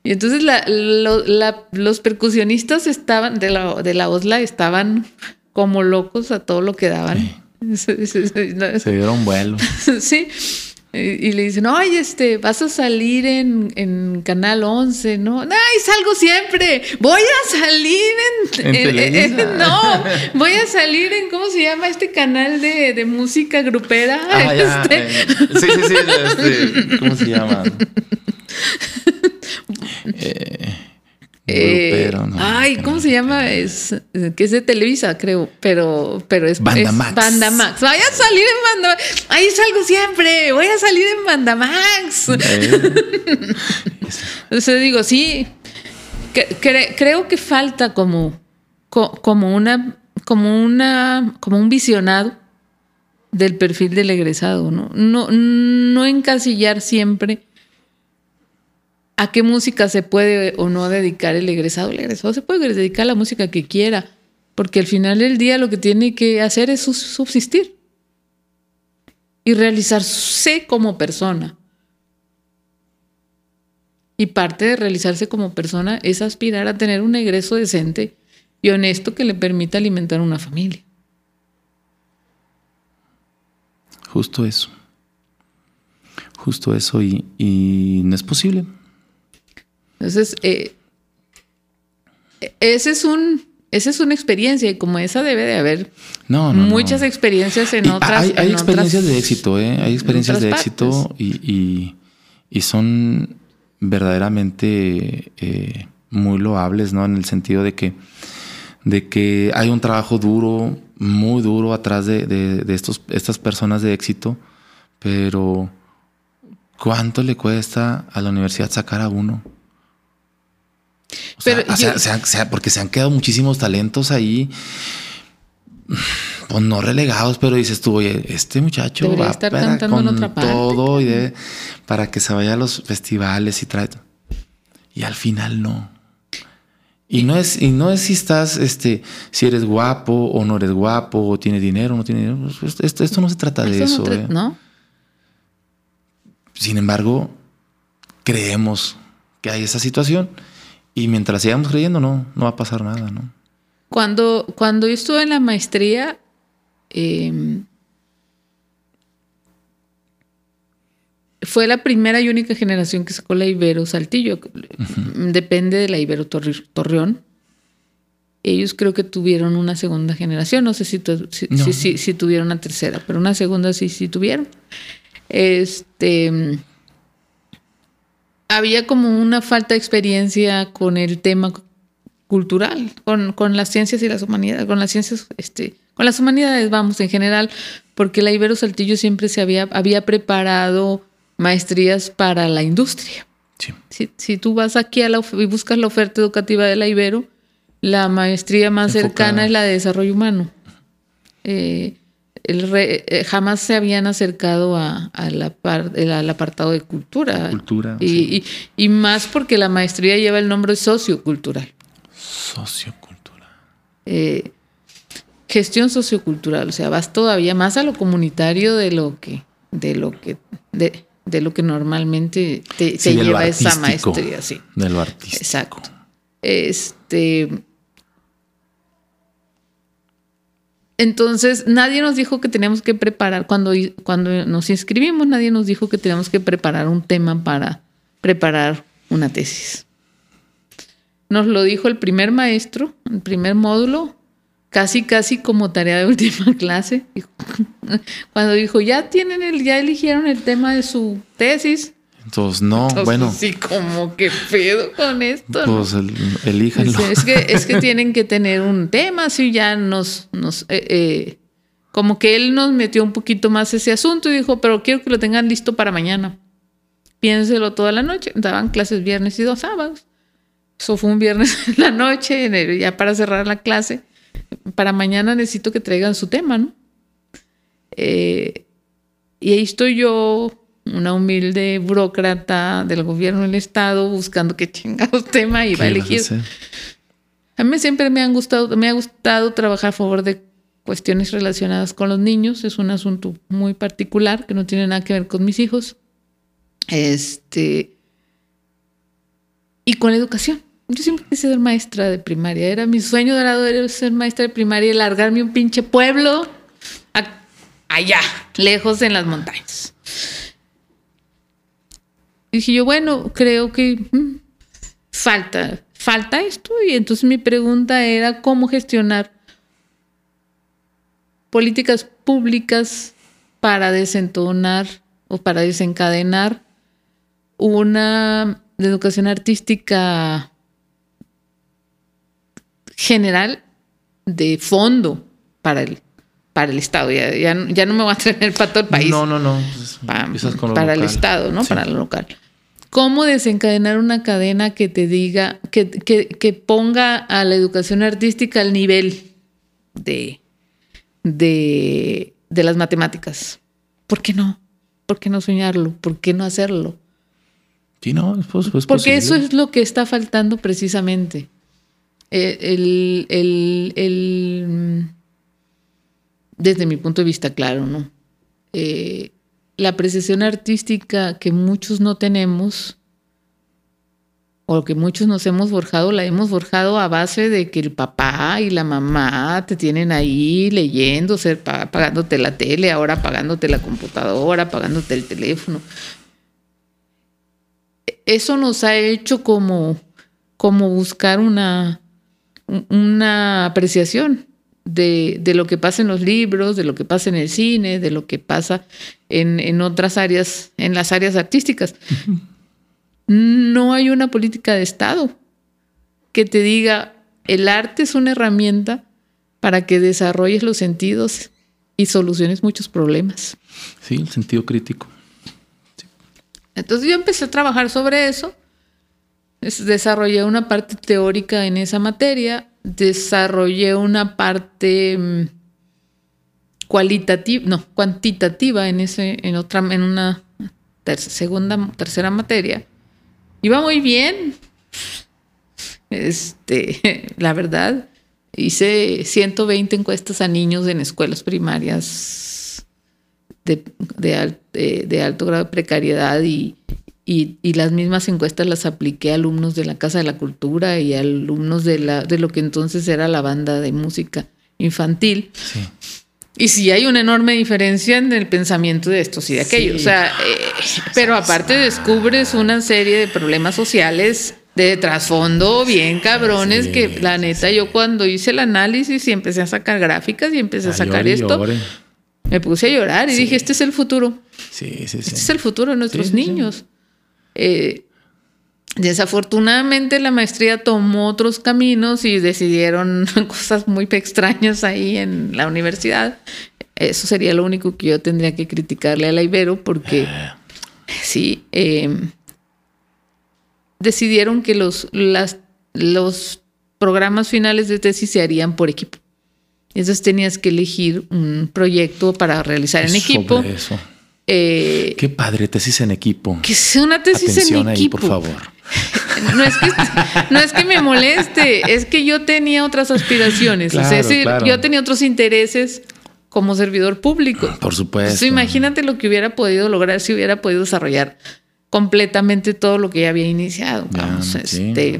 Y entonces la- lo- la- los percusionistas estaban, de la, de la OSLA, estaban como locos a todo lo que daban. Sí, Se dieron vuelo. Sí. Y le dicen, oye, este, vas a salir en, en Canal 11, ¿no? ¡Ay, salgo siempre! Voy a salir en... No, voy a salir en, ¿cómo se llama este canal de, de música grupera? Ah, ya, Este, eh, sí, sí, sí. este, ¿Cómo se llama? Eh, eh, grupero, no, ay, ¿cómo no, se llama? Es, eh, que es de Televisa, creo, pero, pero es, Banda es Max. Banda Max. Voy a salir en Banda Max. Ahí salgo siempre. Voy a salir en Banda Max. Eh, Entonces digo, sí, que- cre- creo que falta como, co- como una, como una, como un visionado del perfil del egresado, ¿no? No, no encasillar siempre a qué música se puede o no dedicar el egresado. El egresado se puede dedicar a la música que quiera, porque al final del día lo que tiene que hacer es subsistir y realizarse como persona. Y parte de realizarse como persona es aspirar a tener un egreso decente y honesto que le permita alimentar una familia. Justo eso. Justo eso y, y no es posible. Entonces, eh, ese es un, esa es una experiencia y como esa debe de haber No, no. muchas no. experiencias en Y otras. Hay, hay en experiencias otras- de éxito, ¿eh? Hay experiencias de éxito y, y, y son verdaderamente eh, muy loables, ¿no? En el sentido de que, de que hay un trabajo duro, muy duro atrás de, estos, estas personas de éxito, pero ¿cuánto le cuesta a la universidad sacar a uno? Porque se han quedado muchísimos talentos ahí pues no relegados, pero dices tú, oye, este muchacho va estar cantando con en otra parte. todo y para que se vaya a los festivales y trae. Y al final no. Y no es, y no es si estás, este, si eres guapo o no eres guapo, o tienes dinero o no tienes dinero. Pues, esto, esto no se trata de eso. ¿eh? No, Sin embargo, creemos que hay esa situación y mientras sigamos creyendo, no, no va a pasar nada, ¿no? Cuando, cuando yo estuve en la maestría, em, fue la primera y única generación que sacó la Ibero Saltillo. Depende de la Ibero Torreón. Ellos creo que tuvieron una segunda generación. No sé si, si, tuvieron una tercera, pero una segunda sí, sí tuvieron. Este había como una falta de experiencia con el tema cultural, con, las ciencias y las humanidades, con las ciencias, este, con las humanidades, vamos, en general, porque la Ibero Saltillo siempre se había, había preparado maestrías para la industria. Si, si, tú vas aquí a la, y buscas la oferta educativa de la Ibero, la maestría más cercana es la de desarrollo humano. Eh, el eh, jamás se habían acercado a, la al apartado de cultura. Cultura. Y, y, más porque la maestría lleva el nombre sociocultural. Sociocultural. Eh, gestión sociocultural, o sea, vas todavía más a lo comunitario de lo que, de lo que, de, lo que normalmente te, lleva esa maestría, sí. De lo artístico. Exacto. Este. Entonces, nadie nos dijo que teníamos que preparar, cuando, cuando nos inscribimos, nadie nos dijo que teníamos que preparar un tema para preparar una tesis. Nos lo dijo el primer maestro, el primer módulo, casi, casi como tarea de última clase. Cuando dijo, ya tienen el, ya eligieron el tema de su tesis. Entonces, no, bueno. Sí, como que pedo con esto. Pues elíjanlo. Es, que, es que tienen que tener un tema, así ya nos, nos eh, eh, como que él nos metió un poquito más ese asunto y dijo, pero quiero que lo tengan listo para mañana. Piénselo toda la noche. Daban clases viernes y dos sábados. Eso fue un viernes en la noche, ya para cerrar la clase. Para mañana necesito que traigan su tema, ¿no? Eh, y ahí estoy yo, una humilde burócrata del gobierno del Estado, buscando qué chingados tema iba a elegir. A mí siempre me, han gustado, me ha gustado trabajar a favor de cuestiones relacionadas con los niños. Es un asunto muy particular que no tiene nada que ver con mis hijos. Este. Y con la educación. Yo siempre quise ser maestra de primaria. Era mi sueño dorado era ser maestra de primaria y largarme un pinche pueblo allá, lejos en las montañas. Y dije yo, bueno, creo que mm, falta, falta esto. Y entonces mi pregunta era cómo gestionar políticas públicas para desentonar o para desencadenar una educación artística general de fondo para el, para el Estado. Ya, ya, no me voy a tener para todo el país. No, no, no. para el Estado, ¿no? Para lo local. ¿Cómo desencadenar una cadena que te diga, que, que, ponga a la educación artística al nivel de, de, de las matemáticas? ¿Por qué no? ¿Por qué no soñarlo? ¿Por qué no hacerlo? Sí, no, pues, pues Porque eso es lo que está faltando precisamente. Eh, el, desde mi punto de vista, claro, ¿no? Eh, la apreciación artística que muchos no tenemos, o que muchos nos hemos forjado, la hemos forjado a base de que el papá y la mamá te tienen ahí leyendo, ser, pagándote la tele, ahora pagándote la computadora, pagándote el teléfono. Eso nos ha hecho como, como buscar una, una apreciación de, de, lo que pasa en los libros, de lo que pasa en el cine, de lo que pasa en, en otras áreas, en las áreas artísticas. No hay una política de Estado que te diga, el arte es una herramienta para que desarrolles los sentidos y soluciones muchos problemas. Sí, el sentido crítico. Entonces yo empecé a trabajar sobre eso, desarrollé una parte teórica en esa materia, desarrollé una parte mm, cualitativa, no, cuantitativa en ese, en otra, en una segunda, tercera materia. Iba muy bien. Este, la verdad, hice 120 encuestas a niños en escuelas primarias de, de, alto grado de precariedad y, y, las mismas encuestas las apliqué a alumnos de la Casa de la Cultura y a alumnos de, la, de lo que entonces era la banda de música infantil. Y sí hay una enorme diferencia en el pensamiento de estos y de aquellos. O sea, eh, pero aparte descubres una serie de problemas sociales de trasfondo bien cabrones que la neta yo cuando hice el análisis y empecé a sacar gráficas y empecé a sacar esto, me puse a llorar y dije, este es el futuro. Sí, sí, sí. Este es el futuro de nuestros niños. Eh, desafortunadamente la maestría tomó otros caminos y decidieron cosas muy extrañas ahí en la universidad. Eso sería lo único que yo tendría que criticarle a la Ibero porque eh. sí, em, decidieron que los, las, los programas finales de tesis se harían por equipo. Entonces tenías que elegir un proyecto para realizar en equipo. Eso. Eh, Qué padre, tesis en equipo. Que sea una tesis en equipo. por favor. No es, que, no es que me moleste, es que yo tenía otras aspiraciones. es decir, yo tenía otros intereses como servidor público. Por supuesto. imagínate lo que hubiera podido lograr si hubiera podido desarrollar completamente todo lo que ya había iniciado. Vamos, este,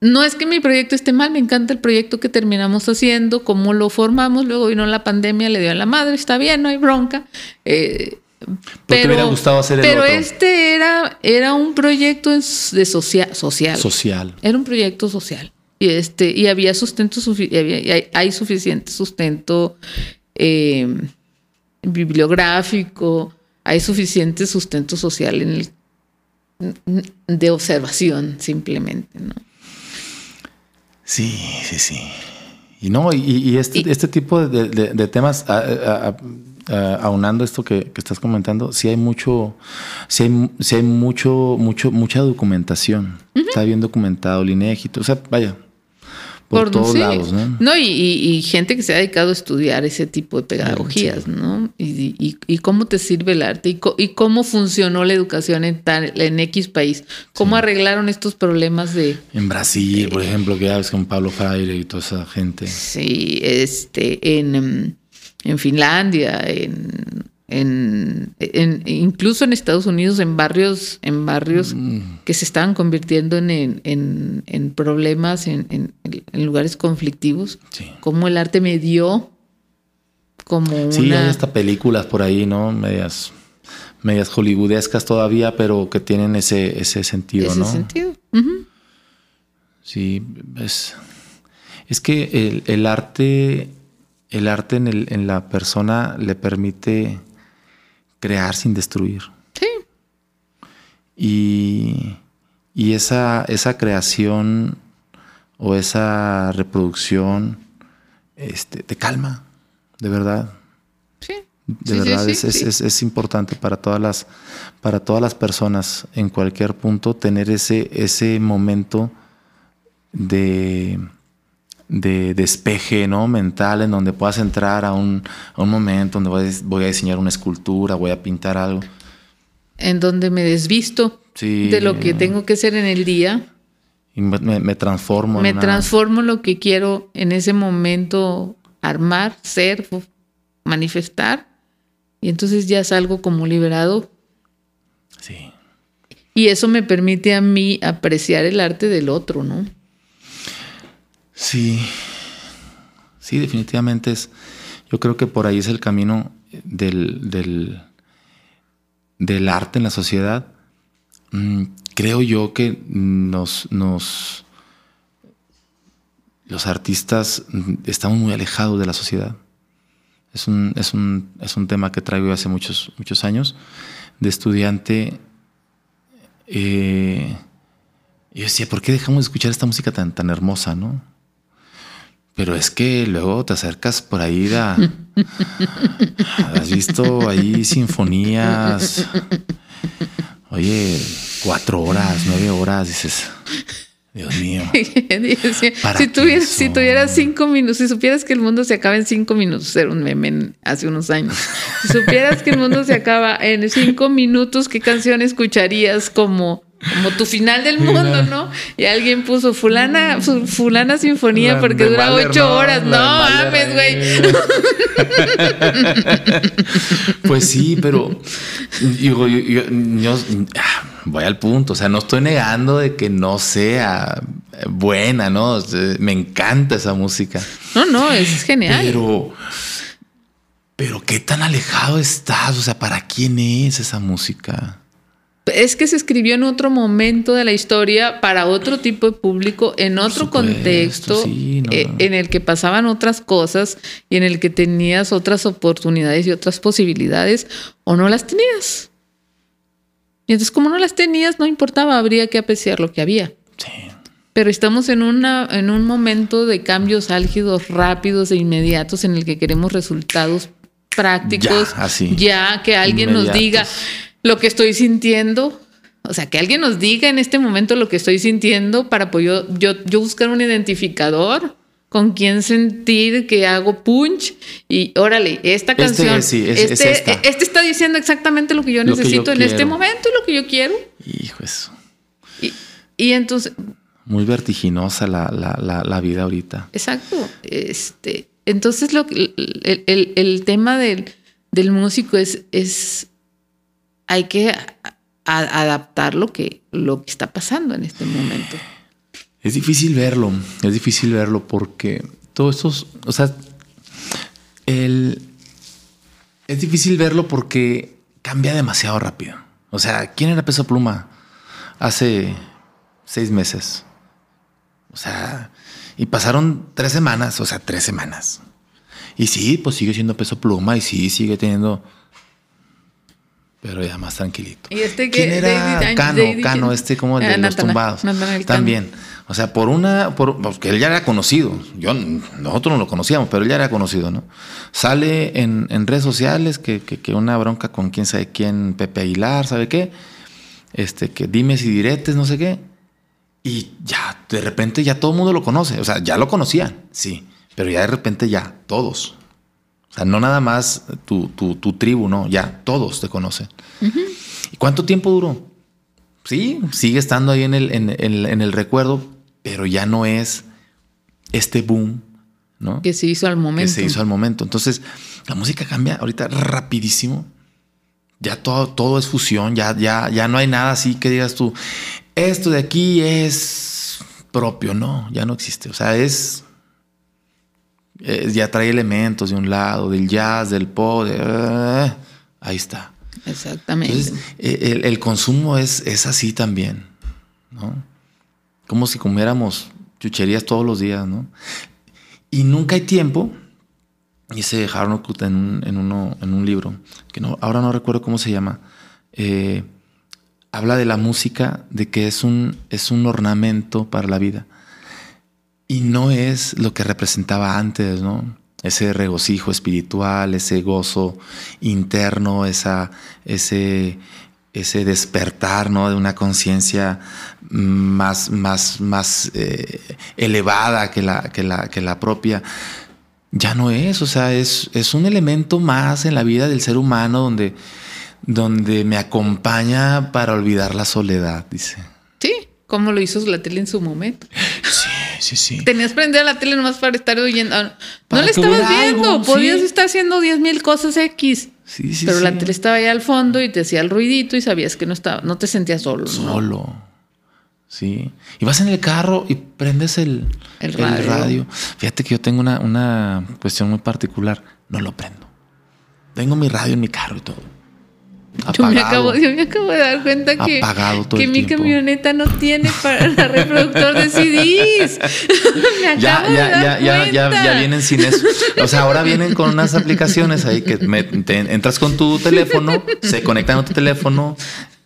no es que mi proyecto esté mal, me encanta el proyecto que terminamos haciendo, cómo lo formamos, luego vino la pandemia, le dio a la madre, está bien, no hay bronca. Eh, pero, te hubiera gustado hacer el Pero este era, era un proyecto de social. Social. Era un proyecto social. Y, este, y había sustento, hay, hay, suficiente sustento eh, bibliográfico, hay suficiente sustento social en el, de observación simplemente, ¿no? Sí, sí, sí. Y no, y, este, este, tipo de, temas, aunando esto que, estás comentando, sí hay mucho, sí hay, hay mucho, mucho, mucha documentación. Está bien documentado, el INEGI, o sea, vaya, por, todos lados, ¿no? No, y, gente que se ha dedicado a estudiar ese tipo de pedagogías, ¿no? Y, cómo te sirve el arte y, cómo funcionó la educación en, en X país, cómo arreglaron estos problemas de... En Brasil, por ejemplo, que hablas con Pablo Freire y toda esa gente. Sí, este, en, en Finlandia, en en, incluso en Estados Unidos, en barrios, en barrios mm. que se estaban convirtiendo en, en problemas, en, lugares conflictivos, como el arte me dio como sí, hay hasta películas por ahí, ¿no? Medias, medias hollywoodescas todavía, pero que tienen ese, ese sentido, ese sentido. Sí, es, es que el, el arte, el arte en, el, en la persona le permite crear sin destruir. Sí. Y, y esa, esa creación o esa reproducción este, te calma, de verdad. Sí. De verdad es, es, es, importante para todas las, para todas las personas en cualquier punto tener ese, ese momento de, de despeje ¿no? mental en donde puedas entrar a un, momento donde voy a, diseñar una escultura, voy a pintar algo. En donde me desvisto de lo que tengo que hacer en el día. Y me, transformo. Me transformo lo que quiero en ese momento armar, ser, manifestar. Y entonces ya salgo como liberado. Sí. Y eso me permite a mí apreciar el arte del otro, ¿no? Sí, sí, definitivamente es. Yo creo que por ahí es el camino del, del, arte en la sociedad. Mm, creo yo que nos, nos los artistas mm, estamos muy alejados de la sociedad. Es un, es un, es un tema que traigo hace muchos, muchos años. De estudiante, eh, yo decía, ¿por qué dejamos de escuchar esta música tan, tan hermosa, no? Pero es que luego te acercas por ahí a... has visto ahí sinfonías. Oye, cuatro horas, nueve horas, dices... Dios mío. si, tuvieras, si tuvieras cinco minutos, si supieras que el mundo se acaba en cinco minutos, era un meme hace unos años. Si supieras que el mundo se acaba en cinco minutos, ¿qué canción escucharías como como tu final del mundo, ¿no? Y alguien puso fulana, fulana sinfonía porque dura ocho horas. No, mames, güey. pues sí, pero yo, ah, voy al punto. O sea, no estoy negando de que no sea buena, ¿no? Me encanta esa música. No, no, es genial. Pero, pero qué tan alejado estás. O sea, ¿para quién es esa música? Es que se escribió en otro momento de la historia para otro tipo de público, en otro contexto, eh, en el que pasaban otras cosas y en el que tenías otras oportunidades y otras posibilidades o no las tenías. Y entonces como no las tenías, no importaba, habría que apreciar lo que había. Sí. Pero estamos en, una, en un momento de cambios álgidos, rápidos e inmediatos en el que queremos resultados prácticos. Ya, así. ya que alguien nos diga, lo que estoy sintiendo. O sea, que alguien nos diga en este momento lo que estoy sintiendo para pues, yo, yo, buscar un identificador con quien sentir que hago punch y órale, esta este canción, este, este, está diciendo exactamente lo que yo necesito en este momento y lo que yo quiero. Hijo eso. Y, entonces... Muy vertiginosa la, vida ahorita. Exacto. Este, entonces lo, el, el, tema del, del músico es, es hay que adaptar lo que, lo que está pasando en este momento. Es difícil verlo, es difícil verlo porque todos estos, o sea, el, es difícil verlo porque cambia demasiado rápido. O sea, ¿quién era Peso Pluma hace seis meses? O sea, y pasaron tres semanas, o sea, tres semanas. Y sí, pues sigue siendo Peso Pluma y sí, sigue teniendo pero ya más tranquilito. ¿Y este ¿Quién era Cano? Cano, este como el de los tumbados. También. O sea, por una, por, porque él ya era conocido. Yo, nosotros no lo conocíamos, pero él ya era conocido, ¿no? Sale en, en redes sociales que, que, una bronca con quién sabe quién, Pepe Aguilar, ¿sabe qué? Este, que dimes y diretes, no sé qué. Y ya, de repente ya todo el mundo lo conoce. O sea, ya lo conocían, sí. Pero ya de repente ya, todos sea, no nada más tu, tribu, no, ya todos te conocen. ¿Y cuánto tiempo duró? Sí, sigue estando ahí en el, en, el recuerdo, pero ya no es este boom, ¿no? Que se hizo al momento. Que se hizo al momento. Entonces, la música cambia ahorita rapidísimo. Ya todo, todo es fusión, ya, ya, ya no hay nada así que digas tú, esto de aquí es propio, no, ya no existe. O sea, es eh, ya trae elementos de un lado, del jazz, del pop, eh, ahí está. Exactamente. Eh, el, consumo es, es así también, ¿no? Como si comiéramos chucherías todos los días, ¿no? Y nunca hay tiempo. Dice Harnokut en un, en, uno, en un libro, que no, ahora no recuerdo cómo se llama. habla de la música, de que es un, es un ornamento para la vida. Y no es lo que representaba antes, ¿no? Ese regocijo espiritual, ese gozo interno, esa, ese, ese despertar, ¿no? De una conciencia más, más, más eh, elevada que la, que, la, que la propia. Ya no es, o sea, es, es un elemento más en la vida del ser humano donde, donde me acompaña para olvidar la soledad, dice. Sí, como lo hizo la tele en su momento. Sí, sí, sí. Tenías prendida la tele nomás para estar oyendo. Ah, no le estabas viendo, podías estar haciendo 10 mil cosas X. Sí, sí, pero la tele estaba ahí al fondo y te hacía el ruidito y sabías que no estaba, no te sentías solo. Solo. Sí. Y vas en el carro y prendes el, el, radio. Fíjate que yo tengo una, una cuestión muy particular. No lo prendo. Tengo mi radio en mi carro y todo. Yo me, acabo, yo me acabo de dar cuenta que, que mi camioneta no tiene para reproductor de CDs. me acabo ya, de dar ya, cuenta. ya, ya, vienen sin eso. O sea, ahora vienen con unas aplicaciones ahí que entras con tu teléfono, se conectan a tu teléfono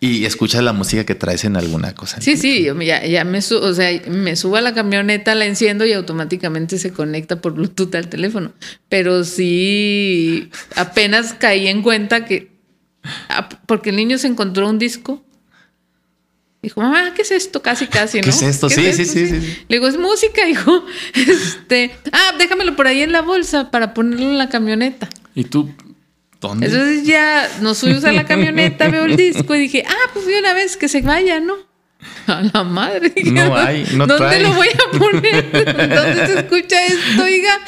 y escuchas la música que traes en alguna cosa. Sí, sí, ya, ya me, subo, o sea, me subo a la camioneta, la enciendo y automáticamente se conecta por Bluetooth al teléfono. Pero sí, apenas caí en cuenta que porque el niño se encontró un disco. Dijo, mamá, ¿qué es esto? Casi, casi, ¿no? ¿Qué es esto? sí, sí, sí, sí, Le digo, es música, hijo. Este, ah, déjamelo por ahí en la bolsa para ponerlo en la camioneta. ¿Y tú? ¿Dónde? Entonces ya nos subimos a la camioneta, veo el disco y dije, ah, pues de una vez que se vaya, ¿no? A la madre. No hay, no ¿Dónde lo voy a poner? ¿Dónde se escucha esto, oiga?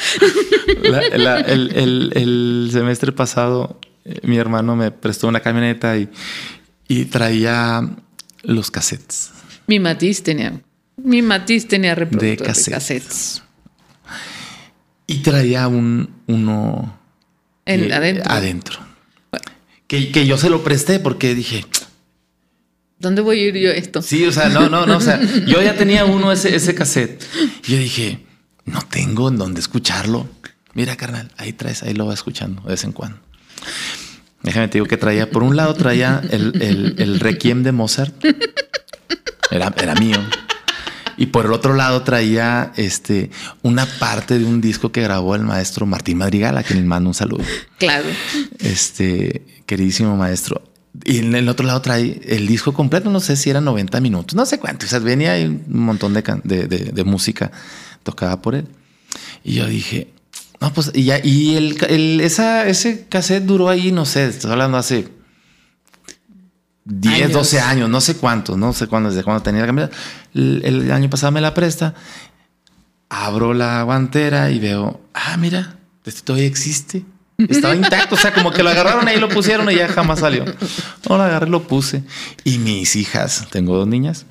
el, el, el semestre pasado eh, mi hermano me prestó una camioneta y, y traía los cassettes. Mi matiz tenía. Mi matiz tenía reproductor de cassettes. Y traía un, uno en, adentro. adentro. Que, que, yo se lo presté porque dije. ¿Dónde voy a ir yo esto? Sí, o sea, no, no, no. O sea, yo ya tenía uno ese, ese cassette. Y yo dije, no tengo en dónde escucharlo. Mira, carnal, ahí traes, ahí lo va escuchando de vez en cuando. Déjame te digo que traía, por un lado traía el, el, Requiem de Mozart, era, era, mío. Y por el otro lado traía este, una parte de un disco que grabó el maestro Martín Madrigal, a quien le mando un saludo. Claro. Este, queridísimo maestro. Y en el otro lado trae el disco completo, no sé si eran 90 minutos, no sé cuánto. O sea, venía un montón de, de, de, de música tocada por él. Y yo dije, no, pues, y, ya, y el, esa, ese cassette duró ahí, no sé, estoy hablando hace 10, 12 años, no sé cuántos, no sé cuándo, desde cuándo tenía la camioneta. El, año pasado me la presta, abro la guantera y veo, ah, mira, este todavía existe. Estaba intacto, o sea, como que lo agarraron ahí, lo pusieron y ya jamás salió. No, lo agarré, lo puse. Y mis hijas, tengo dos niñas,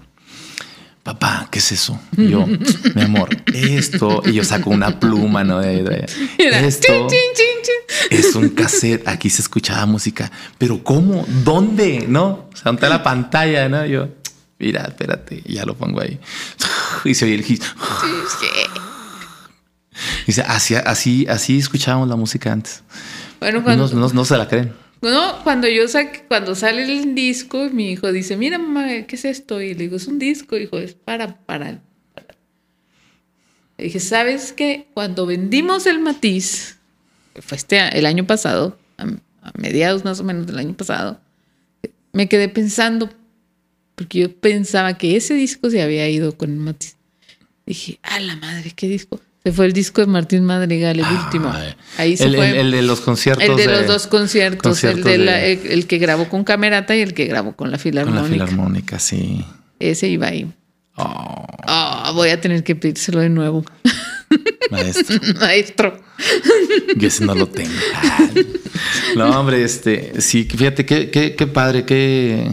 papá, ¿qué es eso? yo, mi amor, esto. Y yo saco una pluma, ¿no? Esto es un cassette. Aquí se escuchaba música. Pero ¿cómo? ¿Dónde? ¿No? O sea, la pantalla, ¿no? Yo, mira, espérate, ya lo pongo ahí. Y se oye el hit. Dice, así, así, así escuchábamos la música antes. Bueno, cuando... no se la creen. No, cuando yo saque, cuando sale el disco, mi hijo dice, mira mamá, ¿qué es esto? Y le digo, es un disco, hijo, es para, para. Le dije, ¿sabes qué? Cuando vendimos el matiz, que fue este, el año pasado, a, mediados más o menos del año pasado, me quedé pensando, porque yo pensaba que ese disco se había ido con el matiz. Dije, a la madre, ¿qué disco? Se fue el disco de Martín Madrigal, el último. Ahí se el, fue. El, de los conciertos. El de, los dos conciertos. el, de el, que grabó con Camerata y el que grabó con la Filarmónica. Con la Filarmónica, sí. Ese iba ahí. Oh. oh voy a tener que pedírselo de nuevo. Maestro. Maestro. Yo ese no lo tengo. No, hombre, este, sí, fíjate qué, qué, qué padre, que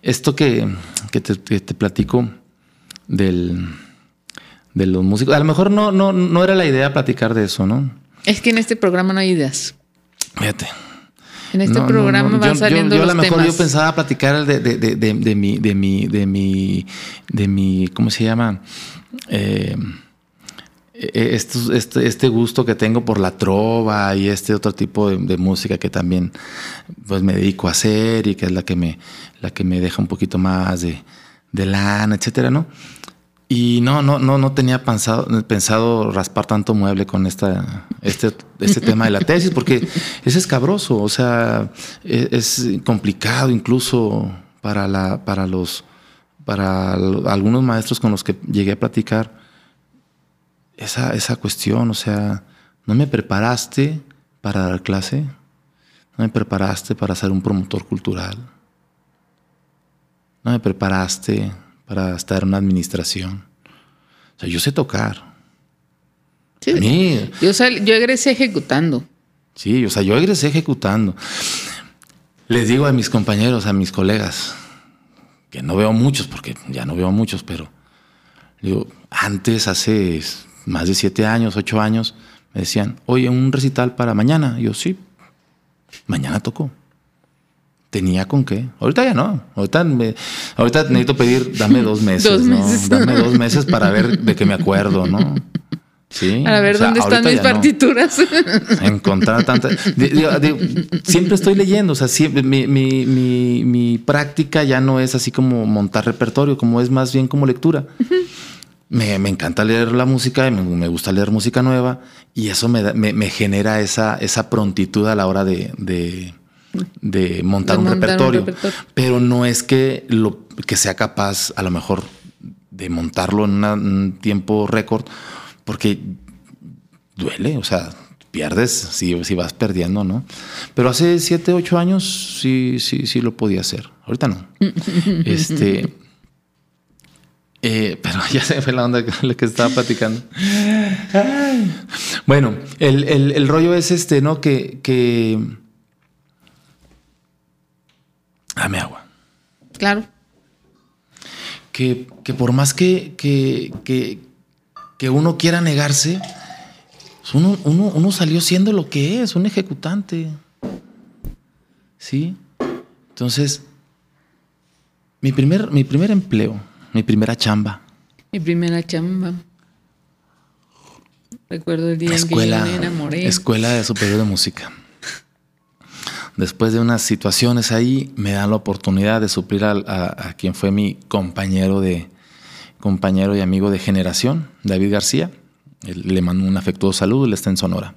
esto que, que te platico del de los músicos. A lo mejor no, no, no era la idea platicar de eso, ¿no? Es que en este programa no hay ideas. Fíjate. En este programa van saliendo yo, yo, a lo mejor yo pensaba platicar de, de, de, de, mi, de mi, de mi, de mi, ¿cómo se llama? Eh, este, este, gusto que tengo por la trova y este otro tipo de, música que también pues me dedico a hacer y que es la que me, la que me deja un poquito más de, de lana, etcétera, ¿no? Y no, no, no, no tenía pensado, pensado raspar tanto mueble con esta, este, este tema de la tesis, porque es escabroso, o sea, e, es, complicado incluso para la, para los, para algunos maestros con los que llegué a platicar esa, esa cuestión, o sea, no me preparaste para dar clase, no me preparaste para ser un promotor cultural, no me preparaste para estar en una administración. O sea, yo sé tocar. Sí, yo, yo egresé ejecutando. Sí, o sea, yo egresé ejecutando. Les digo a mis compañeros, a mis colegas, que no veo muchos, porque ya no veo muchos, pero digo, antes, hace más de siete años, ocho años, me decían, oye, un recital para mañana. Y yo, sí, mañana tocó. Tenía con qué. Ahorita ya no. Ahorita, ahorita necesito pedir, dame dos meses, ¿no? Dame dos meses para ver de qué me acuerdo, ¿no? Sí. Para ver dónde están mis partituras. Encontrar tantas. siempre estoy leyendo, o sea, siempre, mi, mi, mi, mi, práctica ya no es así como montar repertorio, como es más bien como lectura. me, me, encanta leer la música, me, me, gusta leer música nueva y eso me, me, genera esa, esa prontitud a la hora de, de, de montar, un, repertorio. Pero no es que, lo, que sea capaz a lo mejor de montarlo en un tiempo récord porque duele, o sea, pierdes si, si vas perdiendo, ¿no? Pero hace siete, ocho años sí, sí, sí lo podía hacer. Ahorita no. este. Eh, pero ya se fue la onda con la que estaba platicando. Bueno, el, rollo es este, ¿no? Que, que. Dame agua. Claro. Que, que por más que, que, que uno quiera negarse, pues uno, uno, salió siendo lo que es, un ejecutante. ¿Sí? Entonces, mi primer, mi primer empleo, mi primera chamba. Mi primera chamba. Recuerdo el día en que yo me enamoré. Escuela de Superior de Música. Después de unas situaciones ahí, me dan la oportunidad de suplir a quien fue mi compañero de, compañero y amigo de generación, David García. le mando un afectuoso saludo, él está en Sonora.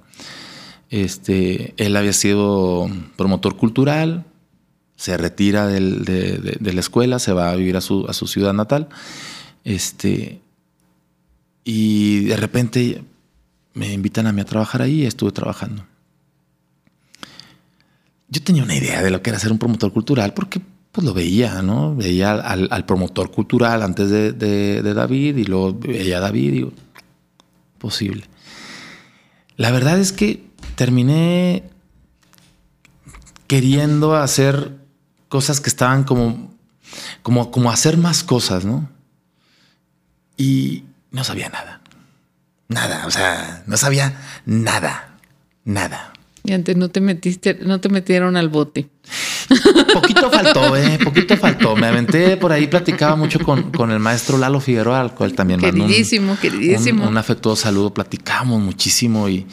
Este, él había sido promotor cultural, se retira de, la escuela, se va a vivir a su, ciudad natal. Este, y de repente me invitan a mí a trabajar ahí estuve trabajando. Yo tenía una idea de lo que era ser un promotor cultural porque pues lo veía, ¿no? Veía al, promotor cultural antes de, David y luego veía a David y digo, posible. La verdad es que terminé queriendo hacer cosas que estaban como, como, como hacer más cosas, ¿no? Y no sabía nada. Nada, o sea, no sabía nada, nada. Y antes no te metiste, no te metieron al bote. Poquito faltó, eh, poquito faltó. Me aventé por ahí, platicaba mucho con, con el maestro Lalo Figueroa, al cual también queridísimo, un, queridísimo. Un, afectuoso saludo. Platicábamos muchísimo y,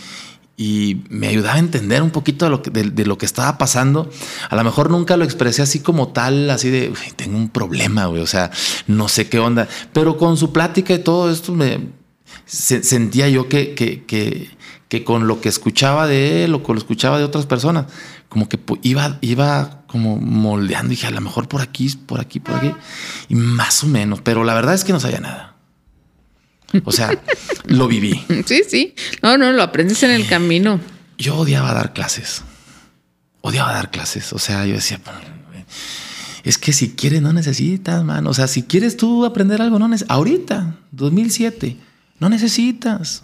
y me ayudaba a entender un poquito de lo, que, de, lo que estaba pasando. A lo mejor nunca lo expresé así como tal, así de tengo un problema, güey. O sea, no sé qué onda. Pero con su plática y todo esto me sentía yo que, que, que que con lo que escuchaba de él o con lo que escuchaba de otras personas, como que iba, iba como moldeando, dije, a lo mejor por aquí, por aquí, por aquí, y más o menos, pero la verdad es que no sabía nada. O sea, lo viví. Sí, sí. No, no, lo aprendes en el camino. Yo odiaba dar clases. Odiaba dar clases. O sea, yo decía, es que si quieres no necesitas, man. O sea, si quieres tú aprender algo, no necesitas. Ahorita, 2007, no necesitas.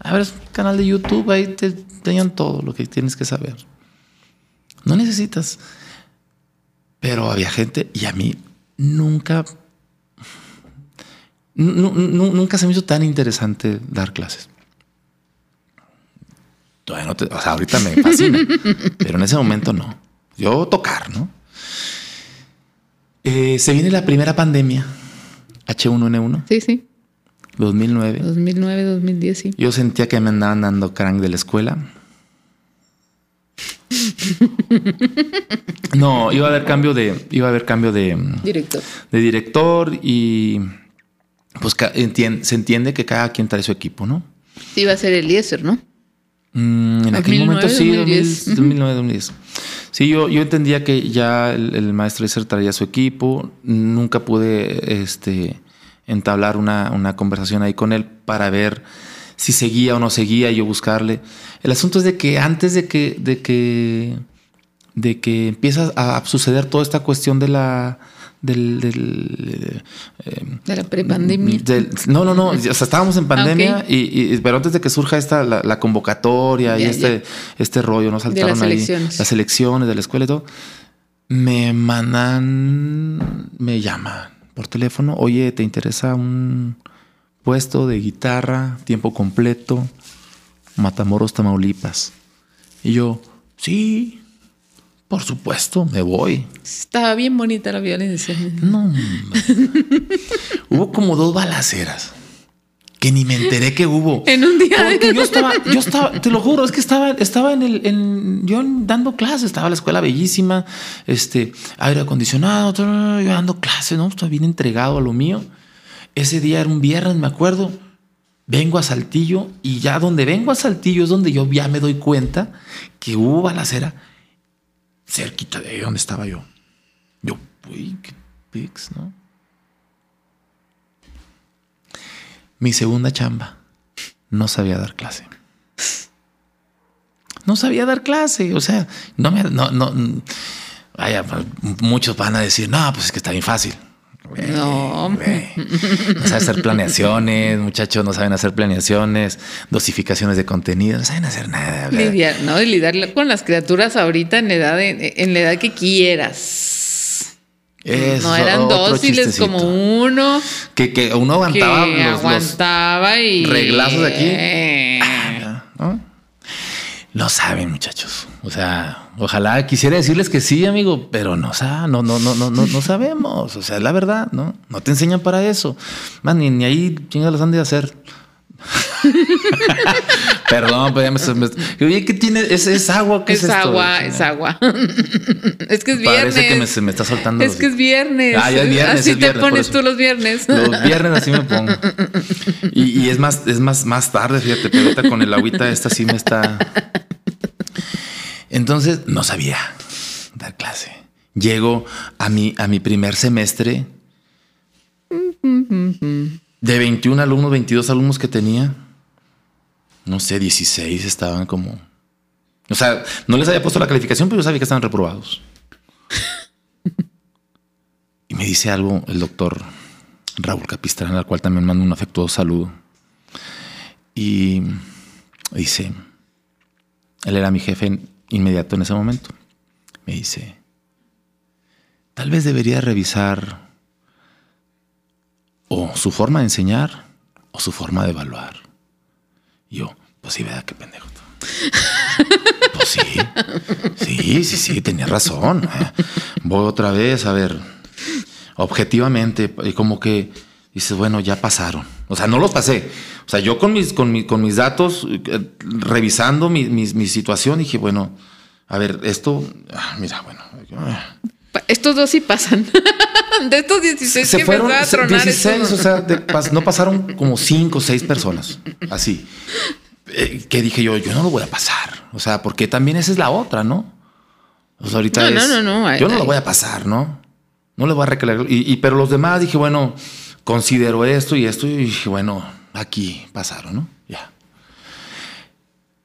A ver, canal de YouTube, ahí te enseñan todo lo que tienes que saber. No necesitas. Pero había gente y a mí nunca, nunca se me hizo tan interesante dar clases. Todavía no te, o sea, ahorita me fascina, pero en ese momento no. Yo tocar, ¿no? Eh, se viene la primera pandemia, H1N1. Sí, sí. 2009. 2009, 2010, sí. Yo sentía que me andaban dando crank de la escuela. no, iba a haber cambio de, iba a haber cambio de director, de director y pues se entiende que cada quien trae su equipo, ¿no? Sí, iba a ser Eliezer, ¿no? Mm, en aquel momento sí, 2009, 2010. Sí, yo, yo entendía que ya el, el maestro Eliezer traía su equipo. Nunca pude este, entablar una, conversación ahí con él para ver si seguía o no seguía y yo buscarle. El asunto es de que antes de que, de que, de que empieza a suceder toda esta cuestión de la del, eh, de la prepandemia. No, no, no. O sea, estábamos en pandemia y, pero antes de que surja esta la, convocatoria y este, este rollo, nos saltaron las ahí las elecciones de la escuela y todo. Me mandan, me llaman por teléfono, oye, ¿te interesa un puesto de guitarra, tiempo completo, Matamoros, Tamaulipas? Y yo, sí, Por supuesto, me voy. Estaba bien bonita la violencia. No. hubo como dos balaceras que ni me enteré que hubo. En un día. Porque yo estaba, yo estaba, te lo juro, es que estaba, estaba en el, en, yo dando clases, estaba en la escuela bellísima, este, aire acondicionado, yo dando clases, ¿no? Estaba bien entregado a lo mío. Ese día era un viernes, me acuerdo. Vengo a Saltillo y ya donde vengo a Saltillo es donde yo ya me doy cuenta que hubo balacera cerquita de donde estaba yo. Yo, uy, qué pix, ¿no? Mi segunda chamba, no sabía dar clase. No sabía dar clase, o sea, no me, no, no, vaya, muchos van a decir, no, pues es que está bien fácil. No. No saben hacer planeaciones, muchachos no saben hacer planeaciones, dosificaciones de contenido, no saben hacer nada. Lidiar, ¿no? Y lidiar con las criaturas ahorita en la edad, en la edad que quieras. No eran dóciles como uno. Que, que uno aguantaba que los, aguantaba y. Reglazos de aquí. Ah, ¿no? No saben, muchachos. O sea, ojalá quisiera decirles que sí, amigo, pero no, no, no, no, no, no, no sabemos. O sea, es la verdad, ¿no? No te enseñan para eso. Man, ni, ni ahí chingas las han de hacer. Perdón, pues ya me, Oye, ¿qué tiene? ¿Es, es agua? ¿Qué es, es agua, es agua. es que es viernes. Parece que me, se me está soltando. Es que es viernes. Ah, ya es viernes. Así es te pones tú los viernes. Los viernes así me pongo. Y, y, es más, es más, más tarde, fíjate, pero ahorita con el agüita esta sí me está. Entonces no sabía dar clase. Llego a mi, a mi primer semestre de 21 alumnos, 22 alumnos que tenía. No sé, 16 estaban como... O sea, no les había puesto la calificación, pero yo sabía que estaban reprobados. y me dice algo el doctor Raúl Capistrán, al cual también mando un afectuoso saludo. Y dice, él era mi jefe inmediato en ese momento. Me dice, tal vez debería revisar o su forma de enseñar o su forma de evaluar. Y yo, pues sí, vea qué pendejo. Pues sí, sí, sí, sí, tenía razón. ¿eh? Voy otra vez a ver, objetivamente, y como que dices, bueno, ya pasaron. O sea, no los pasé. O sea, yo con mis, con, con mis datos, eh, revisando mi, mi, mi, situación, dije, bueno, a ver, esto, ah, mira, bueno. Estos dos sí pasan. de estos 16 se que fueron, a tronar 16, o sea, de, no pasaron como 5 o 6 personas, así. Eh, que dije yo, yo no lo voy a pasar. O sea, porque también esa es la otra, ¿no? O sea, ahorita no, es, no, no, no, yo no lo voy a pasar, ¿no? No le voy a recalcar. Y, y, pero los demás dije, bueno, considero esto y esto y dije, bueno, aquí pasaron, ¿no? Ya.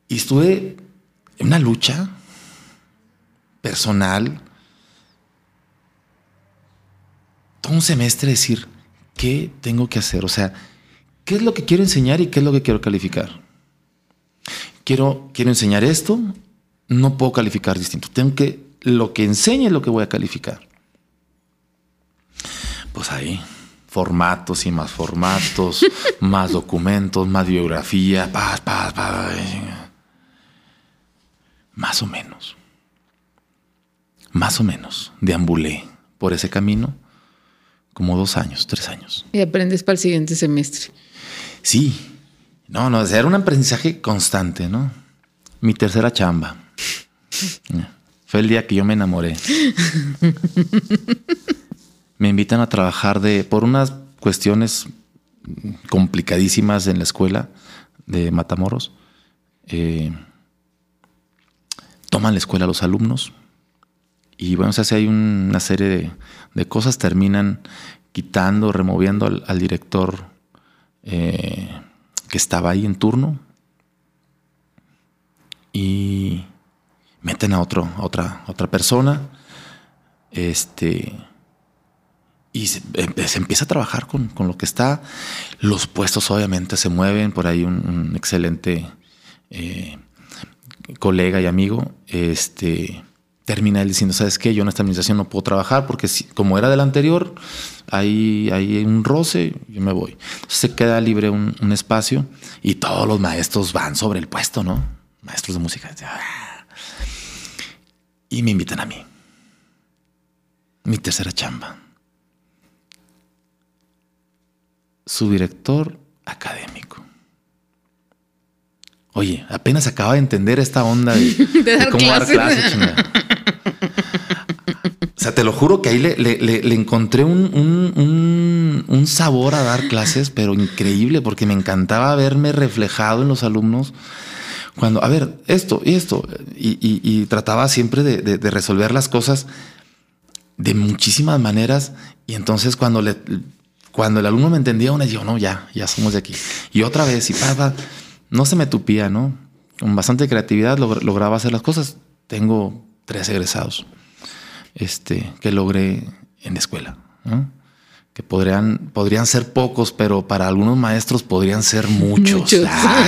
Y estuve en una lucha personal, un semestre decir, ¿qué tengo que hacer? O sea, ¿qué es lo que quiero enseñar y qué es lo que quiero calificar? Quiero, quiero enseñar esto, no puedo calificar distinto. Tengo que, lo que enseñe es lo que voy a calificar. Pues ahí, formatos y más formatos, más documentos, más biografía, paz, paz, paz. Más o menos. Más o menos. Deambulé por ese camino como dos años, tres años. Y aprendes para el siguiente semestre. Sí. No, no, era un aprendizaje constante, ¿no? Mi tercera chamba. Fue el día que yo me enamoré. me invitan a trabajar de por unas cuestiones complicadísimas en la escuela de Matamoros. Eh, toman la escuela los alumnos y bueno, se hace hay una serie de, de, cosas, terminan quitando, removiendo al, director eh, que estaba ahí en turno y meten a, otro, otra, otra persona. Este, y se, se, empieza a trabajar con, con, lo que está. Los puestos obviamente se mueven. Por ahí un, un excelente eh, colega y amigo este, termina él diciendo, ¿sabes qué? Yo en esta administración no puedo trabajar porque como era del anterior, hay, hay un roce, yo me voy. Entonces se queda libre un, un, espacio y todos los maestros van sobre el puesto, ¿no? Maestros de música. Y me invitan a mí. Mi tercera chamba. Su director académico. Oye, apenas acaba de entender esta onda de, cómo dar clases. O sea, te lo juro que ahí le, encontré un, un, sabor a dar clases, pero increíble, porque me encantaba verme reflejado en los alumnos. Cuando, a ver, esto y esto, y, trataba siempre de, resolver las cosas de muchísimas maneras. Y entonces cuando, le, cuando el alumno me entendía una, yo, no, ya, ya somos de aquí. Y otra vez, y pa, no se me tupía, ¿no? Con bastante creatividad lograba hacer las cosas. Tengo tres egresados este, que logré en la escuela. Que podrían, podrían ser pocos, pero para algunos maestros podrían ser muchos. Ah,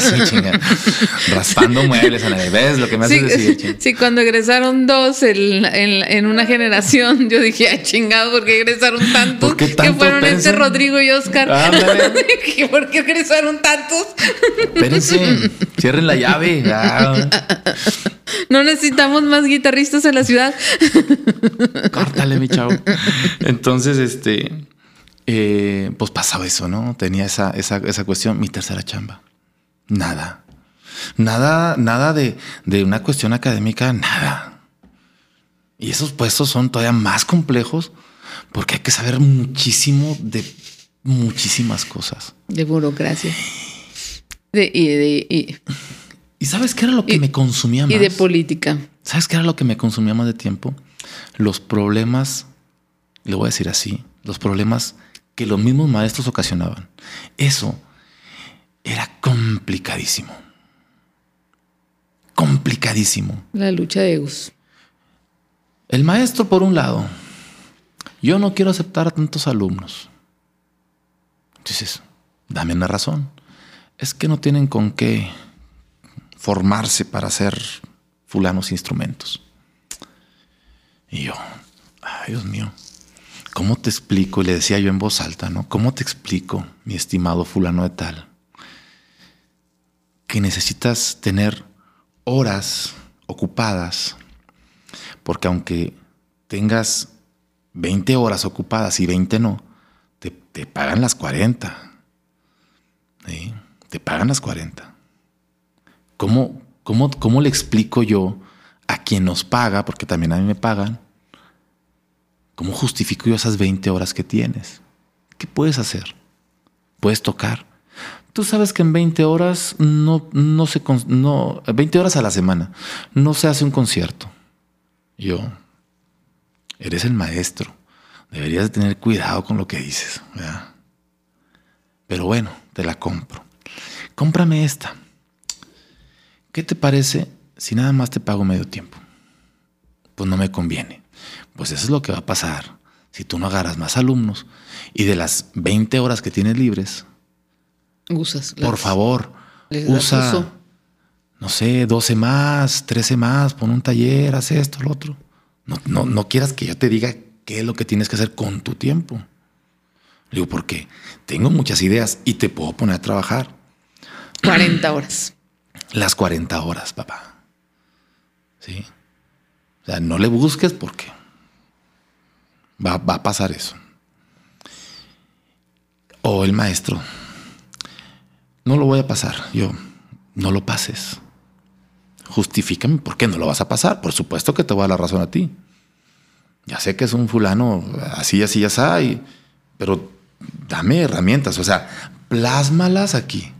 Raspando muebles en el ¿Ves lo que me hace decir? Sí, cuando egresaron dos en, una generación, yo dije, ay, chingado, ¿por qué egresaron tantos? que fueron este Rodrigo y Oscar. ¿Por qué egresaron tantos? Espérense, cierren la llave. No necesitamos más guitarristas en la ciudad. Córtale, mi chavo. Entonces, este, eh, pues pasaba eso, ¿no? Tenía esa, esa, esa, cuestión. Mi tercera chamba. Nada. Nada, nada de, de una cuestión académica, nada. Y esos puestos son todavía más complejos porque hay que saber muchísimo de muchísimas cosas. De burocracia. De, y, de, y sabes qué era lo que me consumía más? Y de política. ¿Sabes qué era lo que me consumía más de tiempo? Los problemas, le voy a decir así, los problemas que los mismos maestros ocasionaban. Eso era complicadísimo. Complicadísimo. La lucha de egos. El maestro, por un lado, yo no quiero aceptar a tantos alumnos. Entonces, dame una razón. Es que no tienen con qué formarse para hacer fulanos instrumentos. Y yo, ay Dios mío, ¿cómo te explico? Y le decía yo en voz alta, ¿no? ¿Cómo te explico, mi estimado fulano de tal, que necesitas tener horas ocupadas? Porque aunque tengas 20 horas ocupadas y 20 no, te, pagan las 40. Te pagan las 40. ¿Cómo, cómo, cómo le explico yo a quien nos paga, porque también a mí me pagan, cómo justifico yo esas 20 horas que tienes? ¿Qué puedes hacer? Puedes tocar. Tú sabes que en 20 horas no, no se no, 20 horas a la semana no se hace un concierto. Yo, eres el maestro. Deberías de tener cuidado con lo que dices. Pero bueno, te la compro. Cómprame esta. ¿qué te parece si nada más te pago medio tiempo? Pues no me conviene. Pues eso es lo que va a pasar si tú no agarras más alumnos y de las 20 horas que tienes libres, usas. Por favor, usa, no sé, 12 más, 13 más, pon un taller, haz esto, lo otro. No, no, no quieras que yo te diga qué es lo que tienes que hacer con tu tiempo. Le digo, porque tengo muchas ideas y te puedo poner a trabajar. 40 horas las 40 horas, papá. ¿Sí? O sea, no le busques porque va, va a pasar eso. O el maestro, no lo voy a pasar. Yo, no lo pases. Justifícame por qué no lo vas a pasar. Por supuesto que te voy a dar la razón a ti. Ya sé que es un fulano así, así, ya sabe, pero dame herramientas, o sea, plásmalas aquí.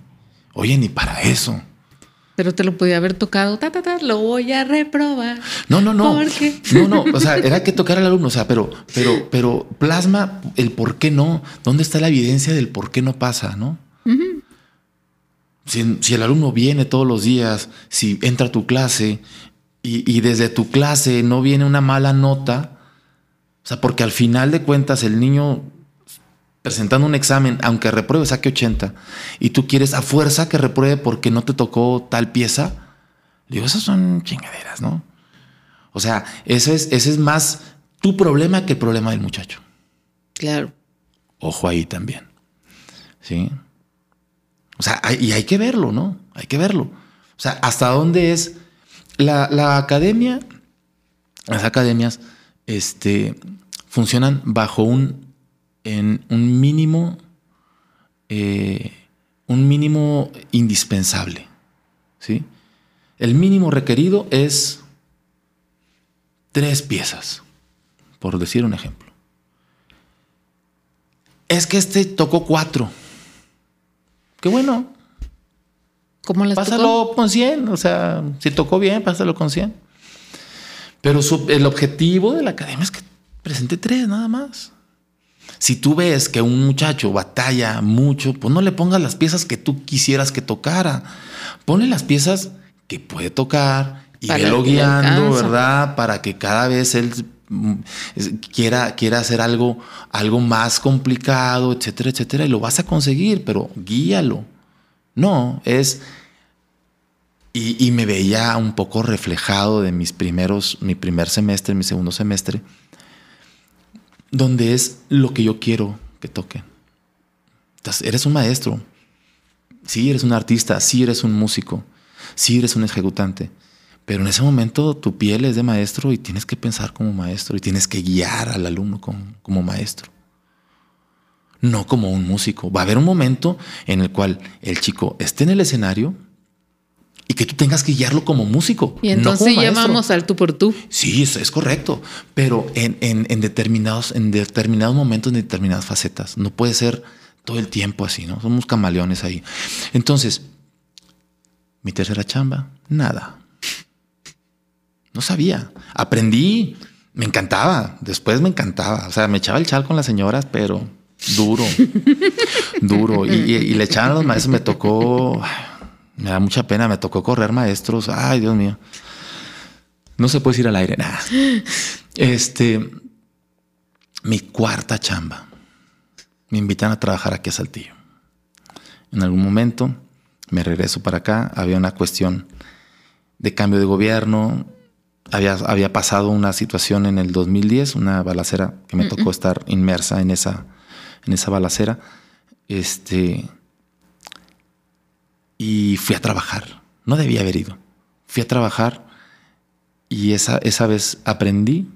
Oye, ni para eso. Pero te lo podía haber tocado, ta, ta, ta, lo voy a reprobar. No, no, no. ¿Por qué? No, no. O sea, era que tocar al alumno. O sea, pero, pero, pero plasma el por qué no. ¿Dónde está la evidencia del por qué no pasa, no? si, el alumno viene todos los días, si entra a tu clase y, y desde tu clase no viene una mala nota, o sea, porque al final de cuentas el niño presentando un examen, aunque repruebe, saque 80, y tú quieres a fuerza que repruebe porque no te tocó tal pieza, digo, esas son chingaderas, ¿no? O sea, ese es, ese es más tu problema que el problema del muchacho. Claro. Ojo ahí también. ¿Sí? O sea, y hay que verlo, ¿no? Hay que verlo. O sea, hasta dónde es la, la academia las academias este, funcionan bajo un, en un mínimo, eh, un mínimo indispensable. ¿sí? El mínimo requerido es tres piezas, por decir un ejemplo. Es que este tocó cuatro. Qué bueno. ¿Cómo las Pásalo tocó? con 100. O sea, si tocó bien, pásalo con 100. Pero su- el objetivo de la academia es que presente tres nada más. Si tú ves que un muchacho batalla mucho, pues no le pongas las piezas que tú quisieras que tocara. Ponle las piezas que puede tocar y Para velo guiando. ¿verdad? Para que cada vez él mm, quiera, quiera hacer algo, algo más complicado, etcétera, etcétera. Y lo vas a conseguir, pero guíalo. No, es y, y me veía un poco reflejado de mis primeros, mi primer semestre, mi segundo semestre, donde es lo que yo quiero que toquen. Eres un maestro, sí eres un artista, sí eres un músico, sí eres un ejecutante, pero en ese momento tu piel es de maestro y tienes que pensar como maestro y tienes que guiar al alumno como, maestro. No como un músico. Va a haber un momento en el cual el chico esté en el escenario que tú tengas que guiarlo como músico. Y no entonces maestro. llamamos al tú por tú. Sí, es, es correcto, pero en, en- en determinados, en determinados momentos, en determinadas facetas. No puede ser todo el tiempo así, ¿no? Somos camaleones ahí. Entonces, mi tercera chamba, nada. No sabía. Aprendí, me encantaba. Después me encantaba. O sea, me echaba el chal con las señoras, pero duro, duro. Y, y- y le echaban a los maestros, me tocó, me da mucha pena, me tocó correr maestros. Ay, Dios mío. No se puede decir al aire, nada. Este, mi cuarta chamba. Me invitan a trabajar aquí a Saltillo. En algún momento me regreso para acá. Había una cuestión de cambio de gobierno. Había, había pasado una situación en el 2010, una balacera que me tocó estar inmersa en esa, en esa balacera. Este, y fui a trabajar. No debía haber ido. Fui a trabajar y esa, esa vez aprendí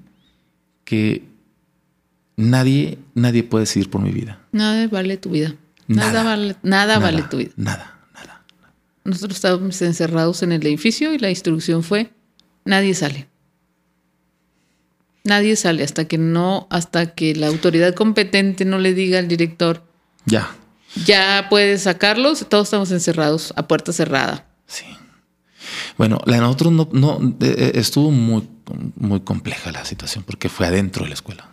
que nadie, nadie puede decidir por mi vida. Nada vale tu vida. Nada, vale, nada, vale tu vida. Nada, nada. Nosotros estábamos encerrados en el edificio y la instrucción fue nadie sale. Nadie sale hasta que no, hasta que la autoridad competente no le diga al director, Ya. Ya puedes sacarlos, todos estamos encerrados a puerta cerrada. Sí. Bueno, la de nosotros no, no eh, eh, estuvo muy, muy compleja la situación porque fue adentro de la escuela.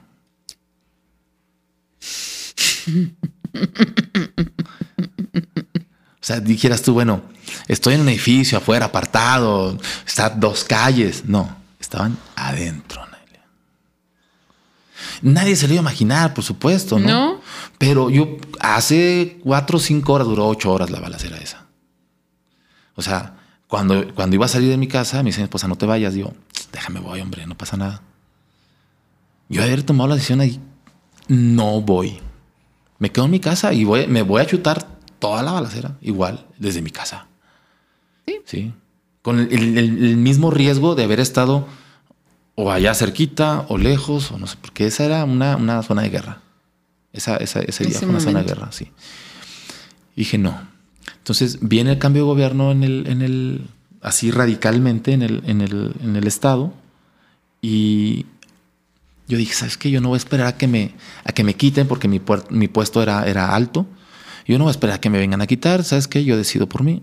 O sea, dijeras tú, bueno, estoy en un edificio afuera, apartado, está a dos calles. No, estaban adentro. Nadie se lo iba a imaginar, por supuesto, ¿no? No. Pero yo hace cuatro o cinco horas, duró ocho horas la balacera esa. O sea, cuando, cuando iba a salir de mi casa, me dice mi esposa, no te vayas. Digo, déjame voy, hombre, no pasa nada. Yo haber tomado la decisión ahí, no voy. Me quedo en mi casa y voy, me voy a chutar toda la balacera, igual, desde mi casa. Sí. Sí. Con el, el- el mismo riesgo de haber estado o allá cerquita o lejos, o no sé, porque esa era una, una zona de guerra. Esa, esa- ese día Ese fue una momento. guerra, sí. Y dije, no. Entonces viene el cambio de gobierno en el, en el así radicalmente en el, en el, en el estado. Y yo dije, ¿sabes qué? Yo no voy a esperar a que me, a que me quiten porque mi, mi puesto era, era alto. Yo no voy a esperar a que me vengan a quitar. ¿Sabes qué? Yo decido por mí.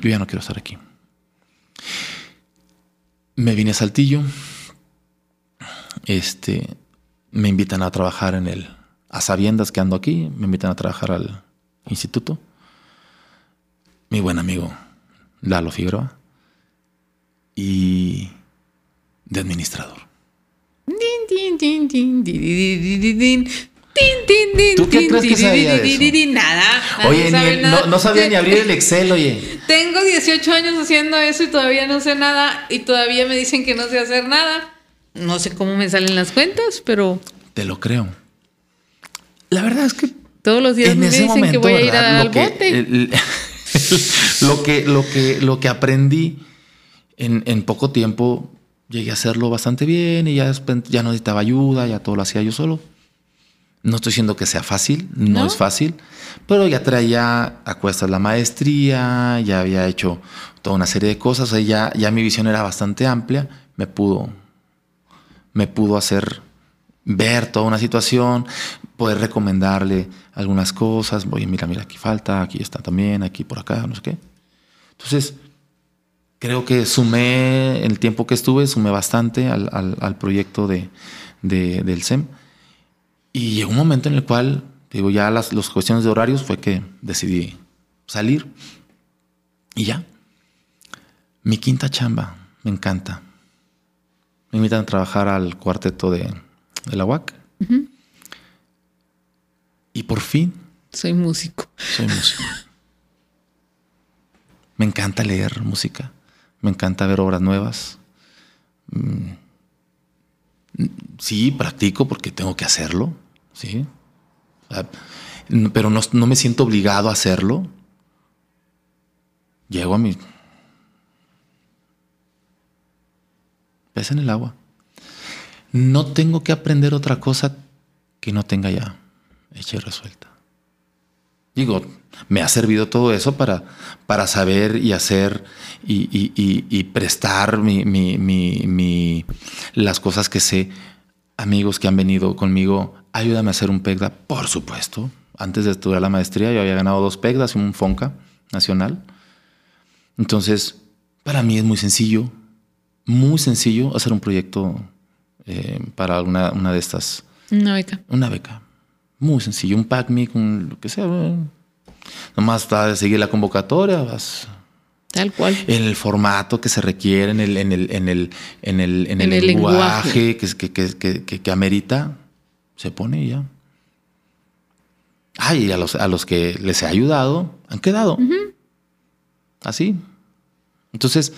Yo ya no quiero estar aquí. Me vine a Saltillo. Este, me invitan a trabajar en el, a sabiendas que ando aquí, me invitan a trabajar al instituto. Mi buen amigo Lalo Figueroa y de administrador. ¿Tú qué crees que sabía de eso? Nada. Oye, el- nada. no, no sabía ni abrir el Excel, oye. Tengo 18 años haciendo eso y todavía no sé nada y todavía me dicen que no sé hacer nada. No sé cómo me salen las cuentas, pero Te lo creo. La verdad es que todos los días en me ese dicen momento, que voy a ir ¿verdad? al bote. el- lo que lo que lo que aprendí en, en poco tiempo llegué a hacerlo bastante bien y ya, ya no necesitaba ayuda, ya todo lo hacía yo solo. No estoy diciendo que sea fácil, no, ¿No? es fácil, pero ya traía a cuestas la maestría, ya había hecho toda una serie de cosas, o sea, ya, ya mi visión era bastante amplia, me pudo, me pudo hacer ver toda una situación, poder recomendarle algunas cosas, oye, mira, mira, aquí falta, aquí está también, aquí por acá, no sé qué. Entonces, creo que sumé, el tiempo que estuve, sumé bastante al, proyecto de, de- del SEM. Y llegó un momento en el cual, digo, ya las, las cuestiones de horarios fue que decidí salir. Y ya. Mi quinta chamba, me encanta. Me invitan a trabajar al cuarteto de, de la UAC. Y por fin Soy músico. soy músico. Me encanta leer música. Me encanta ver obras nuevas. Mm. Sí, practico porque tengo que hacerlo. Sí. N- pero no, no me siento obligado a hacerlo. Llego a mi. En el agua. No tengo que aprender otra cosa que no tenga ya hecha y resuelta. Digo, me ha servido todo eso para, para saber y hacer y, y- y- y prestar mi- mi- mi- las cosas que sé. Amigos que han venido conmigo, ayúdame a hacer un PEGDA, por supuesto. Antes de estudiar la maestría, yo había ganado dos PEGDAs y un FONCA nacional. Entonces, para mí es muy sencillo, muy sencillo hacer un proyecto eh, para una, una de estas Una beca. una beca. Muy sencillo, un PACMIC, un lo que sea. Nomás vas a seguir la convocatoria, vas Tal cual. en el formato que se requiere, en el, en el, en el, en el, en el el lenguaje, Que, que, que, que, que- que amerita, se pone y ya. Ah, y a los, a los que les he ayudado, han quedado. Así. Entonces,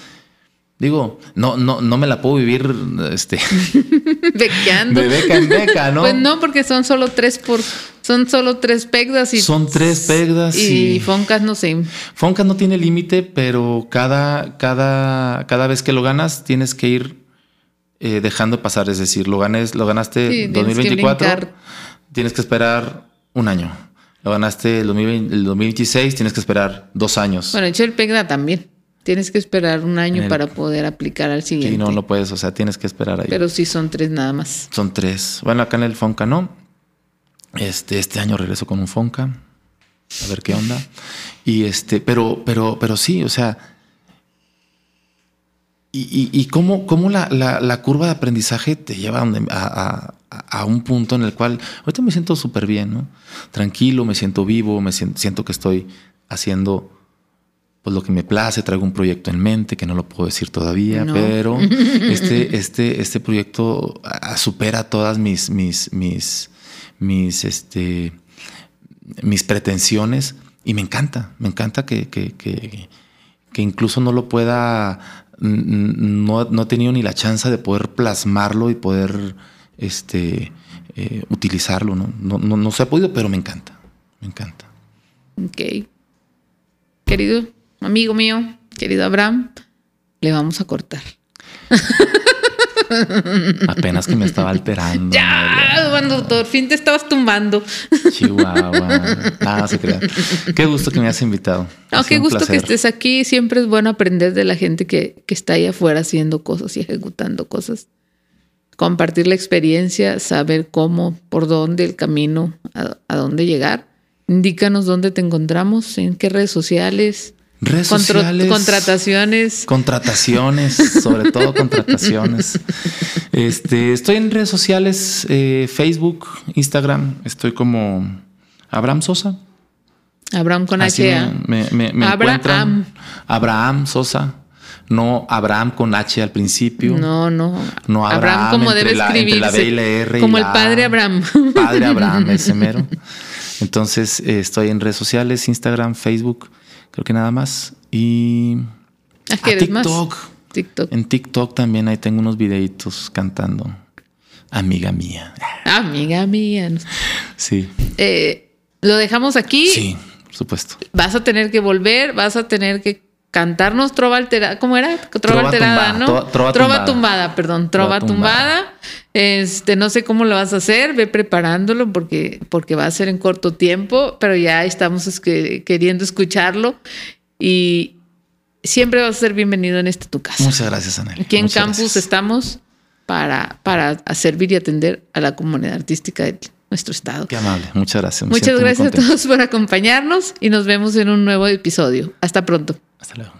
digo, no, no, no me la puedo vivir este, Bequeando. de beca en beca, ¿no? Pues no, porque son solo tres por. Son solo tres pegdas y. Son tres pegdas Y, y- foncas, no sé. Fonca no tiene límite, pero cada, cada, cada vez que lo ganas tienes que ir eh, dejando pasar. Es decir, lo, ganes, lo ganaste Sí, tienes que 2024, brincar. tienes que esperar un año. Lo ganaste el, 2020 el 2026, tienes que esperar dos años. Bueno, el PEGDA también. Tienes que esperar un año el- para poder aplicar al siguiente. Sí, no, no puedes, o sea, tienes que esperar ahí. Pero sí son tres nada más. Son tres. Bueno, acá en el Fonca no. Este, este año regreso con un Fonca. A ver qué onda. Y este, pero, pero, pero sí, o sea. Y, y, y cómo, cómo la, la- la curva de aprendizaje te lleva a- a- a un punto en el cual ahorita me siento súper bien, ¿no? Tranquilo, me siento vivo, me siento, siento que estoy haciendo pues lo que me place, traigo un proyecto en mente que no lo puedo decir todavía, No. pero este, este, este proyecto supera todas mis, mis, mis, mis, este, mis pretensiones y me encanta, me encanta que, que, que, que incluso no lo pueda, no, no he tenido ni la chance de poder plasmarlo y poder este, eh, utilizarlo, ¿no? No, no, no se ha podido, pero me encanta, me encanta. Ok. Querido amigo mío, querido Abraham, le vamos a cortar. Apenas que me estaba alterando. Ya, Amelia. cuando por fin te estabas tumbando. Chihuahua. Nada, se crea. Qué gusto que me hayas invitado. No, qué gusto que estés aquí. Siempre es bueno aprender de la gente que, que está ahí afuera haciendo cosas y ejecutando cosas. Compartir la experiencia, saber cómo, por dónde el camino, a, a dónde llegar. Indícanos dónde te encontramos, en qué redes sociales, Redes contro- sociales. contrataciones. Contrataciones, sobre todo contrataciones. Este, estoy en redes sociales, eh, Facebook, Instagram. Estoy como Abraham Sosa. Abraham con Así H. me, me- me Abraham. encuentran. Abraham Sosa. No Abraham con H al principio. No, no. No Abraham, como entre debe la- escribirse. la B y la R y como el la padre Abraham. Padre Abraham, ese mero. Entonces, eh, estoy en redes sociales, Instagram, Facebook, creo que nada más. Y Ah, a. TikTok. TikTok. En TikTok también ahí tengo unos videitos cantando. Amiga mía. Amiga mía. Sí. Eh, lo dejamos aquí. Sí, por supuesto. Vas a tener que volver, vas a tener que cantarnos trova alterada, ¿cómo era? Trova, alterada, ¿no? trova, tumbada. perdón, trova, tumbada. Este, no sé cómo lo vas a hacer, ve preparándolo porque, porque va a ser en corto tiempo, pero ya estamos queriendo escucharlo y siempre vas a ser bienvenido en este tu casa. Muchas gracias, Anel. Aquí en Campus estamos para, para servir y atender a la comunidad artística de nuestro estado. Qué amable, muchas gracias. Muchas gracias a todos por acompañarnos y nos vemos en un nuevo episodio. Hasta pronto. Hasta luego.